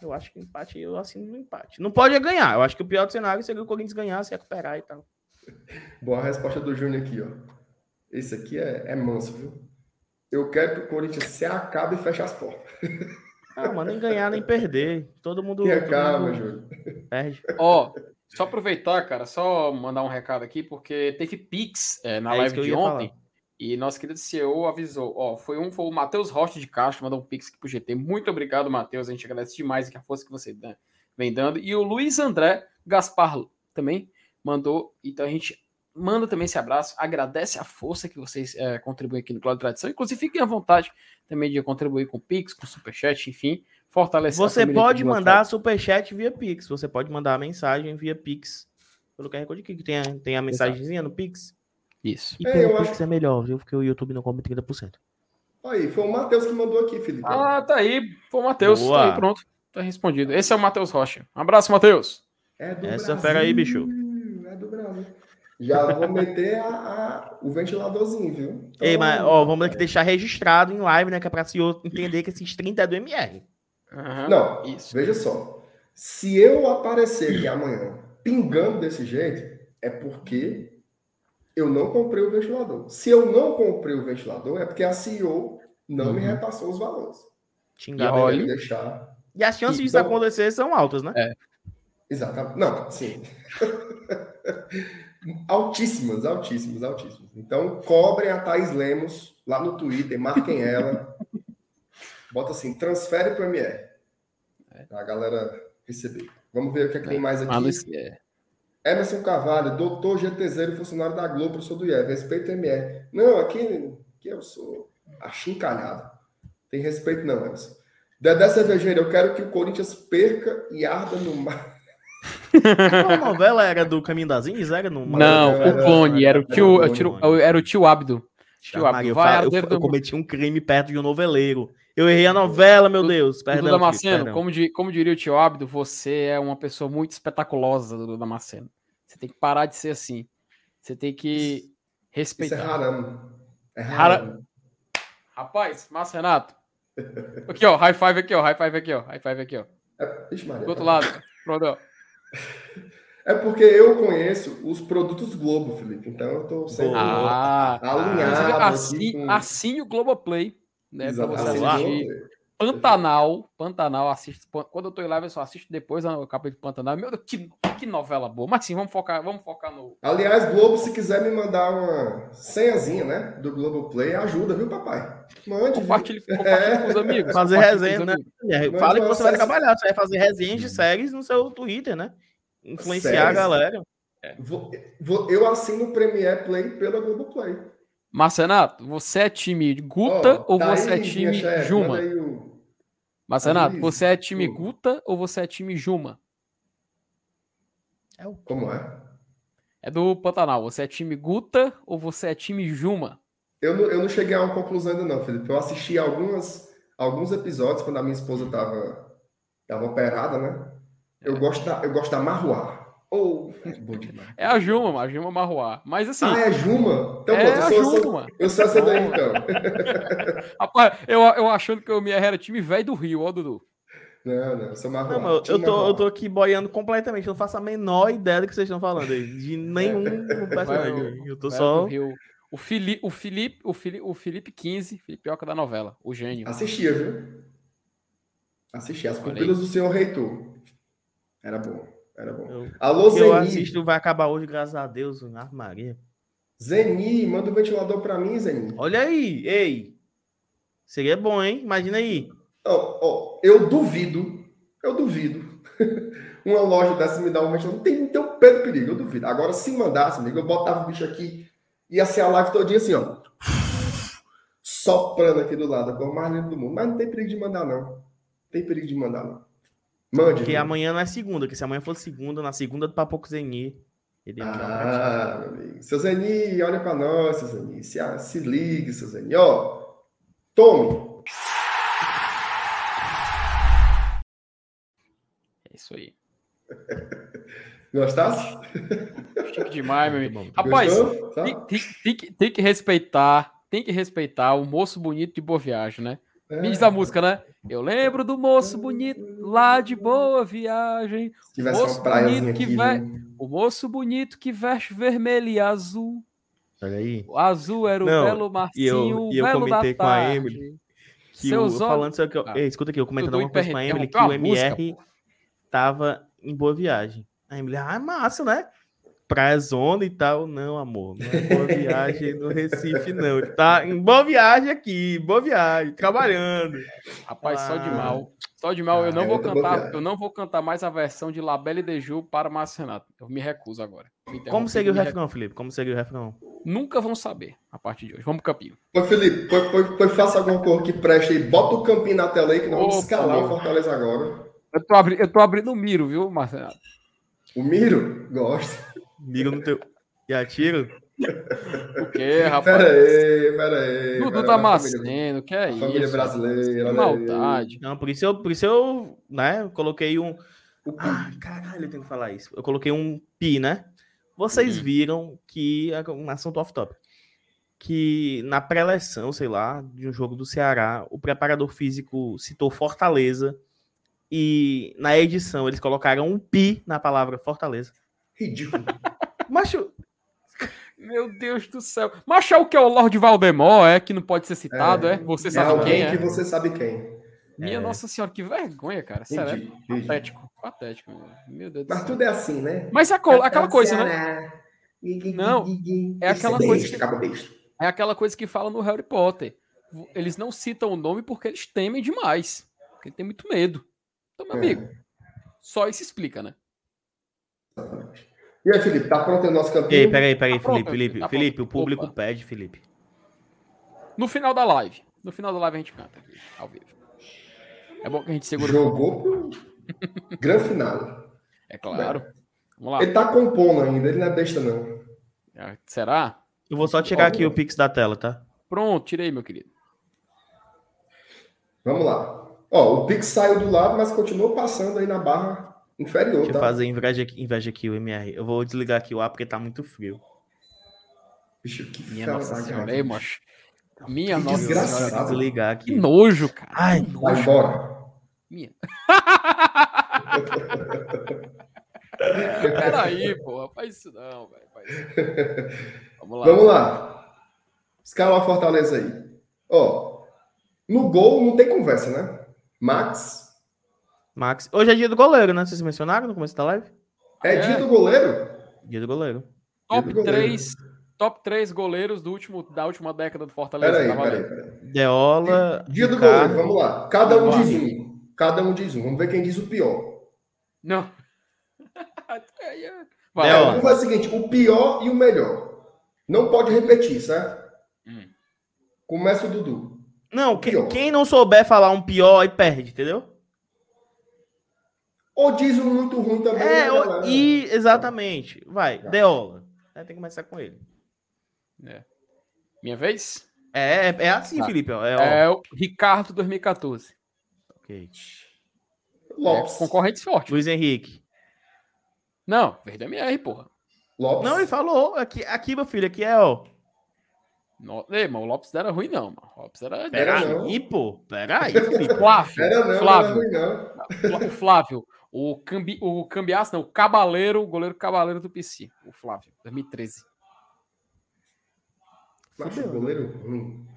Eu acho que empate, eu assino no empate. Não pode ganhar. Eu acho que o pior do cenário seria o Corinthians ganhar, se recuperar e tal.
Boa resposta do Júnior aqui, ó. Esse aqui é, é manso, viu? Eu quero que o Corinthians se acabe e feche as portas.
Ah, mas nem ganhar nem perder. Todo mundo.
Tenha calma, Júnior.
Perde. Ó, só aproveitar, cara, só mandar um recado aqui, porque teve Pix é, na é live de ontem. Falar. E nosso querido CEO avisou. Ó, foi um, foi o Matheus Rocha de Castro, mandou um Pix aqui pro GT. Muito obrigado, Matheus. A gente agradece demais que a força que você vem dando. E o Luiz André Gaspar também mandou. Então a gente manda também esse abraço, agradece a força que vocês é, contribuem aqui no Cláudio Tradição. Inclusive, fiquem à vontade também de contribuir com Pix, com Superchat, enfim, fortalecer
Você pode mandar Superchat via Pix, você pode mandar a mensagem via Pix. Pelo QR Code aqui, que tem a, tem a mensagenzinha no Pix.
Isso.
E pelo é, Pix acho... é melhor, viu? Porque o YouTube não come 30%.
Aí, foi o Matheus que mandou aqui, Felipe.
Ah, tá aí. Foi o Matheus. Tá aí, pronto. Tá respondido. Esse é o Matheus Rocha. Um abraço, Matheus.
É Essa fera aí, bicho.
Já vou meter a, a, o ventiladorzinho, viu?
Então, Ei, mas ó, vamos aqui deixar registrado em live, né? Que é para o senhor entender que esses 30 é do MR.
Uhum, Não, isso. veja só. Se eu aparecer aqui amanhã pingando desse jeito, é porque eu não comprei o ventilador. Se eu não comprei o ventilador, é porque a CEO não uhum. me repassou os valores.
Xingar e, deixar... e as chances disso então, acontecer são altas, né? É.
Exatamente. Não, sim. Altíssimas, altíssimas, altíssimas. Então, cobrem a Thais Lemos lá no Twitter, marquem ela. Bota assim, transfere para o MR. É. Para a galera receber. Vamos ver o que, é que tem mais aqui. É. Emerson Carvalho, doutor GTZ, funcionário da Globo, professor do IEV. Respeito o MR. Não, aqui, aqui eu sou achincalhado. Tem respeito não, Emerson. Dedé Cervejeira, eu quero que o Corinthians perca e arda no mar.
A novela era do Caminho das Índias? Era no...
Não, o clone, era o tio, era o tio Abdo.
Tio Abdo. Eu, vai, eu, eu, eu cometi um crime perto de um noveleiro. Eu errei a novela, meu Deus.
Perdão, Dudu Damasceno, como, como diria o tio Abdo, você é uma pessoa muito espetaculosa, Dudu Damasceno. Você tem que parar de ser assim. Você tem que respeitar. Isso é
haramo.
É. Rapaz, Márcio Renato. Aqui, ó. High five aqui, ó. High five aqui, ó. High five aqui, ó. É, Ixi, Maria, Do outro lado. Pronto, ó.
É porque eu conheço os produtos Globo, Felipe. Então eu tô sempre
ah, alinhado. Assim, com... assim o Globoplay, né? Exatamente. Pra você Pantanal, Pantanal, assisto. Quando eu tô em live, eu só assisto depois o capítulo de Pantanal. Meu Deus, que, que novela boa. Mas sim, vamos focar, vamos focar no.
Aliás, Globo, se quiser me mandar uma senhazinha, né? Do Globoplay, ajuda, viu, papai?
Mande. Compartilhe, compartilhe é. com os amigos.
Fazer resenha, né? É, fala que você vai trabalhar, você vai fazer resenhas de séries no seu Twitter, né? Influenciar séries. a galera.
É. Vou, vou, eu assino o Premiere Play pela Globoplay.
Marcenato, você é time Guta oh, ou tá você é aí, é time Juma? O... Marcenato, você é time Guta ou você é time Juma?
É o... Como é?
É do Pantanal. Você é time Guta ou você é time Juma?
Eu não, eu não cheguei a uma conclusão ainda não, Felipe. Eu assisti algumas, alguns episódios quando a minha esposa estava tava operada, né? Eu, é. gosto da, eu gosto da Marruá.
Ou. É a Juma, a Juma Marruá. Mas assim.
Ah, é a Juma? Então,
é pô, a Juma.
Eu sou essa daí, então.
Rapaz, eu, eu achando que o minha era time velho do Rio, ó, Dudu.
Não, não, eu sou Marruá. Não,
eu, tô, eu tô aqui boiando completamente. Eu não faço a menor ideia do que vocês estão falando aí. De nenhum personagem. Eu tô só.
O Felipe, o Felipe, o Felipe, o Felipe 15, Filipioca da novela, o gênio.
Assistia, viu? Assisti. As pupilas do senhor reitor. Era bom. Era bom. Eu,
Alô, Zeni. Eu assisto, vai acabar hoje, graças a Deus. Ah, Maria.
Zeni, manda o um ventilador para mim, Zeni.
Olha aí, ei. Seria bom, hein? Imagina aí.
Oh, oh, eu duvido, eu duvido. Uma loja dessa me dá um ventilador. Não tem, tem um pé de perigo, eu duvido. Agora, se mandasse, amigo, eu botava o bicho aqui, ia ser a live todinha assim, ó. Soprando aqui do lado, a cor mais linda do mundo. Mas não tem perigo de mandar, não. Não tem perigo de mandar, não.
Mande. Porque amanhã não é segunda, que se amanhã fosse segunda, na segunda do Papoco Zeni.
Ele é ah, meu amigo. Seu Zeni, olha para nós, seu Zeni. Se, se ligue, seu Zeni. Ó, tome.
É isso aí.
Gostasse?
Chique demais, meu amigo. Rapaz, tem, tem, tem, que, tem que respeitar, tem que respeitar o moço bonito de Boa Viagem, né? É. Me diz a música, né? Eu lembro do moço bonito lá de Boa Viagem.
Se moço bonito
que vai, o moço bonito que veste vermelho e azul.
Olha aí.
O azul era o Não, belo Marcinho, e eu, e eu comentei com a Emily
que Seus o, falando que eu, ah, ei, escuta aqui, eu comentando uma coisa com a Emily que o MR música, tava em Boa Viagem. A Emily, ah, massa, né? Praia zona e tal. Não, amor, não é boa viagem no Recife, não. Ele tá em boa viagem aqui, boa viagem, trabalhando.
Rapaz, ah. só de mal. Só de mal, ah, eu não é vou cantar, eu não vou cantar mais a versão de La Belle de Ju para Márcio Renato. Eu me recuso agora.
Como seguir o refrão, Felipe? Como seguir o refrão?
Nunca vão saber a partir de hoje. Vamos pro campinho.
Ô, Felipe, pois, faça alguma coisa que preste aí. Bota o campinho na tela aí que nós vamos escalar o Fortaleza agora.
Eu tô, abri, eu tô abrindo o miro, viu, Marcelo?
O miro? Gosto.
Mira no teu. E atira?
O quê, rapaz?
Pera aí, pera aí.
Dudu tá macendo, que é isso?
Família brasileira.
Que maldade.
Não, por isso eu, por isso eu né, coloquei um. Ah, caralho, eu tenho que falar isso. Eu coloquei um pi, né? Vocês uhum. viram que. É um assunto off-top. Que na pré-eleção, sei lá, de um jogo do Ceará, o preparador físico citou Fortaleza. E na edição eles colocaram um pi na palavra Fortaleza.
Ridículo.
Macho. Meu Deus do céu. Macho é o que é o Lord Valdemort, é? Que não pode ser citado, é? é? Você sabe
é
quem?
É que você sabe quem.
Minha é. Nossa Senhora, que vergonha, cara. Sério. É patético. Patético. Meu Deus
Mas tudo é assim, né?
Mas é aquela coisa, né? Não, é aquela coisa. Que, é aquela coisa que fala no Harry Potter. Eles não citam o nome porque eles temem demais. Porque tem muito medo. Então, meu é. amigo, só isso explica, né?
Exatamente. E aí, Felipe, tá pronto o nosso campeão?
Ei, peraí, peraí, tá Felipe, Felipe, tá Felipe, o público Opa. pede, Felipe.
No final da live. No final da live a gente canta aqui, ao vivo. É bom que a gente segura
Jogou pro grande final.
É claro.
Vamos lá. Ele tá compondo ainda, ele não é besta, não.
É, será?
Eu vou só tirar aqui o Pix da tela, tá?
Pronto, tirei, meu querido.
Vamos lá. Ó, o Pix saiu do lado, mas continua passando aí na barra Inferior,
Deixa tá? eu fazer inveja aqui, inveja aqui o MR. Eu vou desligar aqui o ar porque tá muito frio.
Bicho, que
Minha nossa senhora, aí, macho. Minha que nossa
desgraçado.
senhora. desligar aqui.
Que nojo, cara.
Ai,
que
vai embora.
Minha. Peraí, porra. Faz isso não, velho.
Vamos lá. Vamos lá. Escala a Fortaleza aí. Ó, no gol não tem conversa, né? Max,
Max. Hoje é dia do goleiro, né? Vocês mencionaram no começo da live?
É, é. dia do goleiro?
Dia do goleiro.
Top 3, top 3 goleiros do último, da última década do Fortaleza.
Peraí, tá peraí, peraí.
Deola.
Dia do goleiro, vamos lá. Cada um diz um. Cada um diz um. Vamos ver quem diz o pior.
Não.
Vai, Deola. Vamos fazer o seguinte: o pior e o melhor. Não pode repetir, certo? Hum. Começa o Dudu.
Não, quem, quem não souber falar um pior aí perde, entendeu?
Ou diz um muito ruim também.
É, né, e exatamente. Vai, tá. Deola. É, tem que começar com ele.
É. Minha vez?
É, é, é assim, tá. Felipe.
É, é, o Ricardo 2014.
Ok.
Lopes. É, concorrentes fortes.
Luiz Henrique.
Não, verde MR, porra.
Lopes. Não, ele falou. Aqui, aqui, meu filho, aqui é, ó.
No... Ei, mas o Lopes não era ruim, não. Mano. O Lopes era.
Pera aí, pô. Pera aí,
Flávio.
Era não,
Flávio.
Não era ruim,
não. O Flávio. O, cambi, o Cambiaço, não, o Cabaleiro, o goleiro Cabaleiro do PC, o Flávio, 2013.
Acho goleiro ruim.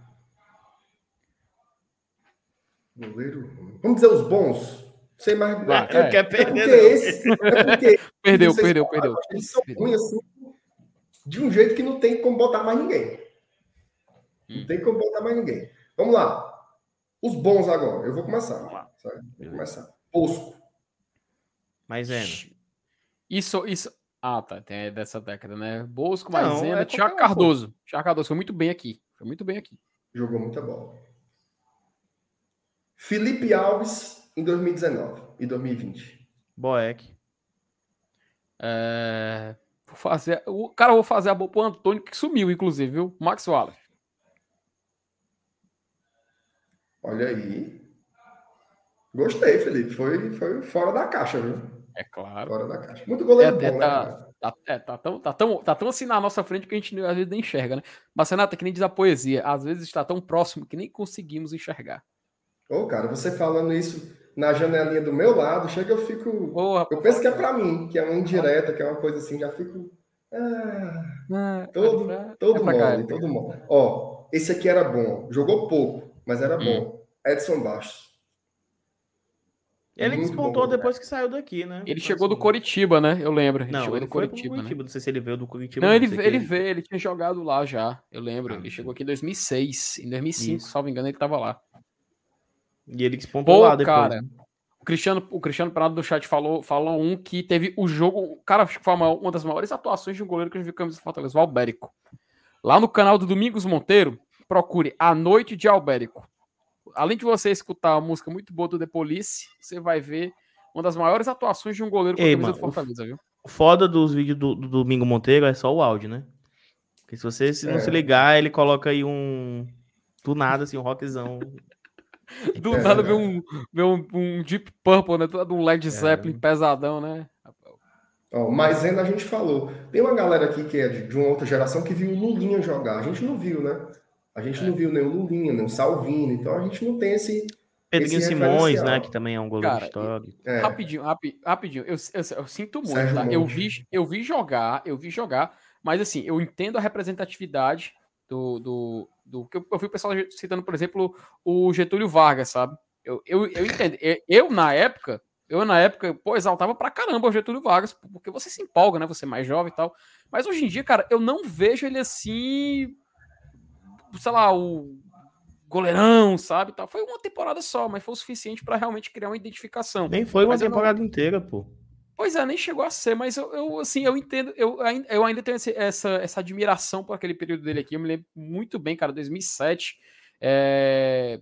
Goleiro ruim. Vamos dizer os bons. Sei mais.
Ah, é, quer
perder, é esse, é porque
perdeu, perdeu, perdeu.
Eles são ruins assim, de um jeito que não tem como botar mais ninguém. Não hum. tem como botar mais ninguém. Vamos lá. Os bons agora. Eu vou começar. Vamos lá. Vou começar. Posco.
Maisena.
Isso, isso. Ah, tá. Tem dessa década, né? Bosco, Maisena, é Thiago Cardoso. Thiago Cardoso foi muito bem aqui. Foi muito bem aqui.
Jogou muita bola. Felipe Alves em 2019 e 2020.
Boeck.
É... Vou fazer, o cara, vou fazer a boa pro Antônio, que sumiu, inclusive, viu? Max Wallace.
Olha aí. Gostei, Felipe. Foi, foi fora da caixa, viu?
É claro.
Fora da caixa. Muito goleiro
é,
bom,
tá,
né?
Tá, é, tá, tão, tá, tão, tá tão assim na nossa frente que a gente às vezes nem enxerga, né? Mas, Renata, que nem diz a poesia, às vezes está tão próximo que nem conseguimos enxergar.
Ô, cara, você falando isso na janelinha do meu lado, chega eu fico. Eu penso que é para mim, que é uma indireta, que é uma coisa assim, já fico. Ah, ah, todo é todo é mole, cá, todo mole. Ó, esse aqui era bom. Jogou pouco, mas era hum. bom. Edson Bastos.
Ele despontou depois que saiu daqui, né?
Ele chegou do Coritiba, né? Eu lembro.
Ele não, ele
do
Coritiba, Curitiba, né? Não sei se ele veio do Curitiba.
Não, ele, ele veio, ele tinha jogado lá já. Eu lembro. Ah, ele chegou aqui em 2006. Em 2005, isso. salvo engano, ele tava lá.
E ele despontou Pô, lá depois. cara.
O Cristiano, o Cristiano Prado do chat falou, falou um que teve o jogo. Cara, acho que foi uma, uma das maiores atuações de um goleiro que a gente viu camisa do Fortaleza, o Albérico. Lá no canal do Domingos Monteiro, procure A Noite de Albérico. Além de você escutar a música muito boa do The Police, você vai ver uma das maiores atuações de um goleiro com a camisa do Fortaleza, viu?
O foda dos vídeos do, do, Domingo Monteiro é só o áudio, né? Porque se você se não é. se ligar, ele coloca aí um. Do nada, assim, um rockzão.
Do é, nada vê um, vê um, um Deep Purple, né? Do um Led é. Zeppelin é. pesadão, né?
Oh, mas ainda a gente falou. Tem uma galera aqui que é de, de, uma outra geração que viu o Lulinha jogar. A gente não viu, né? A gente é. não viu nem o Lulinha, nem o Salvino. Então a gente não tem esse,
Pedrinho Simões, né? Que também é um goleiro Cara, histórico.
É. Rapidinho, rapi, rapidinho. Eu, eu, eu, sinto muito, Sérgio tá? Eu vi, eu vi jogar, eu vi jogar, mas assim, eu entendo a representatividade do. do, do que eu, eu vi o pessoal citando, por exemplo, o Getúlio Vargas, sabe? Eu, eu, eu entendo. Eu, eu, na época, eu na época, pô, exaltava pra caramba o Getúlio Vargas, porque você se empolga, né? Você é mais jovem e tal. Mas hoje em dia, cara, eu não vejo ele assim. Sei lá, o goleirão, sabe? Tal. Foi uma temporada só, mas foi o suficiente para realmente criar uma identificação.
Nem foi uma
mas
temporada não... inteira, pô.
Pois é, nem chegou a ser, mas eu, eu assim, eu entendo, eu, eu ainda tenho esse, essa, essa admiração por aquele período dele aqui. Eu me lembro muito bem, cara, 2007. É,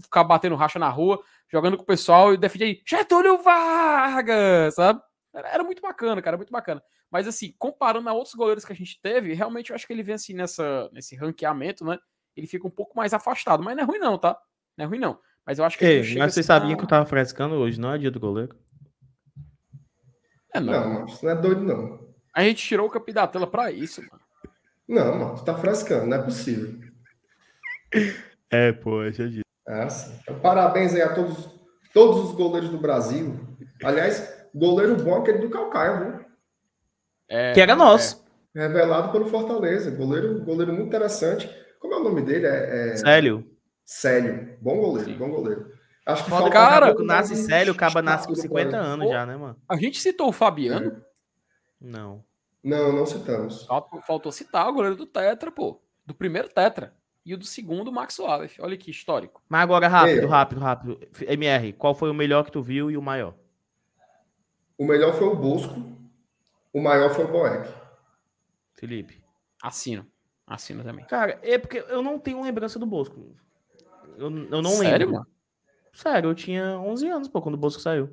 ficar batendo racha na rua, jogando com o pessoal e defender Getúlio Vargas, sabe? Era, era, muito bacana, cara, muito bacana. Mas assim, comparando a outros goleiros que a gente teve, realmente eu acho que ele vem assim nessa, nesse ranqueamento, né? Ele fica um pouco mais afastado. Mas não é ruim, não, tá? Não é ruim, não. Mas eu acho que.
Ei, mas você assim, sabia que eu tava frescando hoje, não é dia do goleiro?
É, não. Não, isso não é doido, não.
A gente tirou o capim da tela pra isso, mano.
Não, mano, tu tá frescando, não é possível.
É, pô, esse é dia.
Ah, sim. Então, parabéns aí a todos, todos os goleiros do Brasil. Aliás, goleiro bom é aquele do Calcaia, viu?
É, que era nosso.
É. Revelado pelo Fortaleza. Goleiro, goleiro muito interessante. Como é o nome dele? É, é...
Célio.
Célio. Bom goleiro, Sim. bom goleiro.
Acho que falta cara, nasce Célio, acaba nasce com 50 anos já, né, mano?
A gente citou o Fabiano? É.
Não.
Não, não citamos.
Faltou citar o goleiro do Tetra, pô. Do primeiro Tetra. E o do segundo, Max Wallace. Olha que histórico.
Mas agora, rápido, Ei, rápido, rápido. MR, qual foi o melhor que tu viu e o maior?
O melhor foi o Bosco. O maior foi o Boeck.
Felipe.
Assino. Assina também.
Cara, é porque eu não tenho lembrança do Bosco. Eu, eu não
Sério,
lembro.
Mano?
Sério, eu tinha 11 anos, pô, quando o Bosco saiu.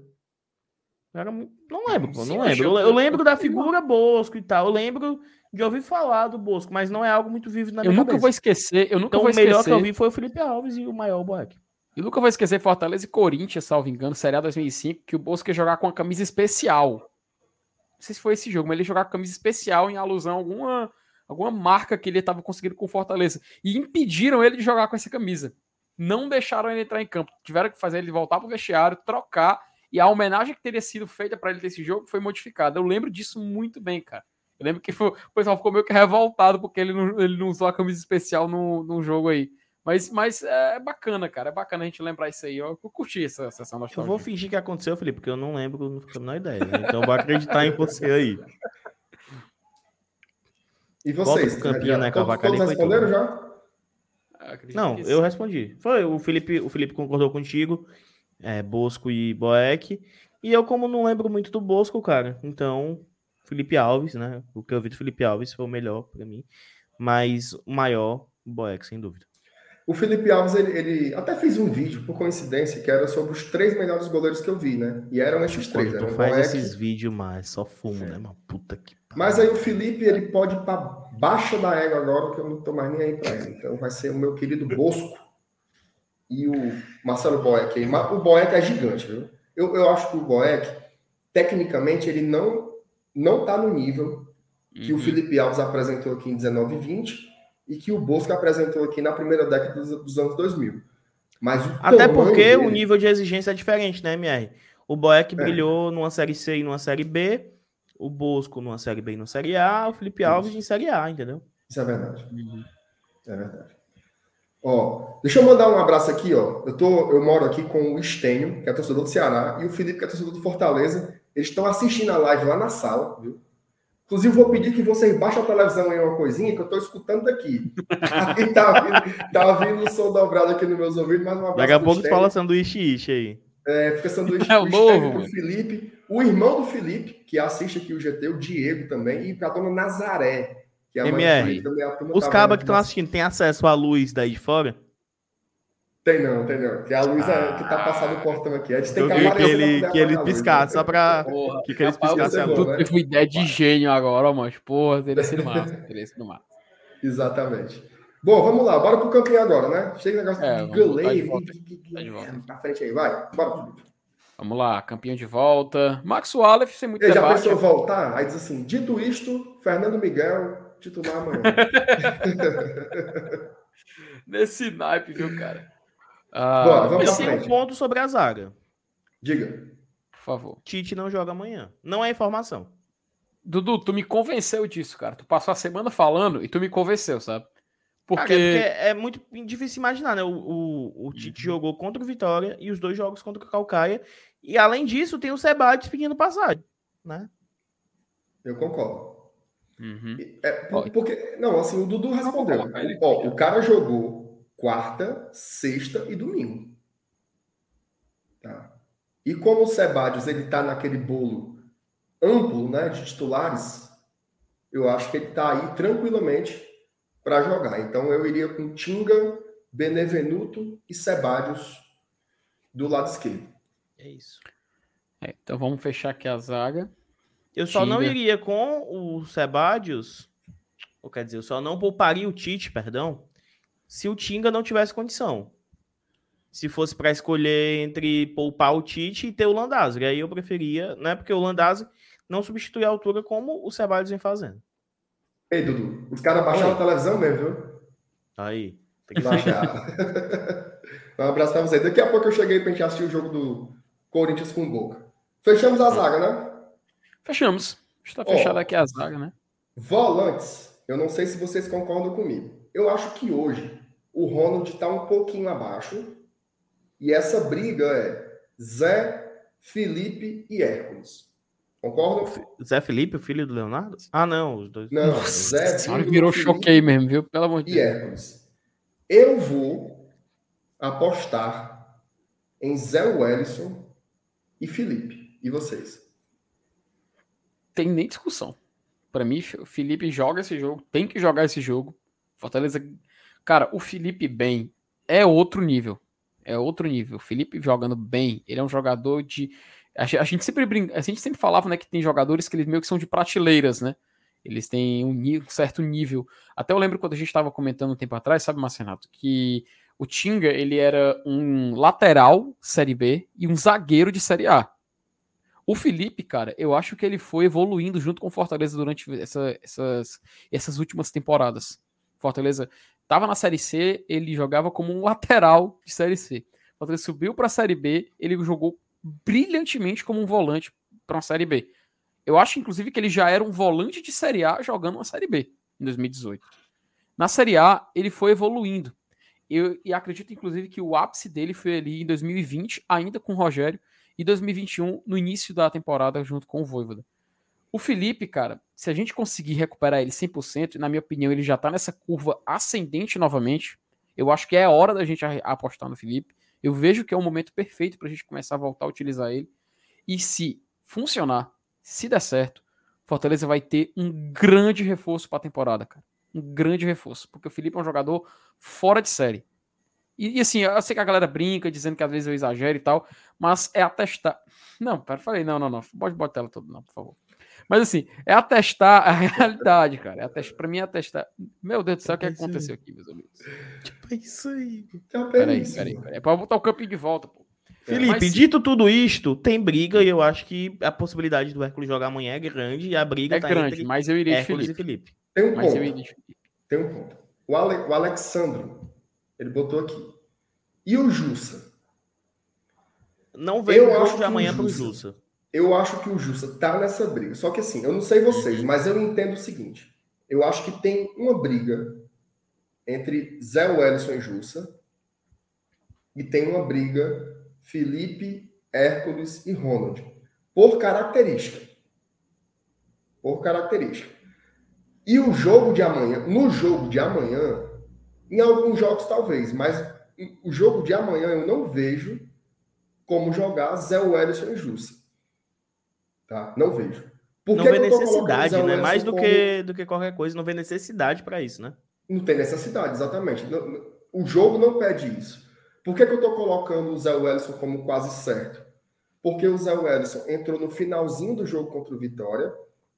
Era... Não lembro, pô, não lembro. Eu, eu lembro da figura Bosco e tal. Eu lembro de ouvir falar do Bosco, mas não é algo muito vivo na minha
eu
cabeça.
Eu nunca vou esquecer. Eu nunca
então,
vou
esquecer.
o melhor
que eu vi foi o Felipe Alves e o maior Boeck.
Eu nunca vou esquecer Fortaleza e Corinthians, salvo engano, Série A 2005, que o Bosco ia jogar com uma camisa especial. Não sei se foi esse jogo, mas ele ia jogar com camisa especial em alusão a alguma alguma marca que ele estava conseguindo com Fortaleza. E impediram ele de jogar com essa camisa. Não deixaram ele entrar em campo. Tiveram que fazer ele voltar para o vestiário, trocar. E a homenagem que teria sido feita para ele desse jogo foi modificada. Eu lembro disso muito bem, cara. Eu lembro que foi, o pessoal ficou meio que revoltado porque ele não, ele não usou a camisa especial no, no jogo aí. Mas, mas é bacana, cara. É bacana a gente lembrar isso aí. Eu, eu curti essa sessão
Eu vou fingir que aconteceu, Felipe, porque eu não lembro, não tenho a menor ideia. Né? Então eu vou acreditar em você aí.
E vocês?
Campinha, né,
todos, todos responderam já?
Não, eu respondi. Foi, o Felipe, o Felipe concordou contigo, é, Bosco e Boeck. E eu, como não lembro muito do Bosco, cara, então, Felipe Alves, né? O que eu vi do Felipe Alves foi o melhor para mim. Mas o maior, Boeck, sem dúvida.
O Felipe Alves, ele, ele, até fez um vídeo, por coincidência, que era sobre os três melhores goleiros que eu vi, né? E eram esses três.
Quando tu faz Boeck... esses vídeos mais, só fumo, é. né, mano? Puta que
Mas aí o Felipe, ele pode ir pra baixa da égua agora, que eu não tô mais nem aí pra ele. Então vai ser o meu querido Bosco e o Marcelo Boeck. O Boeck é gigante, viu? Eu, eu acho que o Boeck, tecnicamente, ele não, não tá no nível que uhum. o Felipe Alves apresentou aqui em 19 e 20 e que o Bosco apresentou aqui na primeira década dos, dos anos 2000. Mas
Até porque dele... o nível de exigência é diferente, né, MR? O Boeck é. brilhou numa Série C e numa Série B, o Bosco numa Série B e numa Série A, o Felipe Alves Isso. em Série A, entendeu?
Isso é verdade. Uhum. É verdade. Ó, deixa eu mandar um abraço aqui, ó. Eu, tô, eu moro aqui com o Estênio, que é torcedor do Ceará, e o Felipe, que é torcedor do Fortaleza. Eles estão assistindo a live lá na sala, viu? Inclusive, vou pedir que vocês baixem a televisão aí uma coisinha que eu estou escutando daqui. Aí tá vindo, tá vindo o som dobrado aqui nos meus ouvidos, mas uma
Daqui a pouco fala sanduíche ishi aí.
É, fica sanduíche é o novo, o Felipe, o irmão do Felipe, que assiste aqui o GT, o Diego também, e para a dona Nazaré,
que é a MR, Felipe, também, a os cabas que estão assistindo têm acesso à luz daí de fora?
Tem não, tem não. Que a luz ah, é, que tá passando o portão aqui. A gente tem
que, que ele, que ele piscasse, só pra Porra, que, que ele piscasse a luz.
Tu teve uma ideia de gênio agora, mano. Porra, teria sido massa. Teria sido massa.
Exatamente. Bom, vamos lá. Bora pro campeão agora, né? Chega o negócio é, de galei. Tá pra frente aí, vai. Bora,
Vamos lá, campeão de volta. Max Wallace, sem muito
Ele já pensou voltar? Aí diz assim, dito isto, Fernando Miguel, titular amanhã.
Nesse naipe, viu, cara?
Ah, Bora, vamos tem um ponto sobre a zaga.
Diga.
Por favor.
Tite não joga amanhã. Não é informação.
Dudu, tu me convenceu disso, cara. Tu passou a semana falando e tu me convenceu, sabe?
Porque, cara, é, porque é, muito difícil imaginar, né? O, o, o Tite uhum. jogou contra o Vitória e os dois jogos contra o Calcaia. E além disso, tem o Sebades pedindo passagem, né?
Eu concordo. Uhum. É, porque, não, assim, o Dudu respondeu. Ó, o cara jogou quarta, sexta e domingo. Tá? E como o Sebadios ele está naquele bolo amplo, né, de titulares, eu acho que ele está aí tranquilamente para jogar. Então eu iria com Tinga, Benevenuto e Sebadios do lado esquerdo.
É isso.
É, então vamos fechar aqui a zaga.
Eu só Tinga. não iria com o Sebadios, ou quer dizer, eu só não pouparia o Tite, perdão, se o Tinga não tivesse condição. Se fosse para escolher entre poupar o Tite e ter o Landázuri, aí eu preferia, né? Porque o Landázuri não substitui a altura como o Ceballos vem fazendo.
Ei, Dudu, os caras baixaram a televisão mesmo, viu?
Aí.
Tem que baixar. um abraço para você. Daqui a pouco eu cheguei para gente assistir o jogo do Corinthians com o Boca. Fechamos a zaga, né?
Fechamos. Está fechada aqui a zaga, né?
Volantes. Eu não sei se vocês concordam comigo. Eu acho que hoje o Ronald está um pouquinho abaixo. E essa briga é Zé, Felipe e Hércules. Concordam?
Zé Felipe, o filho do Leonardo? Ah, não, os dois.
Não, Nossa, Zé
Felipe, virou choquei mesmo, viu? Pelo amor de
Deus. E Hércules. Eu vou apostar em Zé Wellison e Felipe. E vocês?
Tem nem discussão. Para mim, o Felipe joga esse jogo, tem que jogar esse jogo. Fortaleza Cara, o Felipe bem é outro nível. É outro nível. O Felipe jogando bem, ele é um jogador de. A gente sempre brinca, a gente sempre falava, né, que tem jogadores que eles meio que são de prateleiras, né? Eles têm um, um certo nível. Até eu lembro quando a gente estava comentando um tempo atrás, sabe, Marcenato, que o Tinga ele era um lateral Série B e um zagueiro de Série A. O Felipe, cara, eu acho que ele foi evoluindo junto com o Fortaleza durante essa, essas, essas últimas temporadas. Fortaleza Tava na Série C, ele jogava como um lateral de Série C. Quando ele subiu para a Série B, ele jogou brilhantemente como um volante para uma Série B. Eu acho, inclusive, que ele já era um volante de Série A jogando uma Série B em 2018. Na Série A, ele foi evoluindo. Eu, e acredito, inclusive, que o ápice dele foi ali em 2020, ainda com o Rogério, e 2021, no início da temporada, junto com o Voivoda. O Felipe, cara, se a gente conseguir recuperar ele 100%, na minha opinião, ele já tá nessa curva ascendente novamente. Eu acho que é hora da gente apostar no Felipe. Eu vejo que é o momento perfeito para a gente começar a voltar a utilizar ele. E se funcionar, se der certo, Fortaleza vai ter um grande reforço para a temporada, cara. Um grande reforço, porque o Felipe é um jogador fora de série. E, e, assim, eu sei que a galera brinca, dizendo que às vezes eu exagero e tal, mas é atestar. Não, pera, falei, não, não, não. Pode botar ela toda, não, por favor. Mas assim, é atestar a realidade, cara. É atestar, pra mim é atestar. Meu Deus do céu, o que aconteceu aqui, meus amigos?
Tipo, é isso aí.
Então, peraí, peraí, peraí. É pra botar o campinho de volta, pô.
Felipe, Mas, dito tudo isto, tem briga e eu acho que a possibilidade do Hércules jogar amanhã é grande e a briga
é tá grande, mas eu iria de Felipe.
Felipe. Tem um mas ponto. Tem um ponto. O, Ale, o Alexandro, ele botou aqui. E o Jussa?
Não veio o jogo de amanhã para o Jussa.
Eu acho que o Jussa tá nessa briga. Só que assim, eu não sei vocês, uhum. mas eu entendo o seguinte. Eu acho que tem uma briga entre Zé Wellison e Jussa e tem uma briga Felipe, Hércules e Ronald. Por característica. Por característica. E o jogo de amanhã, no jogo de amanhã, em alguns jogos talvez, mas o jogo de amanhã eu não vejo como jogar Zé Wellison e Jussa. Tá? Não vejo.
Por não vê necessidade, né? Mais do, como... que, do que qualquer coisa, não vê necessidade para isso, né?
Não tem necessidade, exatamente. O jogo não pede isso. Por que, que eu estou colocando o Zé Wellison como quase certo? Porque o Zé Wellison entrou no finalzinho do jogo contra o Vitória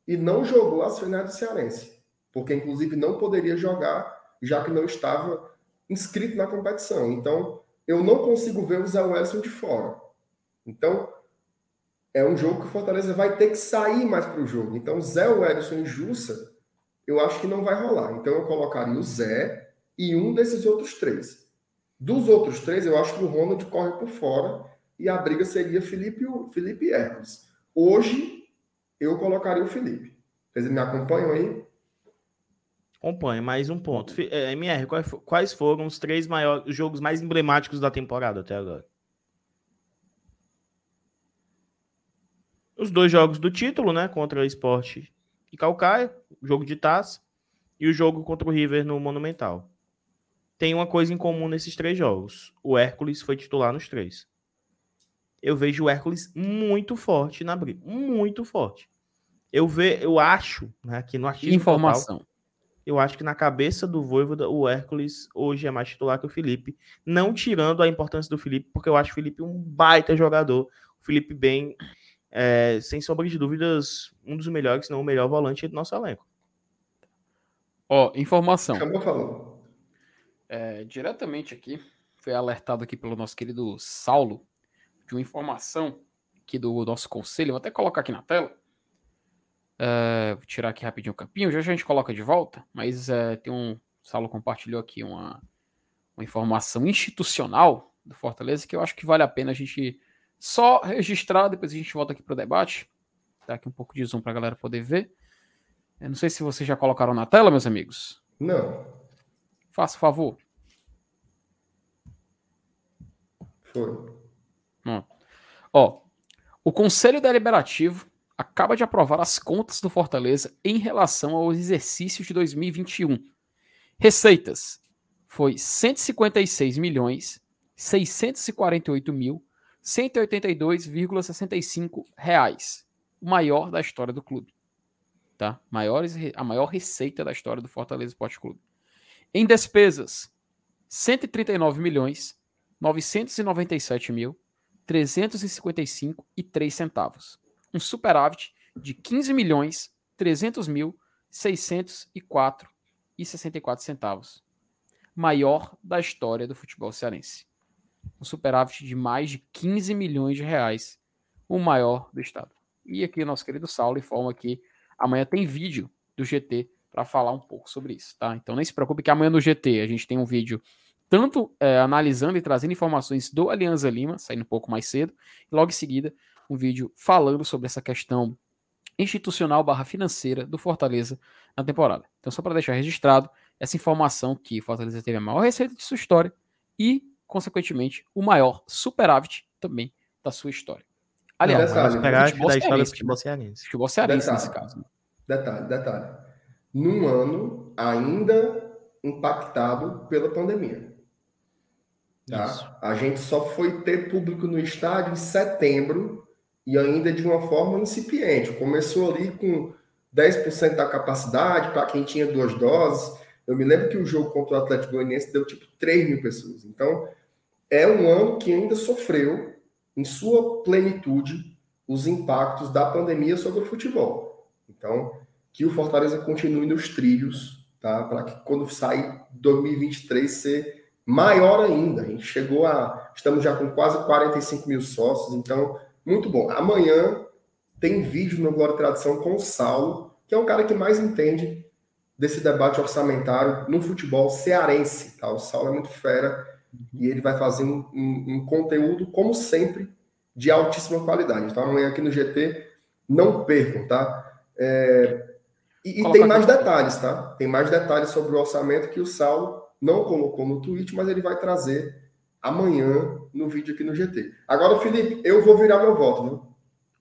e não jogou as finais do Cearense. Porque, inclusive, não poderia jogar, já que não estava inscrito na competição. Então, eu não consigo ver o Zé Wellison de fora. Então, é um jogo que o Fortaleza vai ter que sair mais para o jogo. Então, Zé Wellison e Jussa, eu acho que não vai rolar. Então, eu colocaria o Zé e um desses outros três. Dos outros três, eu acho que o Ronald corre por fora e a briga seria Felipe, Felipe Hermes. Hoje, eu colocaria o Felipe. Vocês me acompanham aí?
Acompanha, mais um ponto. É, MR, quais foram os três maiores jogos mais emblemáticos da temporada até agora? Os dois jogos do título, né? Contra o Sport e Calcaia, o jogo de taça, e o jogo contra o River no Monumental tem uma coisa em comum nesses três jogos. O Hércules foi titular nos três. Eu vejo o Hércules muito forte na briga. Muito forte. Eu ve, eu acho, né, que no artigo
Informação. Total,
eu acho que na cabeça do Voivoda, o Hércules hoje é mais titular que o Felipe. Não tirando a importância do Felipe, porque eu acho o Felipe um baita jogador. O Felipe bem, é, sem sombra de dúvidas, um dos melhores, se não o melhor volante do nosso elenco.
Ó, informação.
Acabou falando
é, diretamente aqui, foi alertado aqui pelo nosso querido Saulo, de uma informação aqui do nosso conselho, vou até colocar aqui na tela. É, vou tirar aqui rapidinho o campinho, já, já a gente coloca de volta, mas é, tem um. Saulo compartilhou aqui uma, uma informação institucional do Fortaleza que eu acho que vale a pena a gente só registrar, depois a gente volta aqui para o debate. Dá aqui um pouco de zoom para a galera poder ver. Eu não sei se vocês já colocaram na tela, meus amigos.
Não.
Faça o favor.
Foi.
Ó, o Conselho Deliberativo acaba de aprovar as contas do Fortaleza em relação ao exercício de 2021. Receitas foi 156 milhões 648 mil 182,65 reais, o maior da história do clube, tá? Maiores, a maior receita da história do Fortaleza Esporte Clube. Em despesas, 139 milhões 997 mil 355 e 3 centavos. Um superávit de 15 milhões 300 mil 604 e 64 centavos. Maior da história do futebol cearense. Um superávit de mais de 15 milhões de reais, o maior do estado. E aqui o nosso querido Saulo informa que amanhã tem vídeo do GT para falar um pouco sobre isso, tá? Então nem se preocupe que amanhã no GT a gente tem um vídeo tanto é, analisando e trazendo informações do Alianza Lima, saindo um pouco mais cedo, e logo em seguida um vídeo falando sobre essa questão institucional barra financeira do Fortaleza na temporada. Então só para deixar registrado essa informação que Fortaleza teve a maior receita de sua história e, consequentemente, o maior superávit também da sua história.
Aliás, Não, detalhe, superávit da história do futebol cearense.
Futebol cearense
detalhe,
nesse caso. Né?
Detalhe, detalhe num ano ainda impactado pela pandemia. Tá? A gente só foi ter público no estádio em setembro e ainda de uma forma incipiente. Começou ali com 10% da capacidade para quem tinha duas doses, Eu me lembro que o jogo contra o Atlético Goianiense deu tipo 3 mil pessoas. Então, é um ano que ainda sofreu, em sua plenitude, os impactos da pandemia sobre o futebol. Então, que o Fortaleza continue nos trilhos, tá? Para que quando sair 2023 ser maior ainda. A gente chegou a. Estamos já com quase 45 mil sócios, então, muito bom. Amanhã tem vídeo no Glória e Tradição com o Saulo, que é o cara que mais entende desse debate orçamentário no futebol cearense. Tá? O Saulo é muito fera e ele vai fazer um, um, um conteúdo, como sempre, de altíssima qualidade. Então, amanhã aqui no GT, não percam, tá? É... E, e tem mais detalhes, tá? Tem mais detalhes sobre o orçamento que o Saulo não colocou no tweet, mas ele vai trazer amanhã no vídeo aqui no GT. Agora, Felipe, eu vou virar meu voto, viu?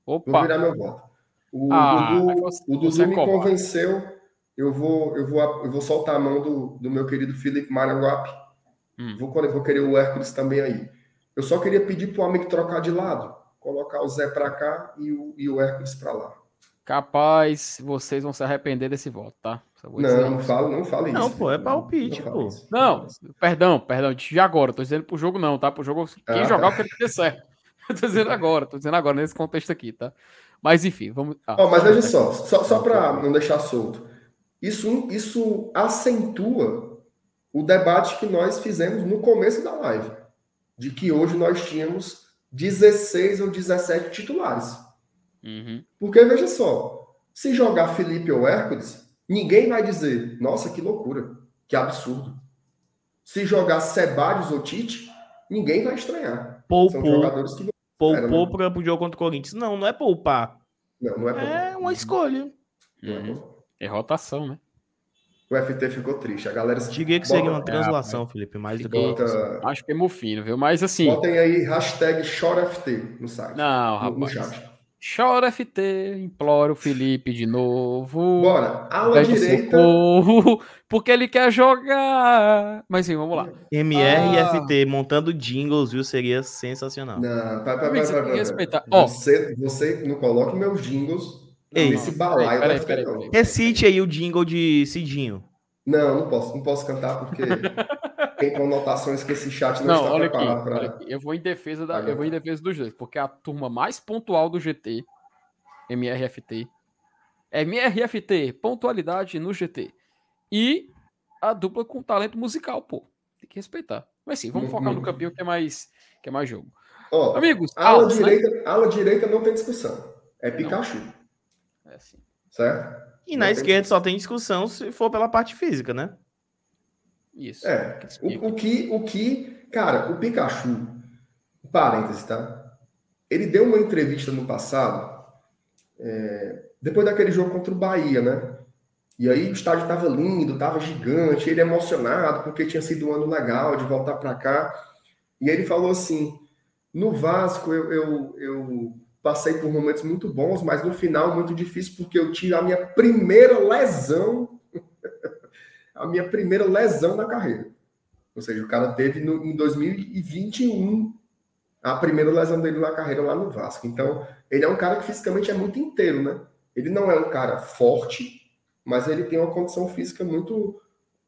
Opa. Vou virar meu voto. O ah, Dudu, você, o Dudu me convenceu. Eu vou, eu vou, eu vou soltar a mão do, do meu querido Felipe Maranguape. Hum. Vou, vou querer o Hércules também aí. Eu só queria pedir para o amigo trocar de lado, colocar o Zé para cá e o, e o Hércules para lá.
Capaz, vocês vão se arrepender desse voto, tá?
Não, não fala, não fala isso.
Não, pô, é palpite,
não pô. Não, perdão, perdão, de agora, tô dizendo pro jogo não, tá? Pro jogo, quem ah, jogar tá. o que ele der certo. tô dizendo agora, tô dizendo agora, nesse contexto aqui, tá? Mas enfim, vamos.
Ah, oh, mas veja só, só, só para não deixar solto. Isso, isso acentua o debate que nós fizemos no começo da live. De que hoje nós tínhamos 16 ou 17 titulares. Uhum. Porque veja só, se jogar Felipe ou Hércules, ninguém vai dizer, nossa, que loucura, que absurdo. Se jogar Sebadios ou Tite, ninguém vai estranhar.
Poupou. São jogadores que Poupou para o jogo contra o Corinthians. Não, não é poupar.
Não, não é poupar.
É uma escolha.
Uhum. É rotação, né?
O FT ficou triste. A galera.
Diga que seria uma translação, é, Felipe, mais do que.
Bota... Acho que é mofino, viu? Mas assim.
Botem aí hashtag ChoraFT no site.
Não, rapaz. No chat. Chora FT, implora o Felipe de novo.
Bora, ala direita.
Socorro, porque ele quer jogar. Mas sim, vamos lá.
MR ah. e FT montando jingles, viu? Seria sensacional.
Não, vai, respeitar. Oh. Você, você não coloque meus jingles Ei, nesse balaio. Peraí, peraí, peraí,
Recite aí o jingle de Cidinho.
Não, não posso, não posso cantar porque tem conotações que esse chat não, não está olha preparado
para. Eu vou em defesa da, eu vou em defesa dos dois, porque a turma mais pontual do GT, MRFT, é MRFT, pontualidade no GT. E a dupla com talento musical, pô. Tem que respeitar. Mas sim, vamos uhum. focar no campeão que é mais que é mais jogo.
Ó, Amigos, ala né? direita, né? ala direita não tem discussão. É Pikachu. Não. É sim. Certo?
E na esquerda só tem discussão se for pela parte física, né?
Isso. É. O, o, que, o que, cara, o Pikachu, parênteses, tá? Ele deu uma entrevista no passado, é, depois daquele jogo contra o Bahia, né? E aí o estádio tava lindo, tava gigante, ele emocionado porque tinha sido um ano legal de voltar para cá. E ele falou assim: no Vasco eu, eu, eu passei por momentos muito bons, mas no final muito difícil, porque eu tive a minha primeira lesão, a minha primeira lesão na carreira. Ou seja, o cara teve no, em 2021 a primeira lesão dele na carreira lá no Vasco. Então, ele é um cara que fisicamente é muito inteiro, né? Ele não é um cara forte, mas ele tem uma condição física muito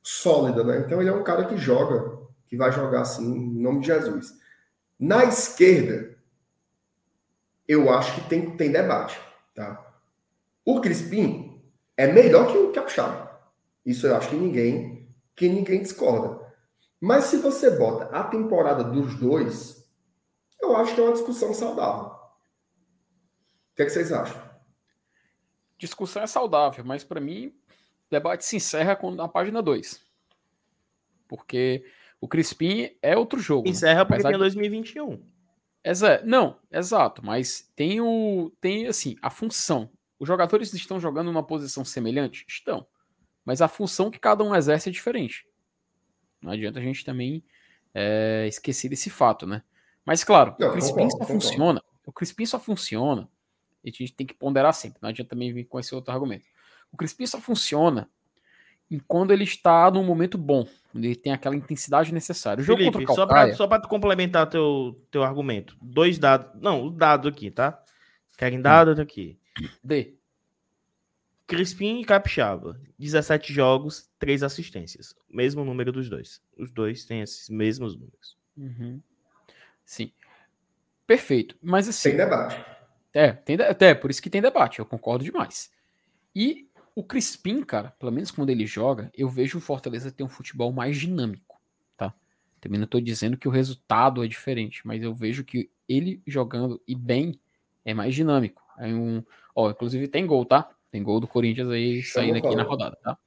sólida, né? Então, ele é um cara que joga, que vai jogar assim, em nome de Jesus. Na esquerda, eu acho que tem, tem debate. Tá? O Crispim é melhor que o Capixaba. Isso eu acho que ninguém, que ninguém discorda. Mas se você bota a temporada dos dois, eu acho que é uma discussão saudável. O que, é que vocês acham?
Discussão é saudável, mas para mim, o debate se encerra com, na página 2. Porque o Crispim é outro jogo.
Né? Encerra né? porque tem 2021.
Exa não, exato, mas tem o tem assim, a função. Os jogadores estão jogando numa posição semelhante? Estão. Mas a função que cada um exerce é diferente. Não adianta a gente também é, esquecer desse fato, né? Mas claro, não, o Crispim só funciona. O Crispim só funciona. E a gente tem que ponderar sempre. Não adianta também vir com esse outro argumento. O Crispim só funciona quando ele está num momento bom, ele tem aquela intensidade necessária. O
jogo Felipe, contra o Calcaia, só para complementar teu, teu argumento, dois dados, não, o dado aqui, tá? Querem dado hum. aqui.
D.
Crispim e Capixaba. 17 jogos, 3 assistências. Mesmo número dos dois. Os dois têm esses mesmos números.
Uhum. Sim. Perfeito. Mas assim.
Tem debate.
É, tem, é, por isso que tem debate, eu concordo demais. E o Crispim, cara, pelo menos quando ele joga, eu vejo o Fortaleza ter um futebol mais dinâmico, tá? Também não tô dizendo que o resultado é diferente, mas eu vejo que ele jogando e bem é mais dinâmico. É um, ó, inclusive tem gol, tá? Tem gol do Corinthians aí Chama saindo aqui na rodada, tá?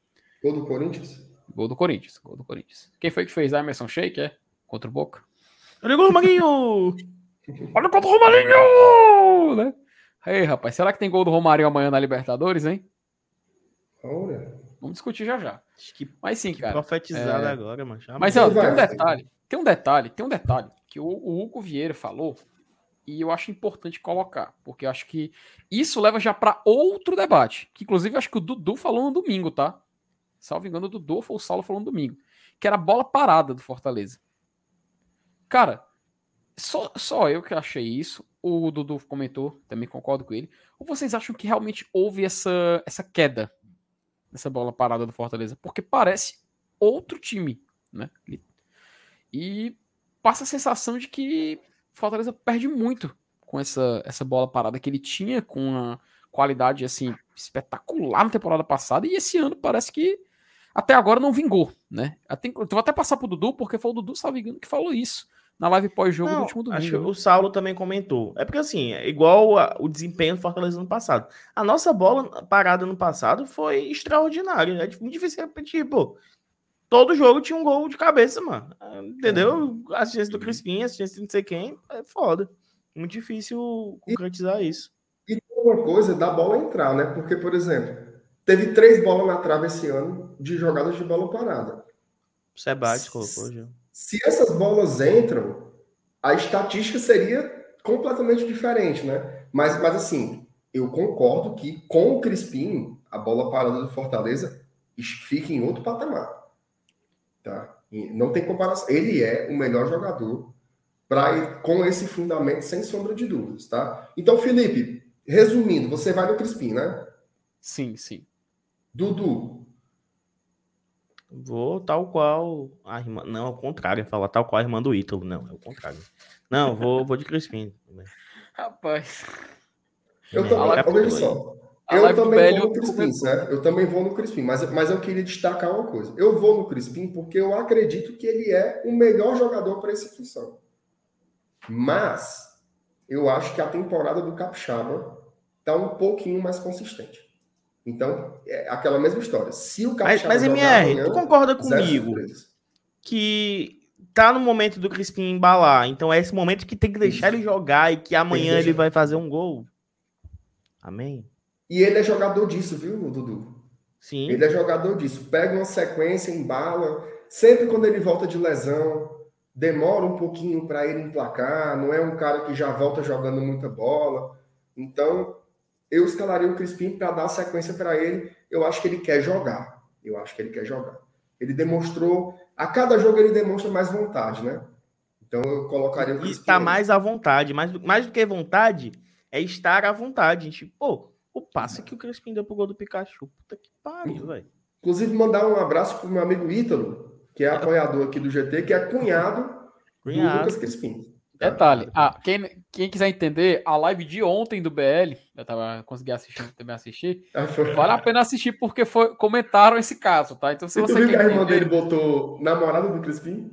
Gol do Corinthians?
Gol do Corinthians, gol do Corinthians. Quem foi que fez a Emerson Sheik, é? Contra o Boca?
Olha o Romarinho!
Olha contra o Romarinho! Né? Ei, rapaz, será que tem gol do Romarinho amanhã na Libertadores, hein?
Olha.
Vamos discutir já já. Que, Mas sim, cara.
Profetizado é... agora, mano.
Mas ó, tem um detalhe, tem um detalhe, tem um detalhe que o, o Hugo Vieira falou e eu acho importante colocar, porque eu acho que isso leva já para outro debate, que inclusive eu acho que o Dudu falou no domingo, tá? Salvo engano, o Dudu ou o Saulo falou no domingo, que era a bola parada do Fortaleza. Cara, só, só eu que achei isso, o Dudu comentou, também concordo com ele. Ou vocês acham que realmente houve essa, essa queda nessa bola parada do Fortaleza? Porque parece outro time, né? E passa a sensação de que Fortaleza perde muito com essa, essa bola parada que ele tinha, com uma qualidade assim espetacular na temporada passada, e esse ano parece que até agora não vingou, né? Eu vou até passar pro Dudu, porque foi o Dudu, salvo engano, que falou isso na live pós-jogo do último domingo. Acho que
o Saulo também comentou. É porque assim, é igual a, o desempenho do Fortaleza no passado. A nossa bola parada no passado foi extraordinária. É muito difícil repetir, pô. Todo jogo tinha um gol de cabeça, mano. Entendeu? É. Assistência do Crispim, assistência de não sei quem. É foda. Muito difícil concretizar e, isso.
E uma coisa da bola entrar, né? Porque, por exemplo, teve três bolas na trave esse ano de jogadas de bola parada.
O Sebades colocou já.
Se essas bolas entram, a estatística seria completamente diferente, né? Mas, mas assim, eu concordo que com o Crispim, a bola parada do Fortaleza fica em outro patamar. Tá? E não tem comparação. Ele é o melhor jogador para com esse fundamento, sem sombra de dúvidas, tá? Então, Felipe, resumindo, você vai no Crispim, né?
Sim, sim.
Dudu.
Vou tal qual a irmã. Não, ao contrário, falar tal qual a irmã do Ítalo. Não, é o contrário. Não, vou, vou de Crispim.
Rapaz.
Eu também, olha só. Eu também vou no Crispim, certo? Eu também vou no Crispim, mas, mas eu queria destacar uma coisa. Eu vou no Crispim porque eu acredito que ele é o melhor jogador para essa função. Mas eu acho que a temporada do Capixaba está um pouquinho mais consistente. Então, é aquela mesma história. Se o
Capixaba Mas, mas MR, amanhã, tu concorda comigo que tá no momento do Crispim embalar, então é esse momento que tem que deixar Isso. ele jogar e que amanhã ele vai fazer um gol? Amém?
E ele é jogador disso, viu, Dudu?
Sim.
Ele é jogador disso. Pega uma sequência, embala. Sempre quando ele volta de lesão, demora um pouquinho para ele emplacar. Não é um cara que já volta jogando muita bola. Então, eu escalaria o Crispim para dar sequência para ele. Eu acho que ele quer jogar. Eu acho que ele quer jogar. Ele demonstrou. A cada jogo ele demonstra mais vontade, né? Então eu colocaria o
Crispim. Está mais à vontade. Mais, mais do que vontade, é estar à vontade. Gente, pô, o passe que o Crispim deu pro gol do Pikachu. Puta que pariu, velho.
Inclusive, mandar um abraço pro meu amigo Ítalo, que é apoiador aqui do GT, que é cunhado, cunhado. do Lucas Crispim.
Detalhe, ah, quem, quem quiser entender, a live de ontem do BL, eu tava consegui assistir, também assistir, ah, vale a pena assistir porque foi, comentaram esse caso, tá?
Então se você viu que a irmã dele botou namorada do Crispim?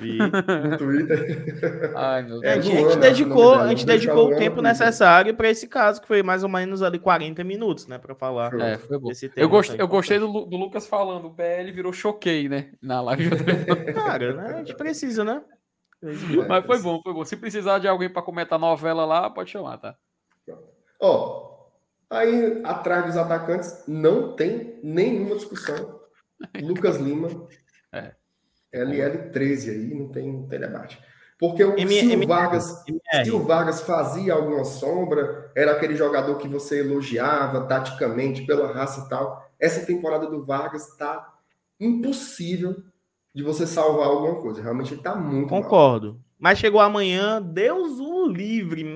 E... no Twitter. Ai, meu Deus. É, a gente dedicou, a gente dedicou o tempo necessário para esse caso, que foi mais ou menos ali 40 minutos, né, para falar.
É, foi bom. eu gostei, eu gostei do, do, Lucas falando, o BL virou choquei, né, na live.
Cara, né, a gente precisa, né?
Mas foi bom, foi bom. Se precisar de alguém para comentar novela lá, pode chamar, tá?
Ó, aí atrás dos atacantes não tem nenhuma discussão. Lucas Lima. É. LL13 aí, não tem, não tem debate. Porque o, M se, o Vargas, se o Vargas fazia alguma sombra, era aquele jogador que você elogiava taticamente pela raça e tal. Essa temporada do Vargas está impossível de você salvar alguma coisa. Realmente ele tá muito
Concordo. Mal. Mas chegou amanhã, Deus o livre.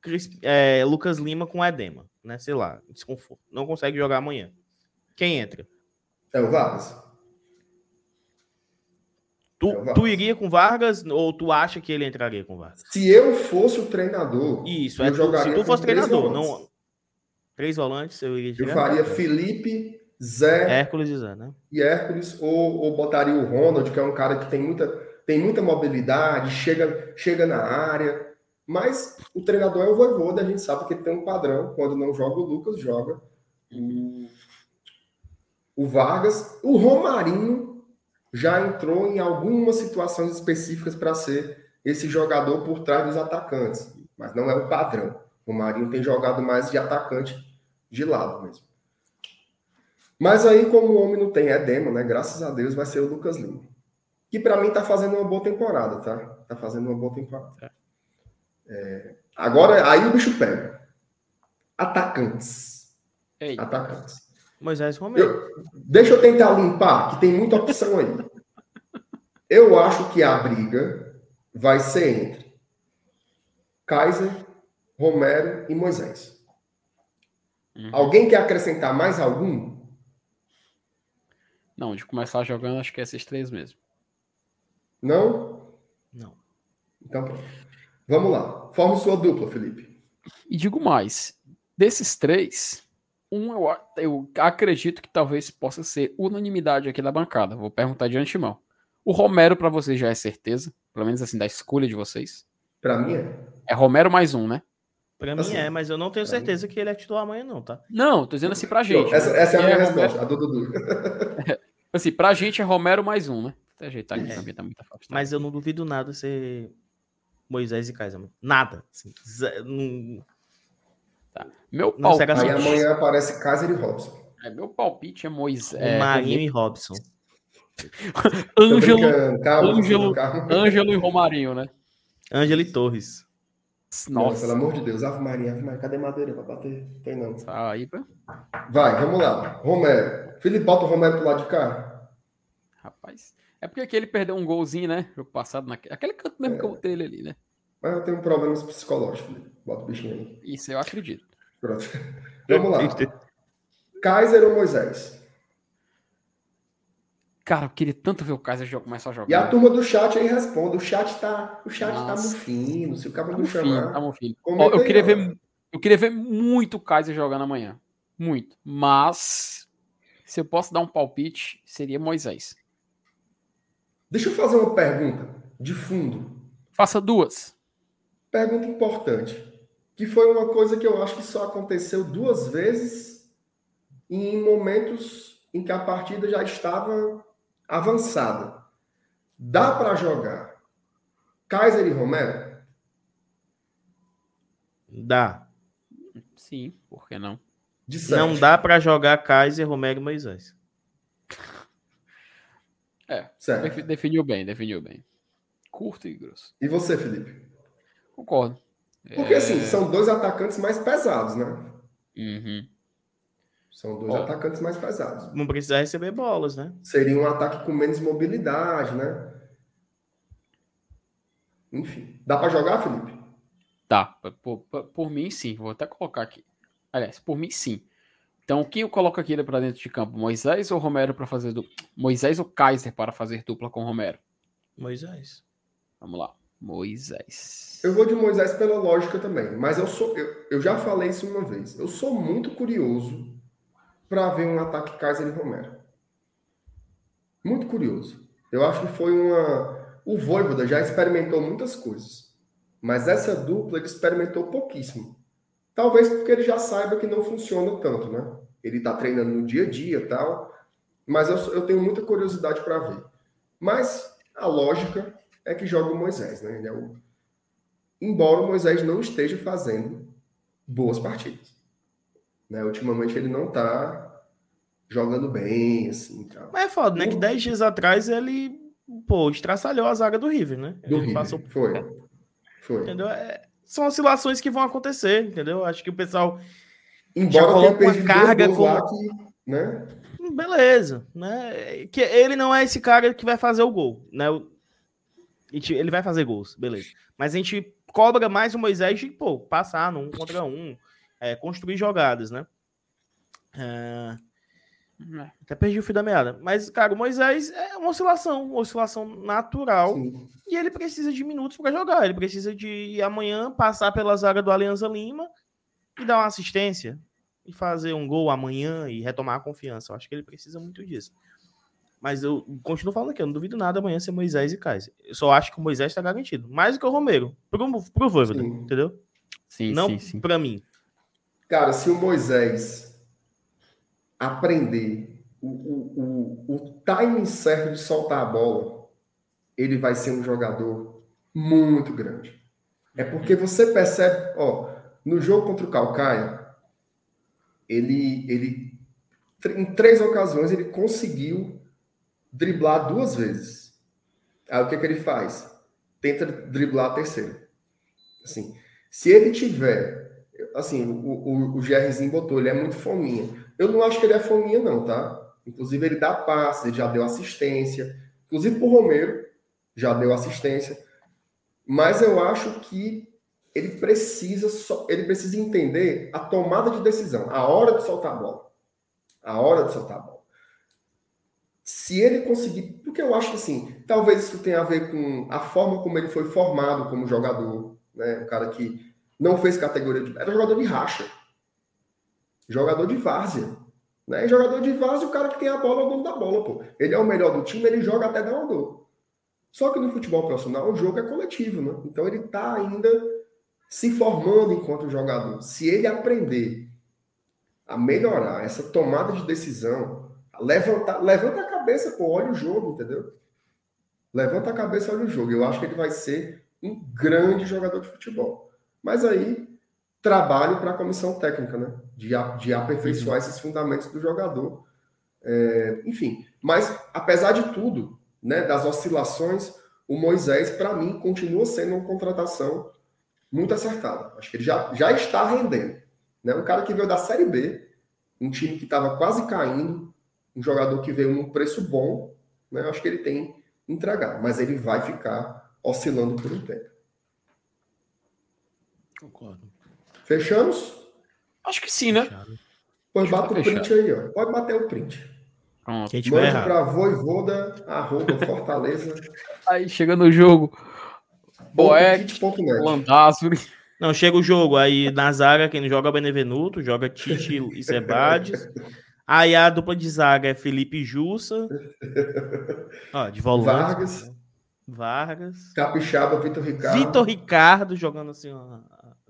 Chris, é, Lucas Lima com edema. né? Sei lá, desconforto. Não consegue jogar amanhã. Quem entra?
É o Vargas.
Tu, é tu iria com Vargas ou tu acha que ele entraria com Vargas?
Se eu fosse o treinador,
isso, é tu, se tu fosse treinador, não três volantes, eu iria.
Eu faria Felipe, Zé,
Hércules e Zé, né?
E Hércules ou, ou botaria o Ronald, que é um cara que tem muita tem muita mobilidade, chega chega na área, mas o treinador é o Voivoda, a gente sabe que ele tem um padrão, quando não joga o Lucas, joga o, o Vargas, o Romarinho já entrou em algumas situações específicas para ser esse jogador por trás dos atacantes, mas não é o padrão. O Marinho tem jogado mais de atacante de lado mesmo. Mas aí, como o homem não tem edema, né? Graças a Deus vai ser o Lucas Lima. Que para mim tá fazendo uma boa temporada, tá? Tá fazendo uma boa temporada. É. é agora, aí o bicho pega. Atacantes.
Ei.
Atacantes.
Moisés Romero.
Eu, deixa eu tentar limpar, que tem muita opção aí. Eu acho que a briga vai ser entre Kaiser, Romero e Moisés. Uhum. Alguém quer acrescentar mais algum?
Não, de começar jogando, acho que é esses três mesmo.
Não?
Não.
Então pronto. Vamos lá. Forme sua dupla, Felipe.
E digo mais: desses três, um eu, eu acredito que talvez possa ser unanimidade aqui da bancada. Vou perguntar de antemão. O Romero para vocês já é certeza? Pelo menos assim, da escolha de vocês?
Para mim é.
É Romero mais um, né?
Pra assim, mim é, mas eu não tenho certeza mim. que ele é titular amanhã, não, tá?
Não, tô dizendo assim pra gente.
Essa, essa é a minha é resposta, Romero... a do Dudu.
assim, pra gente é Romero mais um, né? Até ajeitar aqui é. mim tá muito
afastado. Mas eu não duvido nada ser Moisés e Kaiser. Nada. Assim, não...
Tá. Meu palpite.
Aí amanhã aparece Kaiser e Robson.
É, meu palpite é Moisés.
É, Marinho e Robson.
Ângelo, Ângelo, Ângelo e Romarinho, né?
Ângelo e Torres.
Nossa. Não, pelo amor de Deus, Ave Maria, Ave Maria, cadê madeira pra bater? Tem não.
Aí, pá.
Vai, vamos lá. Romero. Felipe, bota o Romero pro lado de cá.
Rapaz. É porque aqui ele perdeu um golzinho, né? Jogo passado, naquele aquele canto mesmo é. que eu botei ele ali, né?
Mas eu tenho problemas psicológicos. Bota o bichinho aí.
Isso eu acredito.
Pronto. Vamos lá. Kaiser ou Moisés?
Cara, eu queria tanto ver o Kaiser começar a jogar.
E a turma do chat aí responde. O chat tá, o chat tá mufino. Se o cara tá não chamar.
Tá mufino. Ó, eu, queria ver, eu queria ver muito o Kaiser jogando amanhã. Muito. Mas, se eu posso dar um palpite, seria Moisés.
Deixa eu fazer uma pergunta de fundo.
Faça duas.
Pergunta importante. Que foi uma coisa que eu acho que só aconteceu duas vezes em momentos em que a partida já estava avançada. Dá para jogar Kaiser e Romero?
Dá.
Sim, por que não?
Não dá para jogar Kaiser, Romero e Moisés.
É, certo. definiu bem, definiu bem. Curto e grosso.
E você, Felipe?
Concordo.
Porque, assim, é... assim, são dois atacantes mais pesados, né?
Uhum.
São dois Ó, atacantes mais pesados.
Não precisa receber bolas, né?
Seria um ataque com menos mobilidade, né? Enfim. Dá para jogar, Felipe?
Dá. Por, por, por, mim, sim. Vou até colocar aqui. Aliás, por mim, sim. Então, quem eu coloco aqui para dentro de campo? Moisés ou Romero para fazer dupla? Moisés ou Kaiser para fazer dupla com Romero?
Moisés.
Vamos lá. Moisés.
Eu vou de Moisés pela lógica também, mas eu sou eu, eu já falei isso uma vez. Eu sou muito curioso para ver um ataque Kaiser e Romero. Muito curioso. Eu acho que foi uma o Voivoda já experimentou muitas coisas, mas essa dupla ele experimentou pouquíssimo. Talvez porque ele já saiba que não funciona tanto, né? Ele está treinando no dia a dia tal, mas eu, eu tenho muita curiosidade para ver. Mas a lógica é que joga o Moisés, né? É o... Embora o Moisés não esteja fazendo boas partidas. Né? Ultimamente ele não está jogando bem, assim. Tal.
Mas é foda, né? Que 10 dias atrás ele, pô, estraçalhou a zaga do River, né?
Do ele River. passou Foi. Foi.
Entendeu? É... São oscilações que vão acontecer, entendeu? Acho que o pessoal
Embora já coloca uma carga com. Que, né?
Beleza, né? Que ele não é esse cara que vai fazer o gol, né? Ele vai fazer gols, beleza. Mas a gente cobra mais o Moisés de, pô, passar num contra um, é, construir jogadas, né? É... É. Até perdi o fio da meada. Mas, cara, o Moisés é uma oscilação, uma oscilação natural. Sim. E ele precisa de minutos para jogar. Ele precisa de amanhã passar pela zaga do Alianza Lima e dar uma assistência. E fazer um gol amanhã e retomar a confiança. Eu acho que ele precisa muito disso. Mas eu continuo falando aqui, eu não duvido nada amanhã ser Moisés e Kaiser. Eu só acho que o Moisés está garantido. Mais do que o Romero. Pro, pro Voivoda, entendeu?
Sim,
não
sim, sim.
para mim.
Cara, se o Moisés aprender o, o, o, o timing certo de soltar a bola, ele vai ser um jogador muito grande. É porque você percebe, ó, no jogo contra o Calcaia, ele, ele em três ocasiões ele conseguiu driblar duas vezes. Aí o que, que ele faz? Tenta driblar a terceira. Assim, se ele tiver, assim, o, o, o GRzinho botou, ele é muito fominha. Eu não acho que ele é fominha, não, tá? Inclusive, ele dá passe, ele já deu assistência. Inclusive, pro Romero, já deu assistência. Mas eu acho que ele precisa só, ele precisa entender a tomada de decisão, a hora de soltar a bola. A hora de soltar a bola. Se ele conseguir, porque eu acho que assim, talvez isso tenha a ver com a forma como ele foi formado como jogador, né? Um cara que não fez categoria de, era jogador de racha jogador de várzea. Né? jogador de várzea, o cara que tem a bola é o dono da bola, pô. Ele é o melhor do time, ele joga até dar uma dor. Só que no futebol profissional o jogo é coletivo, né? Então ele está ainda se formando enquanto jogador. Se ele aprender a melhorar essa tomada de decisão, levanta, levanta a cabeça, pô, olha o jogo, entendeu? Levanta a cabeça, olha o jogo. Eu acho que ele vai ser um grande jogador de futebol. Mas aí trabalho para a comissão técnica, né? De, de aperfeiçoar uhum. esses fundamentos do jogador. É, enfim, mas apesar de tudo, né, das oscilações, o Moisés, para mim, continua sendo uma contratação muito acertada. Acho que ele já, já está rendendo. Né? Um cara que veio da Série B, um time que estava quase caindo, um jogador que veio num preço bom, né? acho que ele tem entregar, mas ele vai ficar oscilando por um tempo.
Concordo.
Fechamos?
Acho que sim, né?
Pois bata o print aí, ó. Pode bater o print.
Pronto. Quem
Mande para voivoda, arroba, Fortaleza.
aí chega no jogo. Boeck, Landázuri.
Não, chega o jogo. Aí na zaga, quem joga é Benevenuto, joga Tite e Sebades. Aí a dupla de zaga é Felipe Jussa. Ó, de volante.
Vargas.
Vargas.
Capixaba, Vitor Ricardo.
Vitor Ricardo jogando assim, ó,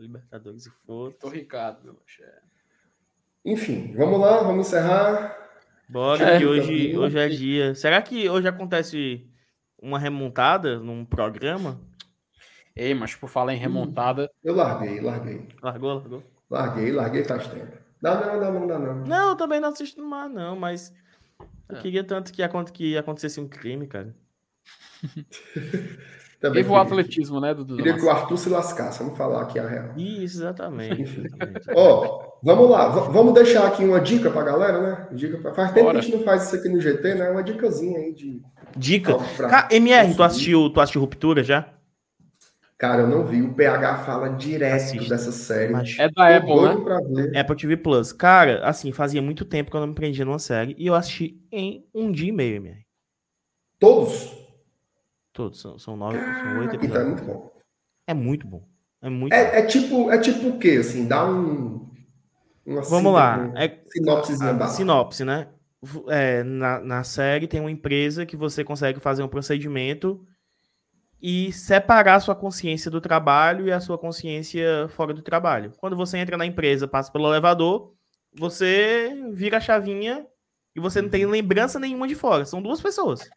Libertadores e foda.
Tô Ricardo, meu
Enfim, vamos lá, vamos encerrar.
Bora, é, que hoje, hoje é dia. Será que hoje acontece uma remontada num programa?
Ei, mas por falar em hum, remontada.
Eu larguei, larguei.
Largou, largou?
Larguei, larguei faz tempo. Não, não, não, não, não. Não,
não eu também não assisto mais, não, mas. Eu é. queria tanto que, que acontecesse um crime, cara.
Também Teve o atletismo, né, Dudu?
Queria que o Arthur se lascasse, vamos falar aqui a real.
Isso, exatamente.
Ó, oh, vamos lá, v vamos deixar aqui uma dica pra galera, né? Dica pra... Faz tempo Bora. que a gente não faz isso aqui no GT, né? Uma dicasinha aí de.
Dica? Pra... MR, tu assistiu, tu assistiu Ruptura já?
Cara, eu não vi. O PH fala direto Assiste. dessa série. Mas
é da Apple,
né? Apple TV Plus. Cara, assim, fazia muito tempo que eu não me prendia numa série e eu assisti em um dia e meio, MR.
Todos?
Todos, são, são nove, são oito
episódios. Então é muito bom.
É muito bom. É muito
é, é tipo, é tipo o quê? Assim, dá um.
Vamos lá.
É, sinopse,
a, sinopse, né? É, na, na série tem uma empresa que você consegue fazer um procedimento e separar a sua consciência do trabalho e a sua consciência fora do trabalho. Quando você entra na empresa, passa pelo elevador, você vira a chavinha e você não tem lembrança nenhuma de fora. São duas pessoas.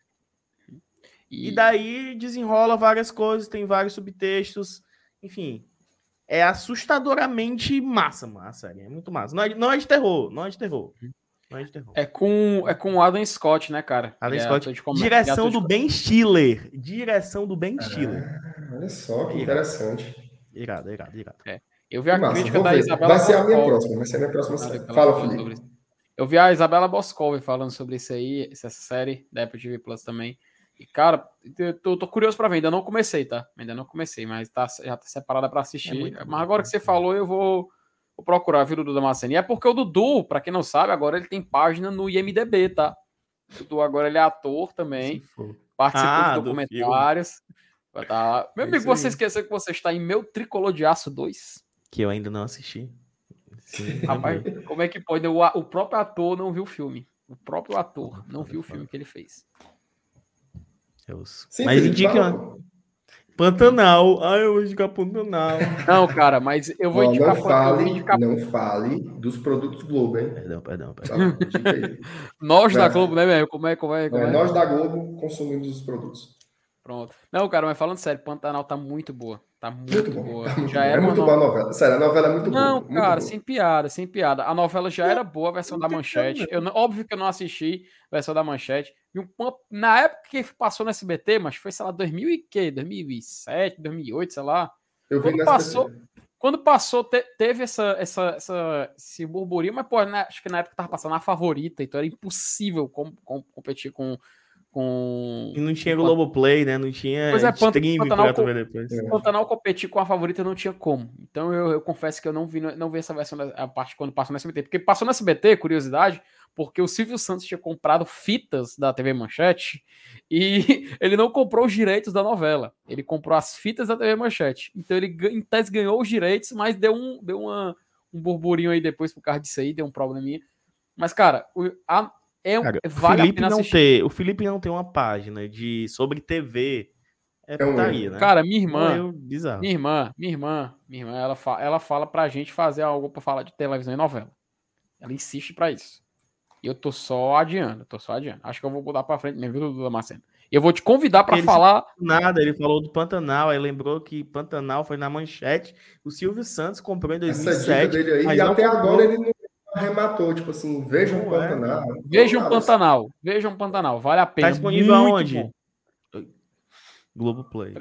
E... e daí desenrola várias coisas, tem vários subtextos, enfim. É assustadoramente massa, mano, a série. É muito massa. Não é, não é de terror, não é de terror. Não é de terror.
É com, é com Adam Scott, né, cara?
Adam é Scott. Direção do Ben Stiller. Direção do Ben Stiller.
Ah, olha só, que interessante.
Irado, irado, irado.
É. Eu vi a massa, crítica da
ver.
Isabela
Vai ser a minha próxima, vai ser a minha próxima série. Fala, Felipe.
Eu vi a Isabela Boscov falando sobre isso aí, essa série da Apple TV Plus também. E, cara, eu tô, tô curioso para ver. Ainda não comecei, tá? Ainda não comecei, mas tá, já tá separada para assistir. É mas agora que você falou, eu vou, Vou procurar, viu, Dudu Damasceno. E é porque o Dudu, para quem não sabe, agora ele tem página no IMDB, tá? O Dudu agora ele é ator também. Participou ah, de documentários. Vai tá... Meu é amigo, você esqueceu que você está em Meu Tricolor de Aço 2?
Que eu ainda não assisti.
Sim, Rapaz, como é que pode? O, o próprio ator não viu o filme. O próprio ator não viu o filme que ele fez.
Deus. Sim, Mas indica. Pantanal. Ah, eu vou indicar Pantanal.
Não, cara, mas eu vou
indicar. Não fale, indicar... não fale dos produtos Globo, hein?
Perdão, perdão, perdão. Tá,
nós da Globo, né, velho? Como é, como é, como é?
Nós da Globo consumimos os produtos.
Pronto. Não, cara, mas falando sério, Pantanal tá muito boa. Tá muito, muito boa.
Tá já era é muito boa a novela. Sério, a novela é muito
não,
boa.
Não, cara, sem piada, sem piada. A novela já era boa, a versão da manchete. Eu, óbvio que eu não assisti a versão da manchete. Na época que passou no SBT, mas foi, sei lá, 2000 e quê? 2007, 2008, sei lá.
Eu vi
quando passou, quando passou, te, teve essa, essa, essa, esse burburinho, mas, pô, né, acho que na época tava passando a favorita, então era impossível com, com, competir com com.
E não tinha Globoplay, né? Não tinha pois é, stream
Pantanal, pra ver depois. É. Pantanal competir com a favorita não tinha como. Então eu, eu, confesso que eu não vi, não vi essa versão da a parte quando passou no SBT. Porque passou no SBT, curiosidade, porque o Silvio Santos tinha comprado fitas da TV Manchete e ele não comprou os direitos da novela. Ele comprou as fitas da TV Manchete. Então ele, em tese, ganhou os direitos, mas deu um, deu uma, um burburinho aí depois por causa disso aí, deu um probleminha. Mas, cara, a, é, Cara,
vale Felipe não ter, o Felipe não tem uma página de sobre TV. É, é putaria, né?
Cara, minha irmã, minha irmã, minha irmã, minha irmã, ela fala, ela fala pra gente fazer algo para falar de televisão e novela. Ela insiste para isso. E eu tô só adiando, tô só adiando. Acho que eu vou mudar para frente mesmo, viu, Damasceno? Eu vou te convidar para falar.
Nada, ele falou do Pantanal, aí lembrou que Pantanal foi na manchete. O Silvio Santos comprou em 2007. Essa dele
aí, e até agora ele não arrematou, tipo assim, vejam o Pantanal.
É. Vejam Pantanal, vejam Pantanal, vale a pena.
Tá disponível aonde? Globoplay.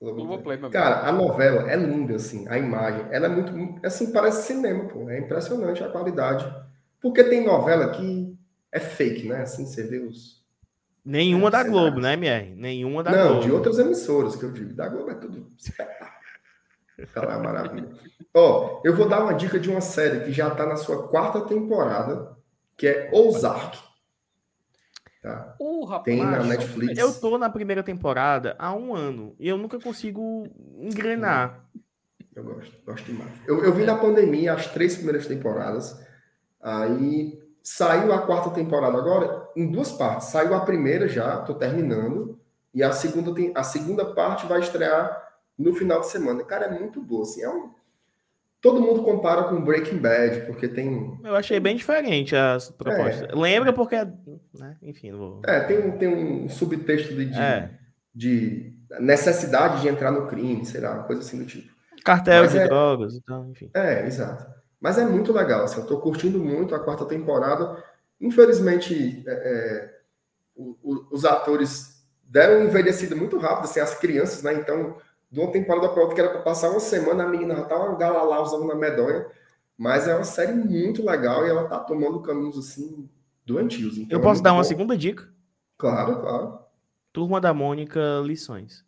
Globoplay. Globo Cara, a novela é linda, assim, a imagem, ela é muito, assim, parece cinema, pô, é impressionante a qualidade. Porque tem novela que é fake, né? Assim, você vê os...
Nenhuma é, da Globo, né, MR? Nenhuma da
Não,
Globo.
Não, de outras emissoras que eu digo. Da Globo é tudo espetáculo. Aquela é maravilha. Ó, eu vou dar uma dica de uma série que já está na sua quarta temporada, que é Ozark.
Tá? Uh, rapaz,
Tem na Netflix.
Eu tô na primeira temporada há um ano e eu nunca consigo engrenar.
Eu gosto, gosto demais. Eu, eu vi na pandemia as três primeiras temporadas, aí saiu a quarta temporada agora em duas partes. Saiu a primeira já, tô terminando, e a segunda, tem, a segunda parte vai estrear no final de semana. Cara, é muito boa, assim, é um... Todo mundo compara com Breaking Bad, porque tem...
Eu achei bem diferente as propostas. É. Lembra porque... Né? Enfim, não vou...
É, tem um, tem um subtexto de, de, é. de necessidade de entrar no crime, sei lá, uma coisa assim do tipo.
Cartel Mas de é... drogas e então, tal, enfim.
É, exato. Mas é muito legal, assim, eu tô curtindo muito a quarta temporada. Infelizmente, é, é o, o, os atores deram um envelhecido muito rápido, assim, as crianças, né? Então, de uma temporada para outra, que era para passar uma semana, a menina já estava galalá usando na medonha. Mas é uma série muito legal e ela tá tomando caminhos assim doentios.
Então Eu posso é dar uma bom. segunda dica?
Claro, claro.
Turma da Mônica Lições.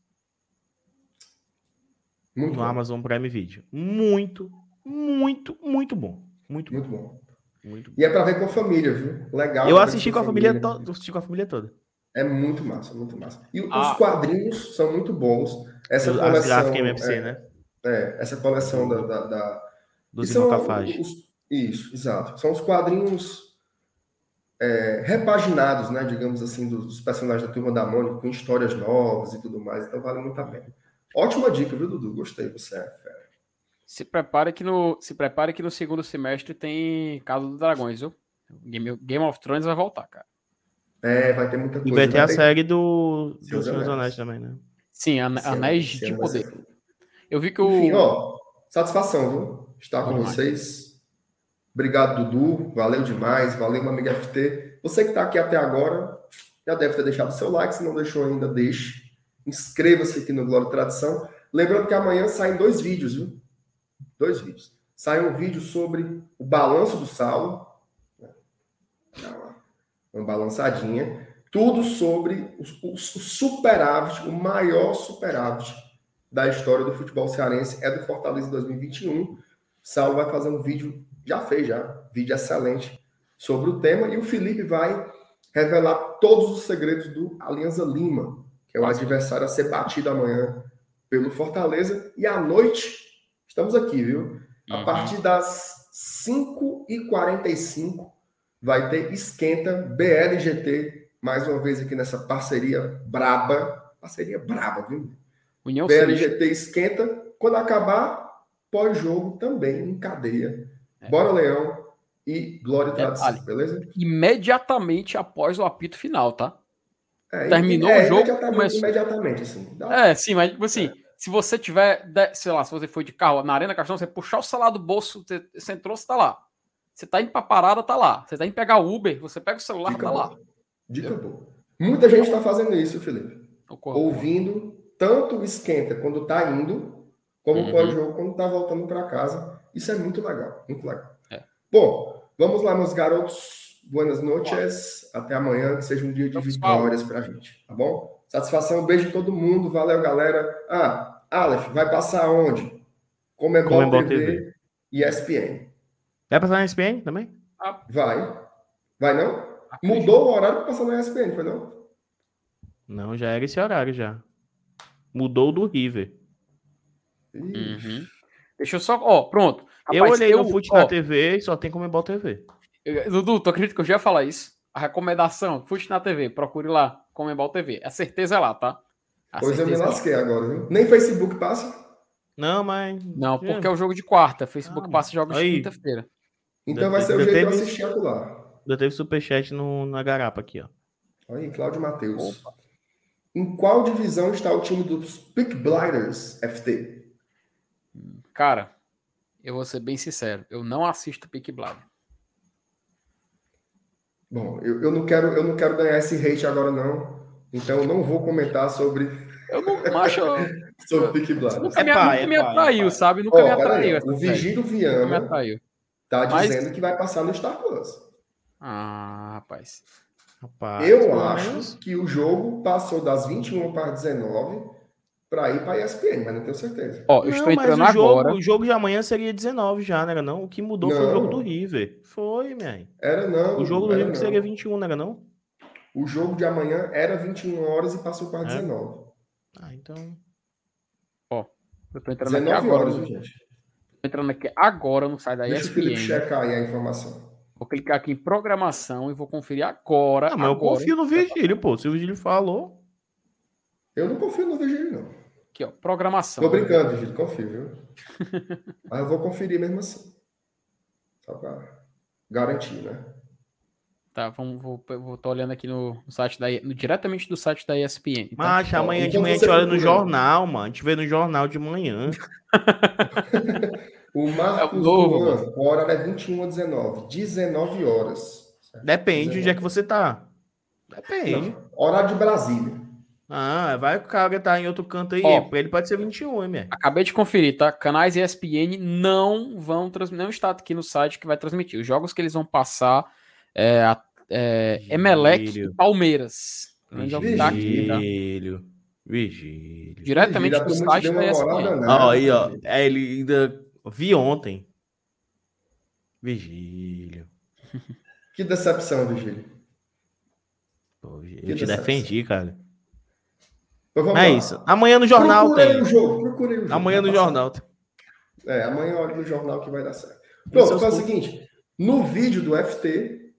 Muito no bom. Amazon Prime Video. Muito, muito, muito bom. Muito,
muito bom. bom. Muito bom. E é para ver com a família, viu? Legal.
Eu assisti com a família, família to... assisti com a família toda.
É muito massa, muito massa. E ah. os quadrinhos são muito bons. Essa As coleção.
MFC, é, né?
É, essa coleção da. da, da
do Zimo Cafage.
Isso, exato. São os quadrinhos é, repaginados, né? Digamos assim, dos, dos, personagens da turma da Mônica, com histórias novas e tudo mais. Então vale muito a pena. Ótima dica, viu, Dudu? Gostei, você é fera.
Se prepare que no, se prepare que no segundo semestre tem Casa dos Dragões, viu? Game, Game of Thrones vai voltar, cara.
É, vai ter muita coisa.
E vai ter a série do, do Senhor dos Anéis também, né?
Sim, An Anéis de Poder. Eu vi que o.
Enfim, ó, satisfação, viu? Estar com vocês. Obrigado, Dudu. Valeu demais. Valeu, meu amigo FT. Você que está aqui até agora, já deve ter deixado seu like. Se não deixou ainda, deixe. Inscreva-se aqui no Glória Tradição. Lembrando que amanhã saem dois vídeos, viu? Dois vídeos. Sai um vídeo sobre o balanço do Saulo. Uma balançadinha tudo sobre o, o, superávit, o maior superávit da história do futebol cearense é do Fortaleza 2021. Saulo vai fazer um vídeo, já fez já, vídeo excelente sobre o tema, e o Felipe vai revelar todos os segredos do Alianza Lima, que é o adversário a ser batido amanhã pelo Fortaleza. E à noite, estamos aqui, viu? A uhum. partir das 5h45 vai ter Esquenta BLGT, mais uma vez aqui nessa parceria braba. Parceria braba, viu? União BLGT Esquenta. Quando acabar, pós-jogo também em cadeia. É. Bora, Leão e Glória e Tradição, é, beleza?
Imediatamente após o apito final, tá? É, Terminou é, o jogo.
Imediatamente, começou... imediatamente assim.
Dá... É, sim, mas tipo assim, se você tiver, sei lá, se você for de carro na Arena Castão, você puxar o celular do bolso, você entrou, você tá lá. Você tá indo pra parada, tá lá. Você tá indo pegar o Uber, você pega o celular, Dica tá lá.
Dica boa. Muita gente tá fazendo isso, Felipe. Ouvindo tanto o esquenta quando tá indo, como uhum. pós-jogo quando tá voltando para casa. Isso é muito legal, muito legal. É. Bom, vamos lá, meus garotos. Buenas noches. Até amanhã, que seja um dia de vitórias para a gente, tá bom? Satisfação, um beijo em todo mundo. Valeu, galera. Ah, Aleph, vai passar onde? Comebol, Comebol TV, TV e ESPN.
Vai passar na ESPN também?
Ah. Vai. Vai não? Mudou o horário para passar na ESPN, foi não?
Não, já era esse horário já. Mudou do River.
Uhum. Deixa eu só. Ó, pronto.
Rapaz, eu olhei eu, no Fute na TV e só tem Comebol TV.
Dudu, tu acredita que eu já ia falar isso? A recomendação, Fute na TV, procure lá, Comembol TV. A certeza é lá, tá?
A pois eu me é lasquei é agora, viu? Nem Facebook passa?
Não, mas.
Não, porque é o jogo de quarta. Facebook ah, passa jogos de quinta-feira.
Então vai ser o jeito de assistir lá.
Já teve superchat no, na garapa aqui, ó.
Aí, Cláudio Matheus. Em qual divisão está o time dos Pick Blinders FT?
Cara, eu vou ser bem sincero. Eu não assisto Pick Blinder.
Bom, eu, eu, não quero, eu não quero ganhar esse hate agora, não. Então, eu não vou comentar sobre.
Eu não. Macho.
sobre Peaky Blinders.
Nunca, é me, pai, nunca é me atraiu, pai. sabe? Nunca oh, me atraiu.
Aí, o Vigílio Viana tá Mas... dizendo que vai passar no Star Plus.
Ah, rapaz.
rapaz eu acho que o jogo passou das 21 para 19 para ir para a ESPN, mas não tenho certeza.
Ó, eu estou entrando o jogo, agora. O jogo de amanhã seria 19 já, né? Não, o que mudou não. foi o jogo do River. Foi, minha.
Era não.
O jogo do River não. seria 21, né? Não?
O jogo de amanhã era 21 horas e passou para é? 19.
Ah, então.
Ó, eu tô entrando 19 aqui agora. Horas, gente. Tô entrando aqui agora no site da
Deixa
ESPN.
Deixa o Felipe checar aí a informação.
Vou clicar aqui em programação e vou conferir agora.
Ah, mas
agora.
eu confio no Virgílio, pô. Se o Virgílio falou.
Eu não confio no Virgílio, não.
Aqui, ó, programação.
Tô brincando, Gil, confio, viu? Mas eu vou conferir mesmo assim. Só para garantir, né?
Tá, vamos, vou, vou tô olhando aqui no, no site da no, diretamente do site da ESPN.
Tá? Mas amanhã então, de manhã a gente olha no jornal, mano. A gente vê no jornal de manhã.
o Marcos é novo, o horário é 21 a 19. 19 horas.
Certo? Depende 19. onde é que você tá. Depende. Não,
horário de Brasília.
Ah, vai que o cara tá em outro canto aí. Ó, ele pode ser 21, hein, minha?
Acabei de conferir, tá? Canais ESPN não vão transmitir, não está aqui no site que vai transmitir. Os jogos que eles vão passar é, é Emelec e Palmeiras.
Vigílio. Tá aqui, tá? Vigílio.
Diretamente do site da ESPN.
Ó, aí, ó. É, ele ainda vi ontem. Vigílio.
Que decepção, Vigílio.
Pô, eu te defendi, cara. É lá. isso. Amanhã no jornal procurei tem.
O jogo, procurei o jogo.
Amanhã no jornal.
É, amanhã olha no jornal que vai dar certo. Pronto, faz o seguinte: no vídeo do FT,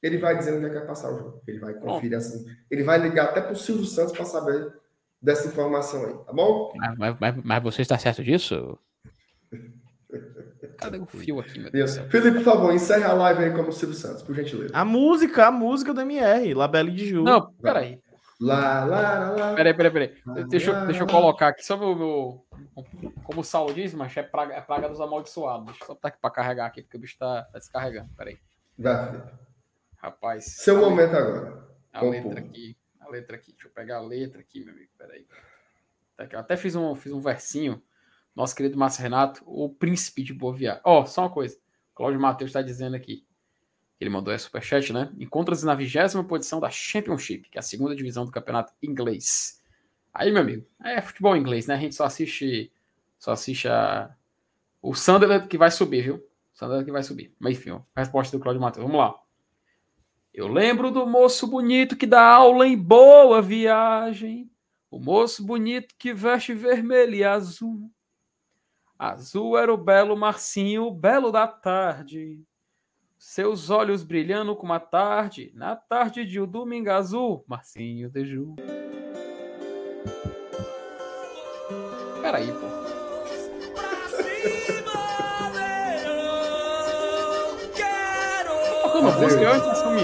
ele vai dizendo onde é que vai passar o jogo. Ele vai conferir assim. Ele vai ligar até para o Silvio Santos para saber dessa informação aí, tá bom?
Mas, mas, mas você está certo disso? Cadê o fio aqui, meu Deus?
Felipe, por favor, encerre a live aí como o Silvio Santos, por gentileza.
A música, a música do MR, Labelle de Ju.
Não, peraí. Lá, lá, lá. Peraí, peraí, peraí. Deixa, eu, deixa eu colocar aqui só o meu. Como o Saulo diz, mas é praga, é praga dos amaldiçoados. Deixa eu só botar aqui pra carregar aqui, porque o bicho tá, tá descarregando. Peraí.
Vai, Felipe.
Rapaz.
Seu momento agora.
A letra aqui. A letra aqui. Deixa eu pegar a letra aqui, meu amigo. Peraí. Tá eu até fiz um, fiz um versinho. Nosso querido Márcio Renato, o príncipe de Boa Viagem. Ó, oh, só uma coisa. Cláudio Matheus está dizendo aqui ele mandou é superchat, né? Encontra-se na vigésima posição da Championship, que é a segunda divisão do campeonato inglês. Aí, meu amigo, é futebol inglês, né? A gente só assiste, só assiste a, O Sunderland que vai subir, viu? O Sunderland que vai subir. Mas enfim, ó, resposta do Claudio Matheus. Vamos lá. Eu lembro do moço bonito que dá aula em boa viagem. O moço bonito que veste vermelho e azul. Azul era o belo Marcinho, belo da tarde. Seus olhos brilhando como a tarde, na tarde de um domingo azul, Marcinho de Ju. Peraí, pô. Tocando música, eu assumi